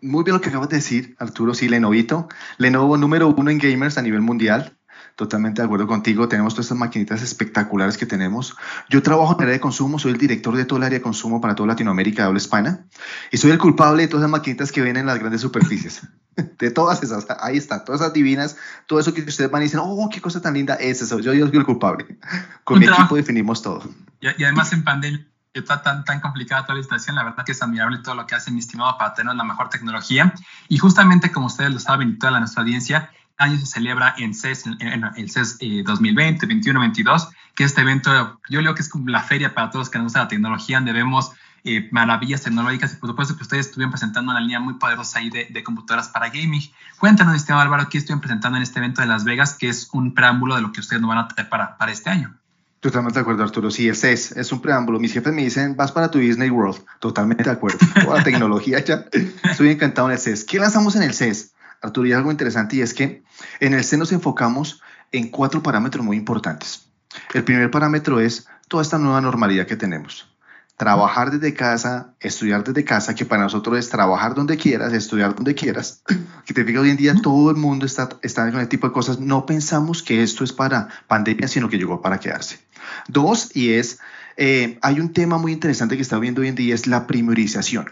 Speaker 9: Muy bien lo que acabas de decir, Arturo. Sí, Lenovito. Lenovo número uno en gamers a nivel mundial. Totalmente de acuerdo contigo. Tenemos todas estas maquinitas espectaculares que tenemos. Yo trabajo en el área de consumo, soy el director de todo el área de consumo para toda Latinoamérica, habla hispana, y soy el culpable de todas las maquinitas que ven en las grandes superficies. De todas esas, ahí está, todas esas divinas, todo eso que ustedes van y dicen, oh, qué cosa tan linda es eso. Yo, yo soy el culpable. Con Un mi trabajo. equipo definimos todo.
Speaker 4: Y, y además en pandemia está tan, tan complicada toda la situación, la verdad que es admirable todo lo que hace mi estimado para tener la mejor tecnología. Y justamente como ustedes lo saben y toda la, nuestra audiencia, año se celebra en CES, en, en el CES eh, 2020, 21, 22, que este evento, yo creo que es como la feria para todos que nos gusta la tecnología, donde vemos eh, maravillas tecnológicas y por supuesto que ustedes estuvieron presentando una línea muy poderosa ahí de, de computadoras para gaming. Cuéntanos, estimado Álvaro, qué estuvieron presentando en este evento de Las Vegas, que es un preámbulo de lo que ustedes nos van a traer para, para este año.
Speaker 9: Totalmente de acuerdo, Arturo. Sí, el CES es un preámbulo. Mis jefes me dicen, vas para tu Disney World. Totalmente de acuerdo. Toda la tecnología ya. Estoy encantado en el CES. ¿Qué lanzamos en el CES? Arturo, y algo interesante y es que en el CES nos enfocamos en cuatro parámetros muy importantes. El primer parámetro es toda esta nueva normalidad que tenemos. Trabajar desde casa, estudiar desde casa, que para nosotros es trabajar donde quieras, estudiar donde quieras. Que te fijas, hoy en día todo el mundo está, está con este tipo de cosas. No pensamos que esto es para pandemia, sino que llegó para quedarse. Dos, y es, eh, hay un tema muy interesante que está viendo hoy en día, es la primorización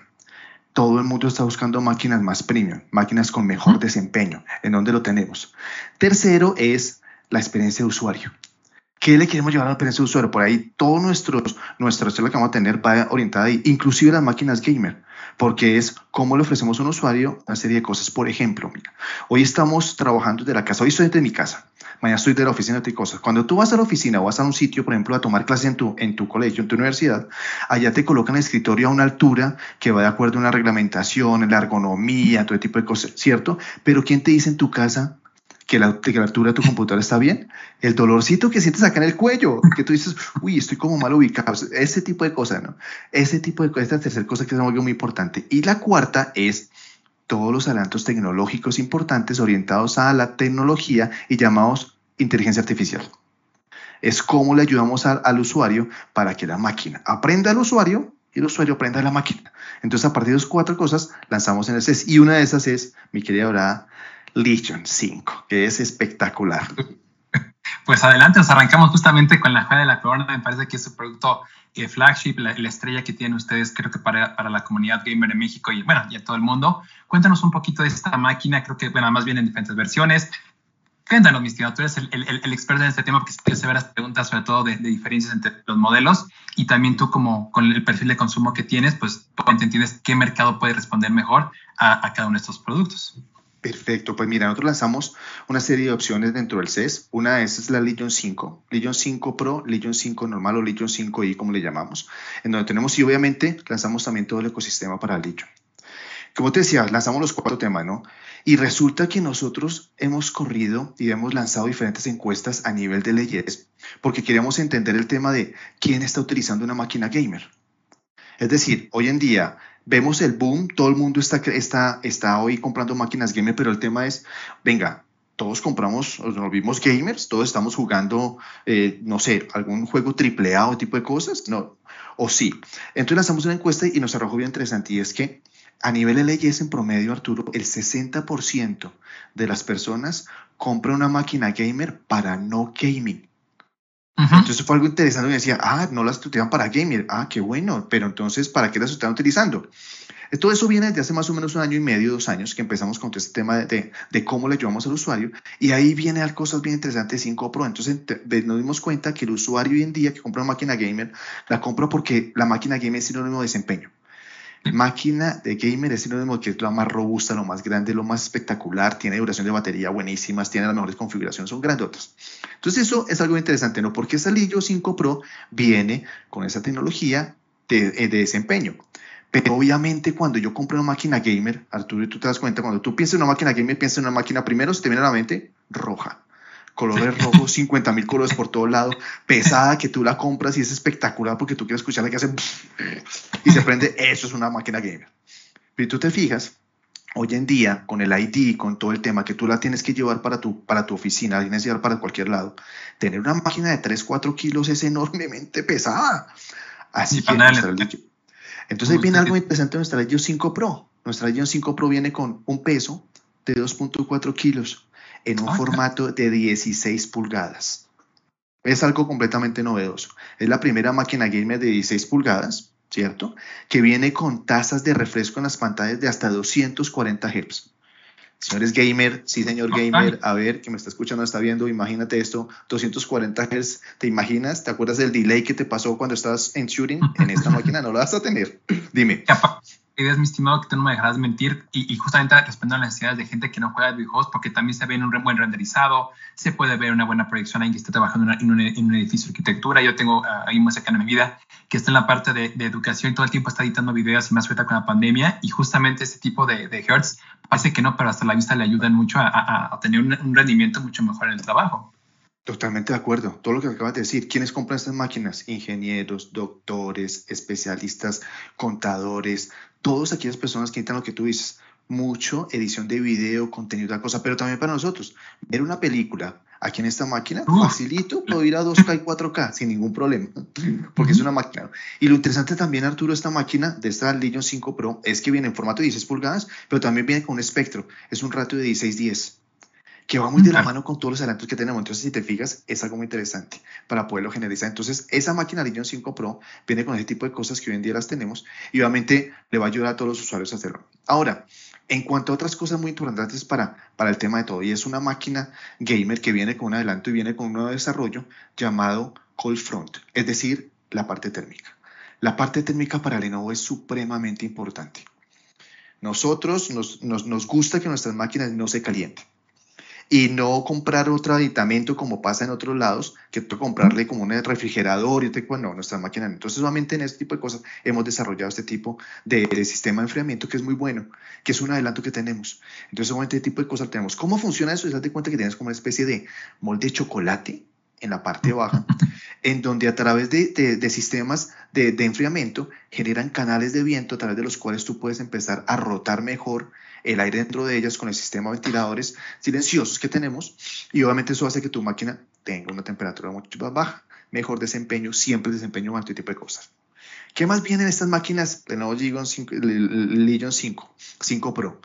Speaker 9: todo el mundo está buscando máquinas más premium, máquinas con mejor desempeño. ¿En dónde lo tenemos? Tercero es la experiencia de usuario. ¿Qué le queremos llevar a la experiencia de usuario? Por ahí todo nuestros, nuestra historia que vamos a tener va orientada ahí, inclusive las máquinas gamer, porque es cómo le ofrecemos a un usuario una serie de cosas. Por ejemplo, mira, hoy estamos trabajando desde la casa, hoy estoy desde mi casa, mañana estoy de la oficina de cosas. Cuando tú vas a la oficina o vas a un sitio, por ejemplo, a tomar clases en tu, en tu colegio, en tu universidad, allá te colocan el escritorio a una altura que va de acuerdo a una reglamentación, la ergonomía, todo tipo de cosas, ¿cierto? Pero ¿quién te dice en tu casa que la, altura de tu computadora está bien? El dolorcito que sientes acá en el cuello, que tú dices, uy, estoy como mal ubicado, ese tipo de cosas, ¿no? Ese tipo de cosas, esta tercera cosa que es algo muy importante. Y la cuarta es todos los adelantos tecnológicos importantes orientados a la tecnología y llamados inteligencia artificial. Es cómo le ayudamos a, al usuario para que la máquina aprenda al usuario y el usuario aprenda a la máquina. Entonces, a partir de esas cuatro cosas, lanzamos en el CES. Y una de esas es, mi querida dorada, Legion 5, que es espectacular.
Speaker 4: Pues adelante, nos arrancamos justamente con la Joya de la Corona. Me parece que es su producto eh, flagship, la, la, estrella que tienen ustedes, creo que para, para, la comunidad gamer en México y, bueno, y a todo el mundo. Cuéntanos un poquito de esta máquina, creo que, bueno, más bien en diferentes versiones. Cuéntanos, mi estimado, tú eres el, el, el, experto en este tema porque quiero saber las preguntas, sobre todo de, de, diferencias entre los modelos y también tú, como con el perfil de consumo que tienes, pues entiendes qué mercado puede responder mejor a, a cada uno de estos productos.
Speaker 9: Perfecto, pues mira, nosotros lanzamos una serie de opciones dentro del CES. Una de esas es la Legion 5, Legion 5 Pro, Legion 5 normal o Legion 5i, como le llamamos, en donde tenemos y obviamente lanzamos también todo el ecosistema para Legion. Como te decía, lanzamos los cuatro temas, ¿no? Y resulta que nosotros hemos corrido y hemos lanzado diferentes encuestas a nivel de leyes porque queríamos entender el tema de quién está utilizando una máquina gamer. Es decir, hoy en día vemos el boom, todo el mundo está, está, está hoy comprando máquinas gamer, pero el tema es, venga, todos compramos, nos volvimos gamers, todos estamos jugando, eh, no sé, algún juego triple A o tipo de cosas, no, o sí. Entonces lanzamos una encuesta y nos arrojó bien interesante y es que a nivel leyes en promedio, Arturo, el 60% de las personas compra una máquina gamer para no gaming. Entonces fue algo interesante. Me decía, ah, no las utilizan para gamer. Ah, qué bueno. Pero entonces, ¿para qué las están utilizando? Todo eso viene desde hace más o menos un año y medio, dos años, que empezamos con todo este tema de, de, cómo le ayudamos al usuario. Y ahí vienen cosas bien interesantes de 5 Pro. Entonces nos dimos cuenta que el usuario hoy en día que compra una máquina gamer, la compra porque la máquina gamer es sinónimo de desempeño. Máquina de gamer es sinónimo que es la más robusta, lo más grande, lo más espectacular, tiene duración de batería buenísimas, tiene las mejores configuraciones, son grandotas. Entonces eso es algo interesante, ¿no? Porque esta Lillo 5 Pro viene con esa tecnología de, eh, de desempeño. Pero obviamente cuando yo compro una máquina gamer, Arturo, tú te das cuenta, cuando tú piensas en una máquina gamer, piensas en una máquina primero, se te viene a la mente roja colores rojos, 50 mil colores por todo lado, pesada que tú la compras y es espectacular porque tú quieres escuchar la que hace y se prende, eso es una máquina gamer. Pero tú te fijas, hoy en día con el ID, con todo el tema que tú la tienes que llevar para tu, para tu oficina, tienes que llevar para cualquier lado, tener una máquina de 3, 4 kilos es enormemente pesada. Así que nuestra entonces ahí viene algo interesante nuestra Legion 5 Pro. Nuestra Legion 5 Pro viene con un peso de 2.4 kilos en un formato de 16 pulgadas. Es algo completamente novedoso. Es la primera máquina gamer de 16 pulgadas, ¿cierto? Que viene con tasas de refresco en las pantallas de hasta 240 Hz. Señores gamer, sí señor gamer, a ver, que me está escuchando, está viendo, imagínate esto, 240 Hz, ¿te imaginas? ¿Te acuerdas del delay que te pasó cuando estabas en shooting? En esta máquina no lo vas a tener. Dime
Speaker 4: es mi estimado, que tú no me dejarás mentir, y, justamente respondiendo a las necesidades de gente que no juega videojuegos, porque también se ve en un buen renderizado, se puede ver una buena proyección ahí que está trabajando en, un, edificio de arquitectura. Yo tengo uh, ahí muy cercana en mi vida que está en la parte de, educación y todo el tiempo está editando videos y más ahorita con la pandemia, y justamente ese tipo de, de hertz parece que no, pero hasta la vista le ayudan mucho a, tener un rendimiento mucho mejor en el trabajo.
Speaker 9: Totalmente de acuerdo. Todo lo que acabas de decir. ¿Quiénes compran estas máquinas? Ingenieros, doctores, especialistas, contadores, todas aquellas personas que necesitan lo que tú dices. Mucho edición de video, contenido, tal cosa, pero también para nosotros. Ver una película aquí en esta máquina, facilito, puedo ir a 2K y 4K sin ningún problema, porque es una máquina. Y lo interesante también, Arturo, esta máquina de esta Legion 5 Pro es que viene en formato de 16 pulgadas, pero también viene con un espectro. Es un ratio de 16-10 que va muy de la mano con todos los adelantos que tenemos. Entonces, si te fijas, es algo muy interesante para poderlo generalizar. Entonces, esa máquina Legion 5 Pro viene con ese tipo de cosas que hoy en día las tenemos y obviamente le va a ayudar a todos los usuarios a hacerlo. Ahora, en cuanto a otras cosas muy importantes para, para el tema de todo, y es una máquina gamer que viene con un adelanto y viene con un nuevo desarrollo llamado Cold Front, es decir, la parte térmica. La parte térmica para Lenovo es supremamente importante. Nosotros nos, nos, nos gusta que nuestras máquinas no se calienten y no comprar otro aditamento como pasa en otros lados, que tú comprarle como un refrigerador y te, bueno, nuestra máquina. Entonces, solamente en este tipo de cosas hemos desarrollado este tipo de, sistema de enfriamiento que es muy bueno, que es un adelanto que tenemos. Entonces, solamente este tipo de cosas tenemos. ¿Cómo funciona eso? Date cuenta que tienes como una especie de molde de chocolate en la parte baja, en donde a través de, de, sistemas de, de, enfriamiento generan canales de viento a través de los cuales tú puedes empezar a rotar mejor el aire dentro de ellas con el sistema de ventiladores silenciosos que tenemos y obviamente eso hace que tu máquina tenga una temperatura mucho más baja, mejor desempeño, siempre desempeño alto y tipo de cosas. ¿Qué más vienen estas máquinas de nuevo Legion 5, Legion 5, 5 Pro?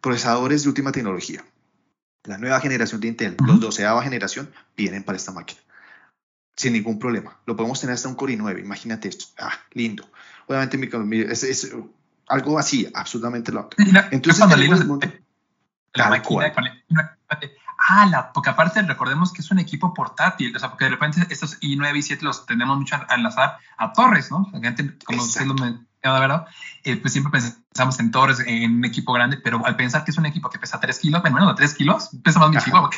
Speaker 9: Procesadores de última tecnología. La nueva generación de Intel, los 12 generación, vienen para esta máquina. Sin ningún problema. Lo podemos tener hasta un Core i9. Imagínate esto. Ah, lindo. Obviamente, es, es algo así, absolutamente loco. Entonces,
Speaker 4: la máquina Ah, la, porque aparte recordemos que es un equipo portátil, o sea, porque de repente estos i9 y 7 los tenemos mucho a enlazar a torres, ¿no? Gente, como usted lo mencionaba, ¿verdad? Eh, pues siempre pensamos en torres, en un equipo grande, pero al pensar que es un equipo que pesa 3 kilos, bueno, menos de 3 kilos, pesa más mi chico que,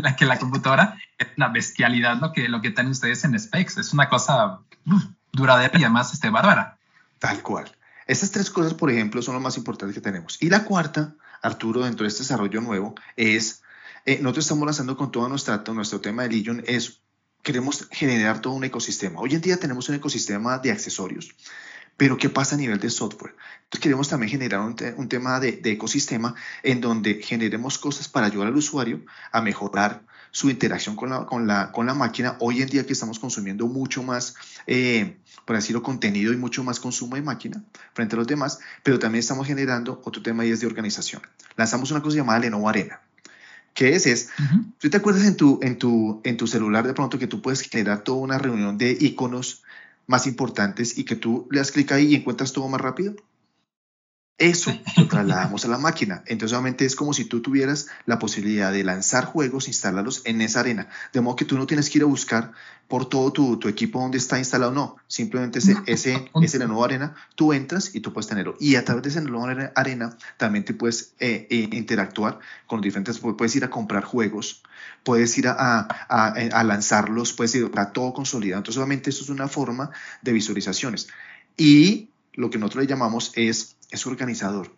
Speaker 4: la, que la computadora, es una bestialidad lo que, lo que tienen ustedes en specs, es una cosa duradera y además este, bárbara.
Speaker 9: Tal cual. Estas tres cosas, por ejemplo, son lo más importantes que tenemos. Y la cuarta, Arturo, dentro de este desarrollo nuevo, es, eh, nosotros estamos lanzando con todo nuestro, nuestro tema de Legion, es, queremos generar todo un ecosistema. Hoy en día tenemos un ecosistema de accesorios, pero ¿qué pasa a nivel de software? Entonces queremos también generar un, tema de, ecosistema en donde generemos cosas para ayudar al usuario a mejorar su interacción con la, con la, con la máquina. Hoy en día que estamos consumiendo mucho más, eh, por decirlo, contenido y mucho más consumo de máquina frente a los demás, pero también estamos generando otro tema y es de organización. Lanzamos una cosa llamada Lenovo Arena. ¿Qué es? Es, ¿tú te acuerdas en tu, en, tu, en tu celular de pronto que tú puedes generar toda una reunión de iconos más importantes y que tú le das clic ahí y encuentras todo más rápido? Eso lo trasladamos a la máquina. Entonces, obviamente es como si tú tuvieras la posibilidad de lanzar juegos, instalarlos en esa arena. De modo que tú no tienes que ir a buscar por todo tu, equipo donde está instalado, no. Simplemente ese, ese, ese la nueva arena, tú entras y tú puedes tenerlo. Y a través de esa nueva arena también te puedes eh, eh, interactuar con los diferentes, puedes ir a comprar juegos, puedes ir a, a, a lanzarlos, puedes ir a todo consolidado. Entonces, obviamente, eso es una forma de visualizaciones. Y lo que nosotros le llamamos es, es organizador.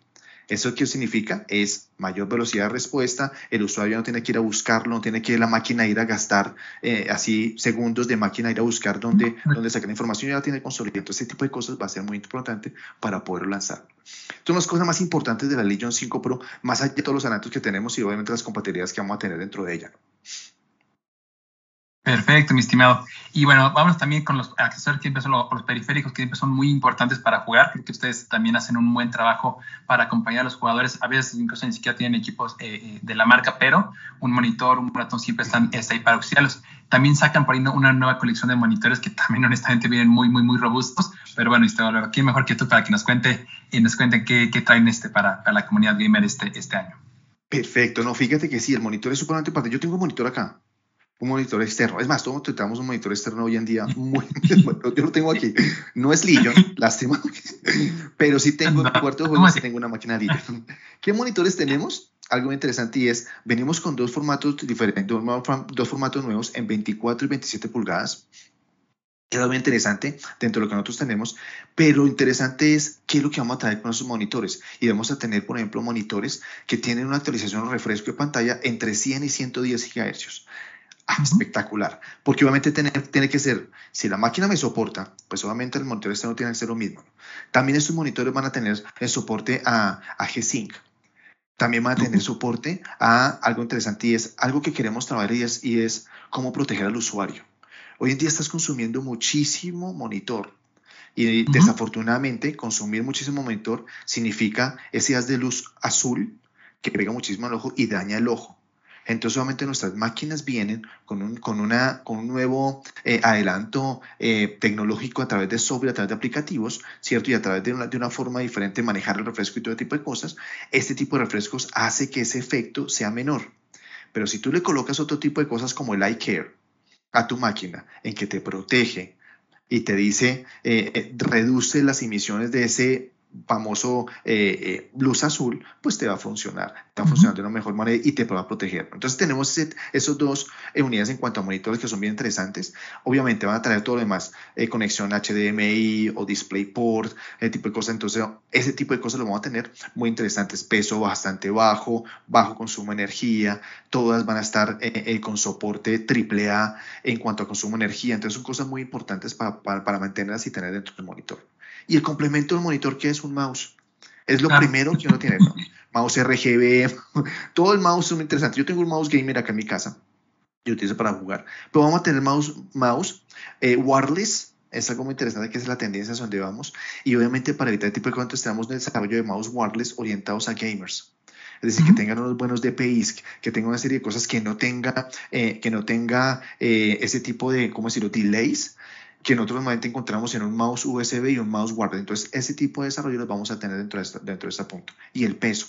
Speaker 9: ¿Eso qué significa? Es mayor velocidad de respuesta, el usuario no tiene que ir a buscarlo, no tiene que ir a la máquina ir a gastar eh, así segundos de máquina ir a buscar dónde, dónde sacar la información, ya la tiene consolidada. Entonces, ese tipo de cosas va a ser muy importante para poder lanzar. Son las cosas más importantes de la Legion 5 Pro, más allá de todos los análisis que tenemos y obviamente las compatibilidades que vamos a tener dentro de ella.
Speaker 4: Perfecto, mi estimado. Y bueno, vamos también con los accesorios que siempre son los, periféricos, que siempre son muy importantes para jugar. Creo que ustedes también hacen un buen trabajo para acompañar a los jugadores. A veces incluso ni siquiera tienen equipos eh, eh, de la marca, pero un monitor, un ratón siempre están ahí para auxiliarlos. También sacan por ahí una nueva colección de monitores que también honestamente vienen muy, muy, muy robustos. Pero bueno, este, ¿quién mejor que tú para que nos cuente y nos cuenten qué, traen este para, para, la comunidad gamer este, este año?
Speaker 9: Perfecto, no, fíjate que sí, el monitor es súper importante. Yo tengo un monitor acá un monitor externo. Es más, todos tenemos un monitor externo hoy en día. Muy, yo lo tengo aquí. No es Legion, lástima, pero sí tengo en cuarto de juego, sí tengo una máquina Legion. ¿Qué monitores tenemos? Algo interesante y es, venimos con dos formatos diferentes, dos formatos nuevos en 24 y 27 pulgadas. Es algo interesante dentro de lo que nosotros tenemos, pero lo interesante es qué es lo que vamos a traer con esos monitores. Y vamos a tener, por ejemplo, monitores que tienen una actualización o refresco de pantalla entre 100 y 110 GHz espectacular. Porque obviamente tiene, tiene que ser, si la máquina me soporta, pues obviamente el monitor externo tiene que ser lo mismo. También estos monitores van a tener el soporte a, a G-Sync. También van a tener soporte a algo interesante y es algo que queremos trabajar y es, y es cómo proteger al usuario. Hoy en día estás consumiendo muchísimo monitor. Y desafortunadamente, consumir muchísimo monitor significa ese haz de luz azul que pega muchísimo al ojo y daña el ojo. Entonces, obviamente nuestras máquinas vienen con un, con una, con un nuevo eh, adelanto eh, tecnológico a través de software, a través de aplicativos, ¿cierto? Y a través de una, de una forma diferente de manejar el refresco y todo tipo de cosas. Este tipo de refrescos hace que ese efecto sea menor. Pero si tú le colocas otro tipo de cosas como el iCare a tu máquina, en que te protege y te dice, eh, reduce las emisiones de ese famoso eh, eh, luz azul, pues te va a funcionar, te va a funcionar de una mejor manera y te va a proteger. Entonces tenemos esos dos eh, unidades en cuanto a monitores que son bien interesantes. Obviamente van a traer todo lo demás, conexión HDMI o DisplayPort, ese tipo de cosas. Entonces ese tipo de cosas lo vamos a tener muy interesantes. Peso bastante bajo, bajo consumo de energía, todas van a estar con soporte AAA en cuanto a consumo de energía. Entonces son cosas muy importantes para, para, para mantenerlas y tener dentro del monitor. Y el complemento del monitor, que es un mouse. Es lo primero que uno tiene. Mouse RGB, todo el mouse es muy interesante. Yo tengo un mouse gamer acá en mi casa. Yo utilizo para jugar. Pero vamos a tener mouse, mouse eh, wireless. Es algo muy interesante que es la tendencia hacia donde vamos. Y obviamente para evitar este tipo de cosas tenemos el desarrollo de mouse wireless orientados a gamers. Es decir, que tengan unos buenos DPIs, que tengan una serie de cosas que no tenga, eh, que no tenga eh, ese tipo de, ¿cómo decirlo?, delays, que nosotros normalmente encontramos en un mouse USB y un mouse guarda. Entonces, ese tipo de desarrollo los vamos a tener dentro de, dentro de este punto. Y el peso.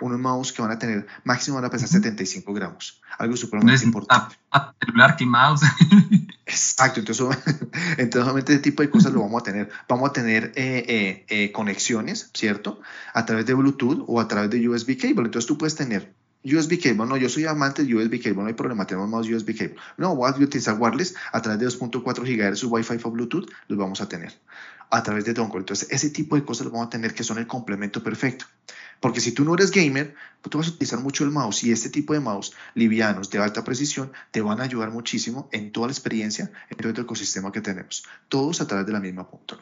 Speaker 9: Unos mouse que van a tener, máximo van a pesar 75 gramos. Algo súper importante.
Speaker 4: celular que mouse.
Speaker 9: Exacto. Entonces, entonces, obviamente, ese tipo de cosas lo vamos a tener. Vamos a tener eh, eh, eh, conexiones, ¿cierto? A través de Bluetooth o a través de USB cable. Entonces, tú puedes tener USB cable, no, yo soy amante de USB cable, no hay problema, tenemos más USB cable. No, voy a utilizar wireless a través de 2.4 GHz Wi-Fi o Bluetooth, los vamos a tener a través de dongle. Entonces, ese tipo de cosas los vamos a tener que son el complemento perfecto. Porque si tú no eres gamer, pues tú vas a utilizar mucho el mouse y este tipo de mouse livianos de alta precisión te van a ayudar muchísimo en toda la experiencia, en todo el ecosistema que tenemos. Todos a través de la misma punta.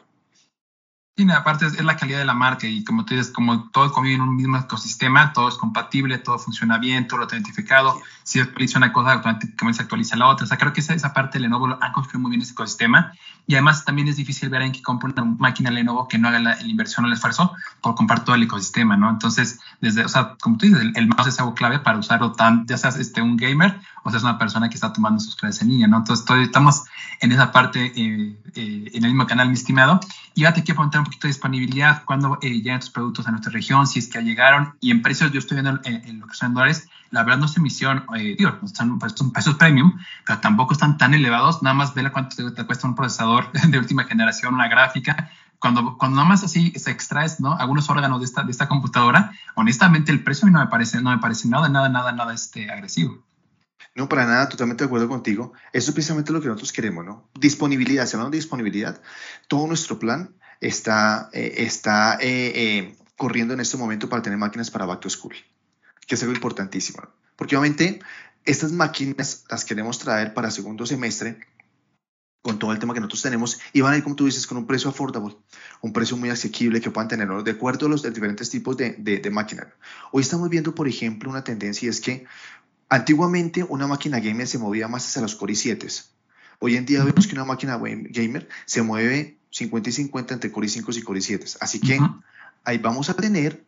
Speaker 4: Sí, aparte es, la calidad de la marca y como tú dices, como todo convive en un mismo ecosistema, todo es compatible, todo funciona bien, todo lo identificado. Si actualiza una cosa, automáticamente se actualiza la otra. O sea, creo que esa, esa parte de Lenovo ha construido muy bien ese ecosistema. Y además también es difícil ver en que compre una máquina Lenovo que no haga la, inversión o el esfuerzo por comprar todo el ecosistema, ¿no? Entonces, desde, o sea, como tú dices, el, mouse es algo clave para usarlo tan, ya seas este, un gamer o seas una persona que está tomando sus clases en línea, ¿no? Entonces, estamos en esa parte eh, eh, en el mismo canal, mi estimado. Y ya te quiero preguntar un poquito de disponibilidad, cuándo eh, llegan tus productos a nuestra región, si es que ya llegaron. Y en precios, yo estoy viendo en, lo que son dólares, la verdad nuestra emisión, digo, son, pues, son precios premium, pero tampoco están tan elevados. Nada más vela cuánto te, te cuesta un procesador de última generación, una gráfica cuando, cuando nada más así se extraes ¿no? algunos órganos de esta, de esta computadora, honestamente el precio a mí no me parece, no me parece nada, nada, nada, nada este, agresivo.
Speaker 9: No, para nada, totalmente de acuerdo contigo. Eso es precisamente lo que nosotros queremos, ¿no? Disponibilidad, si hablamos de disponibilidad, todo nuestro plan está, eh, está eh, eh, corriendo en este momento para tener máquinas para Back to School, que es algo importantísimo. Porque obviamente estas máquinas las queremos traer para segundo semestre con todo el tema que nosotros tenemos y van a ir, como tú dices, con un precio affordable, un precio muy asequible que puedan tener de acuerdo a los diferentes tipos de, de, máquina. Hoy estamos viendo, por ejemplo, una tendencia y es que antiguamente una máquina gamer se movía más hacia los Core i7. Hoy en día vemos que una máquina gamer se mueve 50 y 50 entre Core i5 y Core i7. Así que ahí vamos a tener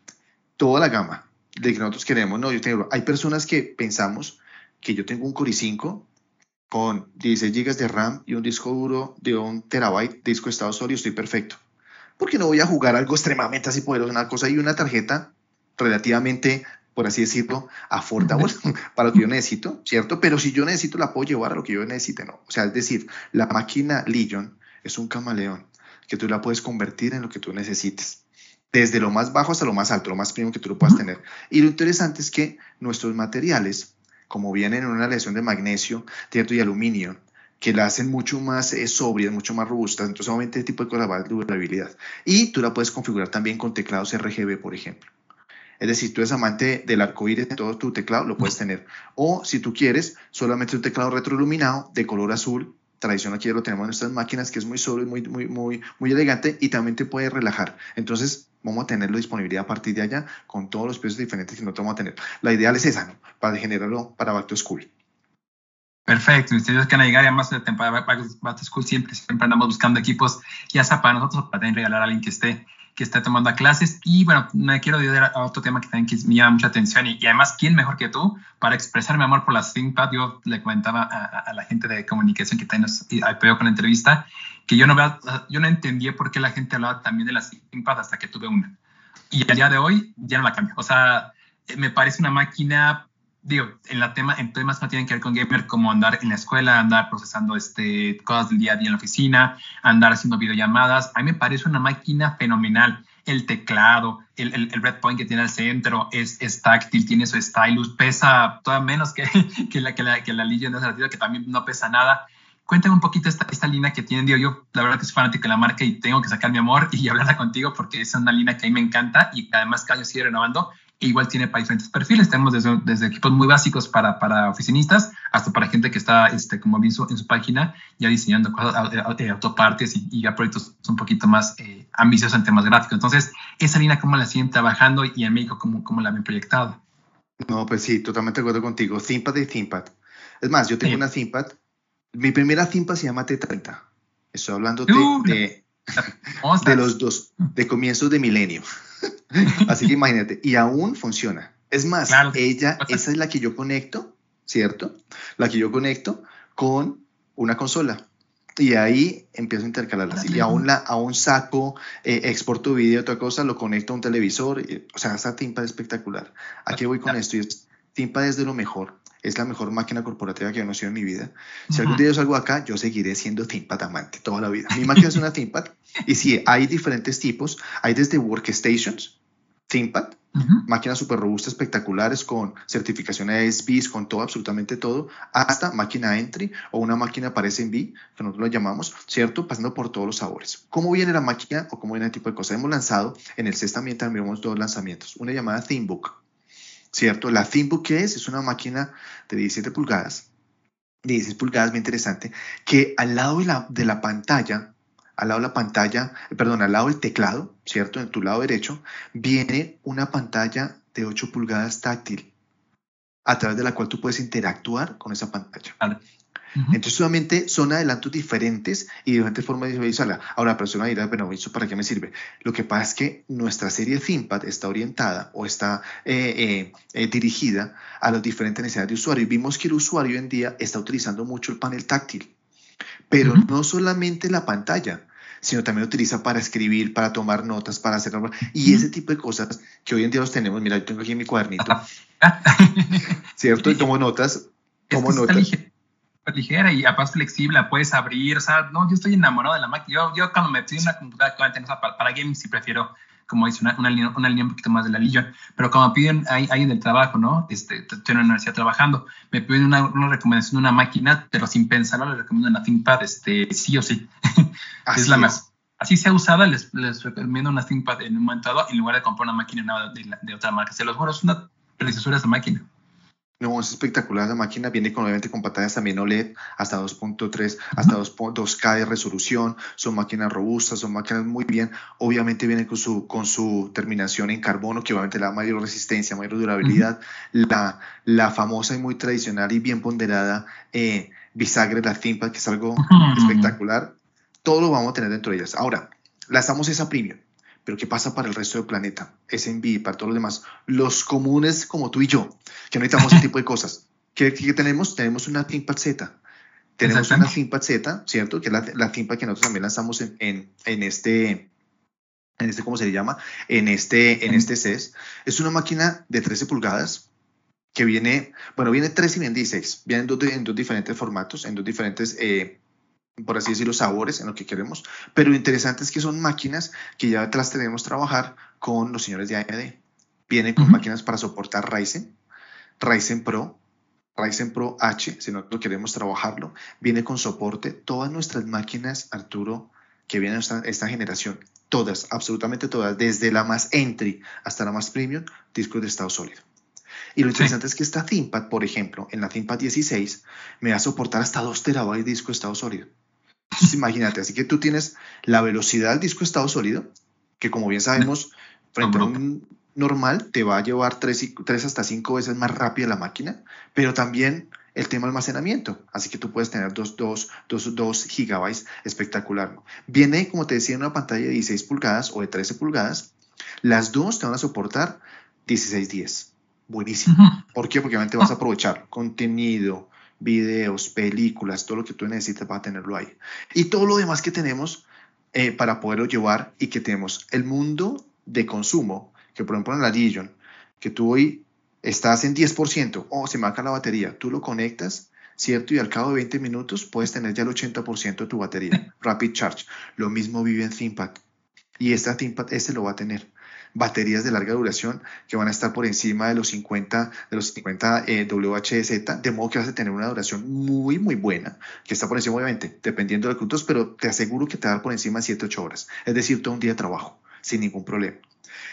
Speaker 9: toda la gama de que nosotros queremos. No, yo tengo, hay personas que pensamos que yo tengo un Core i5 con 16 GB de RAM y un disco duro de un terabyte, disco de estado sólido, estoy perfecto. Porque no voy a jugar algo extremadamente así poderoso, una cosa y una tarjeta relativamente, por así decirlo, affordable para lo que yo necesito, ¿cierto? Pero si yo necesito, la puedo llevar a lo que yo necesite, ¿no? O sea, es decir, la máquina Legion es un camaleón que tú la puedes convertir en lo que tú necesites desde lo más bajo hasta lo más alto, lo más primo que tú lo puedas tener. Y lo interesante es que nuestros materiales como vienen en una aleación de magnesio, cierto, y aluminio, que la hacen mucho más eh, sobria, mucho más robusta, entonces obviamente este tipo de cosas va a durabilidad. Y tú la puedes configurar también con teclados RGB, por ejemplo. Es decir, tú eres amante del arcoíris de todo tu teclado, lo puedes tener. O si tú quieres, solamente un teclado retroiluminado de color azul, tradición aquí ya lo tenemos en nuestras máquinas, que es muy sobrio, muy, muy, muy, muy elegante y también te puede relajar. Entonces, vamos a tenerlo disponibilidad a partir de allá con todos los precios diferentes que nosotros vamos a tener. La ideal es esa, ¿no? Para generarlo para Back to School.
Speaker 4: Perfecto, ustedes que van a llegar más de temporada Back to School siempre, siempre andamos buscando equipos, ya sea para nosotros para también regalar a alguien que esté que esté tomando clases. Y bueno, me quiero ayudar a otro tema que también me llama mucha atención y, además, ¿quién mejor que tú para expresar mi amor por las ThinkPad? Yo le comentaba a, la gente de comunicación que nos apoyó con la entrevista que yo no, yo no entendía por qué la gente hablaba también de las ThinkPad hasta que tuve una. Y al día de hoy ya no la cambio. O sea, me parece una máquina digo, en, la tema, en temas que no tienen que ver con gamer, como andar en la escuela, andar procesando este, cosas del día a día en la oficina, andar haciendo videollamadas, a mí me parece una máquina fenomenal. El teclado, el, el, red point que tiene al centro es, es, táctil, tiene su stylus, pesa todavía menos que, que, la, que, la, que la Legion que también no pesa nada. Cuéntame un poquito esta, esta línea que tienen, digo, yo la verdad que soy fanático de la marca y tengo que sacar mi amor y hablarla contigo porque es una línea que a mí me encanta y que además cada año sigue renovando igual tiene para diferentes perfiles. Tenemos desde, desde equipos muy básicos para, para, oficinistas hasta para gente que está, este, como aviso en su página, ya diseñando cosas, autopartes y, ya proyectos un poquito más eh, ambiciosos en temas gráficos. Entonces, esa línea, ¿cómo la siguen trabajando y en México, cómo, cómo la ven proyectado?
Speaker 9: No, pues sí, totalmente de acuerdo contigo. ThinkPad y ThinkPad. Es más, yo tengo una ThinkPad. Mi primera ThinkPad se llama T30. Estoy hablando de, uh, de, de los dos, de comienzos de milenio. Así que imagínate, y aún funciona. Es más, ella, esa es la que yo conecto, ¿cierto? La que yo conecto con una consola. Y ahí empiezo a intercalarlas. Y aún, la, aún saco, eh, exporto video, otra cosa, lo conecto a un televisor. o sea, esa timpa es espectacular. ¿A qué voy con esto? Y timpa es de lo mejor. Es la mejor máquina corporativa que he conocido en mi vida. Si algún día yo salgo acá, yo seguiré siendo ThinkPad amante toda la vida. Mi máquina es una ThinkPad. Y sí, hay diferentes tipos. Hay desde workstations, ThinkPad, máquinas súper robustas, espectaculares, con certificación ASBs, con todo, absolutamente todo, hasta máquina entry o una máquina para SMB, que nosotros lo llamamos, ¿cierto? Pasando por todos los sabores. ¿Cómo viene la máquina o cómo viene el tipo de cosas? Hemos lanzado, en el CES también tenemos dos lanzamientos, una llamada ThinkBook, ¿cierto? La ThinkBook, ¿qué es? Es una máquina de 17 pulgadas, 16 pulgadas, muy interesante, que al lado de la, de la pantalla al lado de la pantalla, eh, perdón, al lado del teclado, ¿cierto? En tu lado derecho, viene una pantalla de 8 pulgadas táctil, a través de la cual tú puedes interactuar con esa pantalla. Entonces, solamente son adelantos diferentes y diferentes formas de visualizarla. Ahora, la persona dirá, bueno, ¿eso para qué me sirve? Lo que pasa es que nuestra serie ThinkPad está orientada o está eh, eh, dirigida a las diferentes necesidades de usuario. Y vimos que el usuario hoy en día está utilizando mucho el panel táctil pero
Speaker 4: Ujú.
Speaker 9: no solamente la pantalla, sino también utiliza para escribir, para tomar notas, para hacer... Y ese tipo de cosas que hoy en día los tenemos, mira, yo tengo aquí en mi cuadernito, ¿cierto? Y tomo notas,
Speaker 4: Es
Speaker 9: tomo
Speaker 4: que está
Speaker 9: notas.
Speaker 4: Ligera y aparte flexible, la puedes abrir, o sea, no, yo estoy enamorado de la máquina. Yo, yo cuando me pido una computadora o sea, para, para gaming sí prefiero, como dice, una, una, línea, una línea un poquito más de la Legion, pero cuando piden ahí, ahí en el trabajo, ¿no? Este, estoy en la universidad trabajando, me piden una, una recomendación de una máquina, pero sin pensarlo, les recomiendo una ThinkPad, este, sí o sí.
Speaker 9: Así
Speaker 4: es la más. Así sea usada, les, les recomiendo una ThinkPad en un momento dado, en lugar de comprar una máquina de, la- de otra marca. Se los juro, es una preciosura esa máquina.
Speaker 9: No, es espectacular. La máquina viene con, obviamente con pantallas también OLED hasta 2.3, hasta 2 2K de resolución. Son máquinas robustas, son máquinas muy bien. Obviamente vienen con su, con su terminación en carbono, que obviamente le da mayor resistencia, mayor durabilidad. la, la famosa y muy tradicional y bien ponderada eh, bisagra de la ThinkPad, que es algo espectacular. Todo lo vamos a tener dentro de ellas. Ahora, lanzamos esa premium. Pero ¿qué pasa para el resto del planeta? SMB, para todos los demás. Los comunes como tú y yo, que no necesitamos ese tipo de cosas. ¿Qué, qué tenemos? Tenemos una ThinkPad Z. Tenemos una. ThinkPad Z, ¿cierto? Que es la, la ThinkPad que nosotros también lanzamos en, en, en este, en este, ¿cómo se le llama? En este, en este CES. Es una máquina de 13 pulgadas que viene, bueno, viene 13 y viene 16. Viene en dos, en dos diferentes formatos, en dos diferentes, eh, por así decirlo, sabores en lo que queremos. Pero lo interesante es que son máquinas que ya las tenemos trabajar con los señores de AMD. Vienen con máquinas para soportar Ryzen, Ryzen Pro, Ryzen Pro H, si nosotros queremos trabajarlo. Viene con soporte. Todas nuestras máquinas, Arturo, que vienen esta, esta generación, todas, absolutamente todas, desde la más entry hasta la más premium, discos de estado sólido. Y lo
Speaker 4: Sí.
Speaker 9: interesante es que esta ThinkPad, por ejemplo, en la ThinkPad 16, me va a soportar hasta 2 terabytes de disco de estado sólido. Entonces, imagínate, así que tú tienes la velocidad del disco estado sólido, que como bien sabemos, frente a un normal te va a llevar 3, hasta 5 veces más rápida la máquina, pero también el tema almacenamiento. Así que tú puedes tener 2, 2, 2, 2 gigabytes espectacular. ¿no? Viene, como te decía, una pantalla de 16 pulgadas o de 13 pulgadas. Las dos te van a soportar 1610. Buenísimo. ¿Por qué? Porque obviamente vas a aprovechar contenido, videos, películas, todo lo que tú necesites para tenerlo ahí. Y todo lo demás que tenemos eh, para poderlo llevar y que tenemos el mundo de consumo, que por ejemplo en la Legion, que tú hoy estás en 10%, o se me acaba la batería, tú lo conectas, ¿cierto? Y al cabo de 20 minutos puedes tener ya el 80% de tu batería, Rapid Charge. Lo mismo vive en ThinkPad. Y esta ThinkPad, este lo va a tener baterías de larga duración que van a estar por encima de los 50, de los 50 eh, WHZ, de modo que vas a tener una duración muy, muy buena, que está por encima, obviamente, dependiendo de los puntos, pero te aseguro que te va a dar por encima de 7, 8 horas, es decir, todo un día de trabajo, sin ningún problema.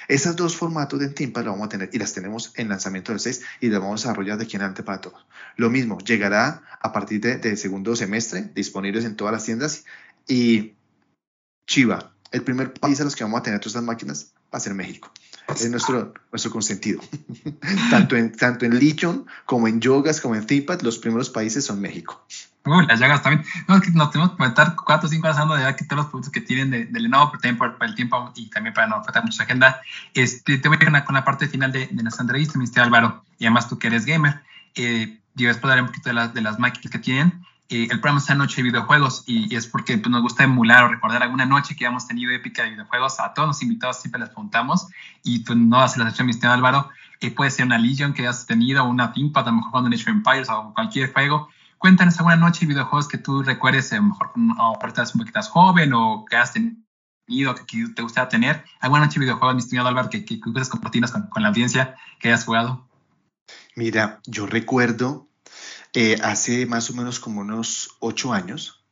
Speaker 9: Esas dos formatos de ThinkPad las vamos a tener y las tenemos en lanzamiento del 6 y las vamos a desarrollar de aquí en adelante para todos. Lo mismo, llegará a partir de- del segundo semestre, disponibles en todas las tiendas y Chiva, el primer país a los que vamos a tener todas estas máquinas va a ser México. Es nuestro, nuestro consentido. tanto, en, tanto en Legion como en Yogas como en ThinkPad, los primeros países son México.
Speaker 4: Uy, las llagas también. No, es que nos tenemos que comentar cuatro o cinco horas hablando de todos los productos que tienen de, de Lenovo, pero también por, por el tiempo y también para no faltar mucha agenda. Este, te voy a ir con la, la parte final de, de nuestra entrevista, estimado Álvaro, y además tú que eres gamer. Eh, digo, después hablaré un poquito de, las de las máquinas que tienen. El programa está Noche de Videojuegos y, es porque pues, nos gusta emular o recordar alguna noche que hemos tenido épica de videojuegos. A todos los invitados siempre les preguntamos y tú no haces la sección, mi estimado Álvaro. Eh, puede ser una Legion que has tenido, una ThinkPad, a lo mejor en Age of Empires o cualquier juego. Cuéntanos alguna noche de videojuegos que tú recuerdes, a lo mejor ahorita un poquito más joven o que has tenido, que, que te gustaría tener. Alguna noche de videojuegos, mi estimado Álvaro, que, que, que puedes compartirnos con, con la audiencia que hayas jugado.
Speaker 9: Mira, yo recuerdo eh, hace más o menos como unos ocho años,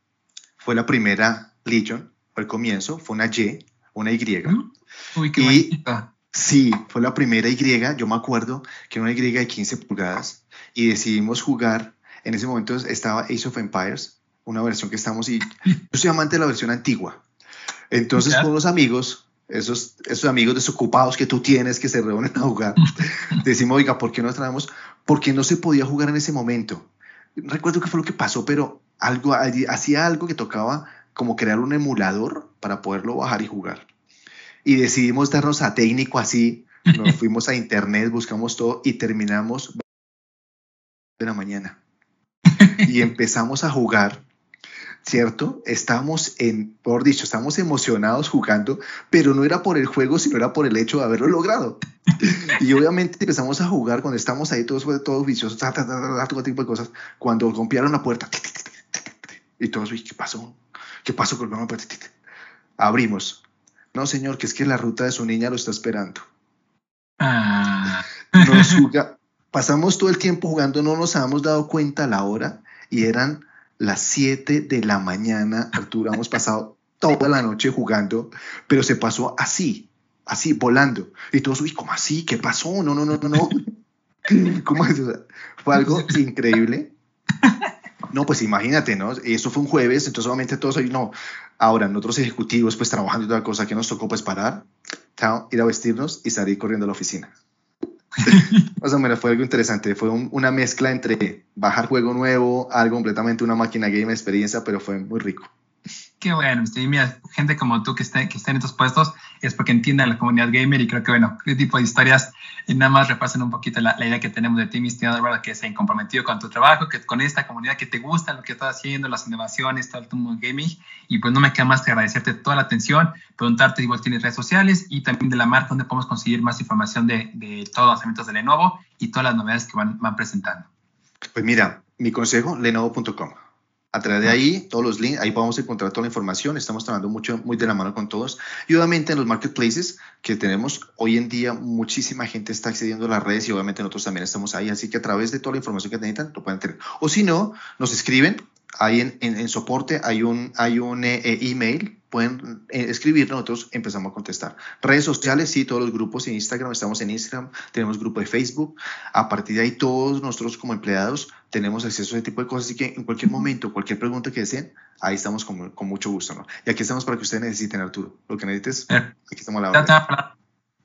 Speaker 9: fue la primera Legion, fue el comienzo, fue una Y, una Y.
Speaker 4: ¿Mm? Uy, qué
Speaker 9: Y-. Sí, fue la primera Y, yo me acuerdo que era una Y de 15 pulgadas y decidimos jugar, en ese momento estaba Ace of Empires, una versión que estamos y yo soy amante de la versión antigua. Entonces
Speaker 4: Ya.
Speaker 9: con los amigos, esos, esos amigos desocupados que tú tienes que se reúnen a jugar, decimos, oiga, ¿por qué no traemos? Porque no se podía jugar en ese momento. Recuerdo que fue lo que pasó, pero algo, hacía algo que tocaba como crear un emulador para poderlo bajar y jugar y decidimos darnos a técnico así. Nos fuimos a internet, buscamos todo y terminamos de la mañana. Y empezamos a jugar. ¿Cierto? Estamos en, por dicho, estamos emocionados jugando, pero no era por el juego, sino era por el hecho de haberlo logrado. y obviamente empezamos a jugar cuando estamos ahí todos, todos viciosos, todo tipo de cosas, cuando rompieron la puerta, y todos, ¿qué pasó? ¿Qué pasó con la puerta? Abrimos. No, señor, que es que la ruta de su niña lo está esperando.
Speaker 8: Ah.
Speaker 9: Nos juga- pasamos todo el tiempo jugando, no nos habíamos dado cuenta la hora y eran las 7 de la mañana, Arturo, hemos pasado toda la noche jugando, pero se pasó así, así, volando. Y todos, uy, ¿cómo así? ¿Qué pasó? No, no, no, no, no. ¿Cómo es? Fue algo increíble. No, pues imagínate, ¿no? Eso fue un jueves, entonces obviamente todos hoy no. Ahora, nosotros ejecutivos, pues trabajando y toda cosa, que nos tocó pues parar, ir a vestirnos y salir corriendo a la oficina. o sea, mira, fue algo interesante. Fue un- una mezcla entre bajar juego nuevo, algo completamente una máquina game experiencia, pero fue muy rico.
Speaker 8: Qué bueno, sí, mira, gente como tú que esté, que esté en estos puestos es porque entienden la comunidad gamer y creo que, bueno, este tipo de historias eh, nada más repasan un poquito la, la idea que tenemos de ti, mi estimado que es eh, comprometido con tu trabajo, que con esta comunidad que te gusta lo que estás haciendo, las innovaciones, todo el mundo gaming. Y pues no me queda más que agradecerte toda la atención, preguntarte igual tienes redes sociales y también de la marca donde podemos conseguir más información de, de todos los lanzamientos de Lenovo y todas las novedades que van, van presentando.
Speaker 9: Pues mira, mi consejo, lenovo.com. A través de ahí, todos los links, ahí podemos encontrar toda la información. Estamos trabajando mucho, muy de la mano con todos. Y obviamente en los marketplaces que tenemos hoy en día, muchísima gente está accediendo a las redes y obviamente nosotros también estamos ahí. Así que a través de toda la información que necesitan, lo pueden tener. O si no, nos escriben. Ahí en, en- en soporte hay un, hay un eh, eh, email. Pueden eh, escribir, nosotros empezamos a contestar. Redes sociales, sí, todos los grupos en Instagram, estamos en Instagram, tenemos grupo de Facebook. A partir de ahí, todos nosotros como empleados tenemos acceso a ese tipo de cosas. Así que en cualquier momento, cualquier pregunta que deseen, ahí estamos con, con mucho gusto. ¿no? Y aquí estamos para que ustedes necesiten, Arturo. Lo que necesites, aquí estamos a la
Speaker 8: va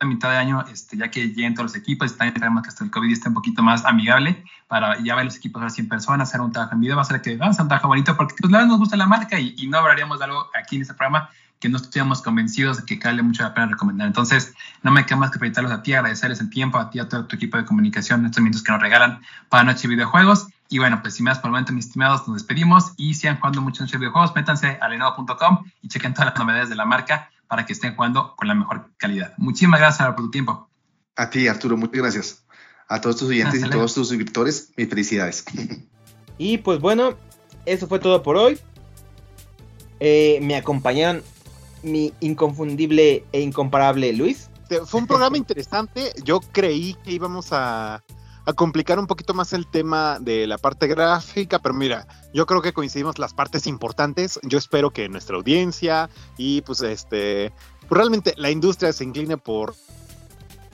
Speaker 8: a a mitad de año, este, ya que lleguen todos los equipos, también esperamos que hasta el COVID esté un poquito más amigable para ya ver los equipos ahora 100 personas, hacer un trabajo en video, va a ser que va a un trabajo bonito porque pues nos gusta la marca y, y no hablaríamos de algo aquí en este programa que no estuviéramos convencidos de que vale mucho la pena recomendar. Entonces, no me queda más que felicitarlos a ti, agradecerles el tiempo, a ti, a todo tu equipo de comunicación, estos minutos que nos regalan para Noche de Videojuegos. Y bueno, pues sin más por el momento, mis estimados, nos despedimos y sigan jugando mucho Noche de Videojuegos, métanse a lenovo.com y chequen todas las novedades de la marca para que estén jugando con la mejor calidad. Muchísimas gracias por tu tiempo.
Speaker 9: A ti, Arturo, muchas gracias. A todos tus oyentes
Speaker 8: Hasta
Speaker 9: y
Speaker 8: luego.
Speaker 9: todos tus suscriptores, mis felicidades.
Speaker 2: Y pues bueno, eso fue todo por hoy. Eh, me acompañaron mi inconfundible e incomparable Luis.
Speaker 3: Fue un programa interesante. Yo creí que íbamos a, a complicar un poquito más el tema de la parte gráfica, pero mira, yo creo que coincidimos las partes importantes. Yo espero que nuestra audiencia y pues este, realmente la industria se incline por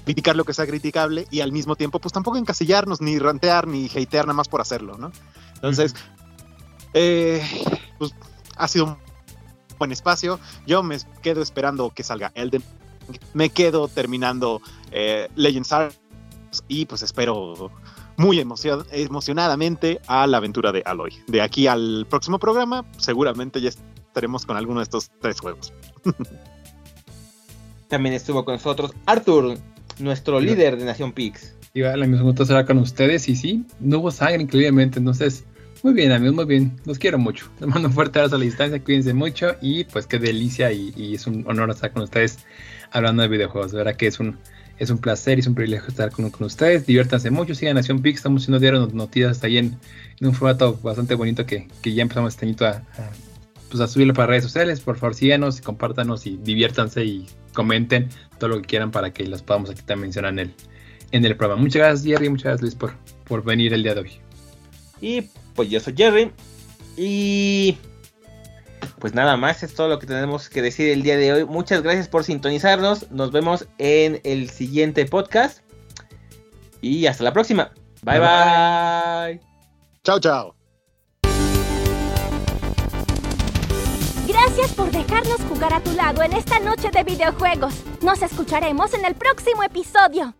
Speaker 3: criticar lo que sea criticable y al mismo tiempo pues tampoco encasillarnos ni rantear ni hatear nada más por hacerlo, ¿no? Entonces, eh, pues ha sido un buen espacio. Yo me quedo esperando que salga Elden me quedo terminando eh, Legends y pues espero muy emocion- emocionadamente a la aventura de Aloy. De aquí al próximo programa, seguramente ya estaremos con alguno de estos tres juegos.
Speaker 2: También estuvo con nosotros Arthur, nuestro
Speaker 4: Sí.
Speaker 2: líder de Nación Pix.
Speaker 4: Y vale, me gusto estar con ustedes y sí, no hubo sangre increíblemente, entonces, muy bien amigos, muy bien, los quiero mucho. Les mando un fuerte abrazo a la distancia, cuídense mucho y pues qué delicia y, y es un honor estar con ustedes hablando de videojuegos, de verdad que es un, es un placer y es un privilegio estar con, con ustedes, diviértanse mucho, sigan Nación Pix, estamos haciendo diario not- noticias ahí en, un formato bastante bonito que, que ya empezamos este añito a, pues a subirlo para redes sociales, por favor síganos, compártanos y diviértanse y comenten todo lo que quieran para que los podamos aquí también mencionar en el, en el programa. Muchas gracias Jerry, muchas gracias Luis por, por venir el día de hoy.
Speaker 2: Y pues yo soy Jerry. Y pues nada más, es todo lo que tenemos que decir el día de hoy. Muchas gracias por sintonizarnos. Nos vemos en el siguiente podcast. Y hasta la próxima. Bye bye.
Speaker 3: Chao, chao.
Speaker 1: Gracias por dejarnos jugar a tu lado en esta noche de videojuegos. Nos escucharemos en el próximo episodio.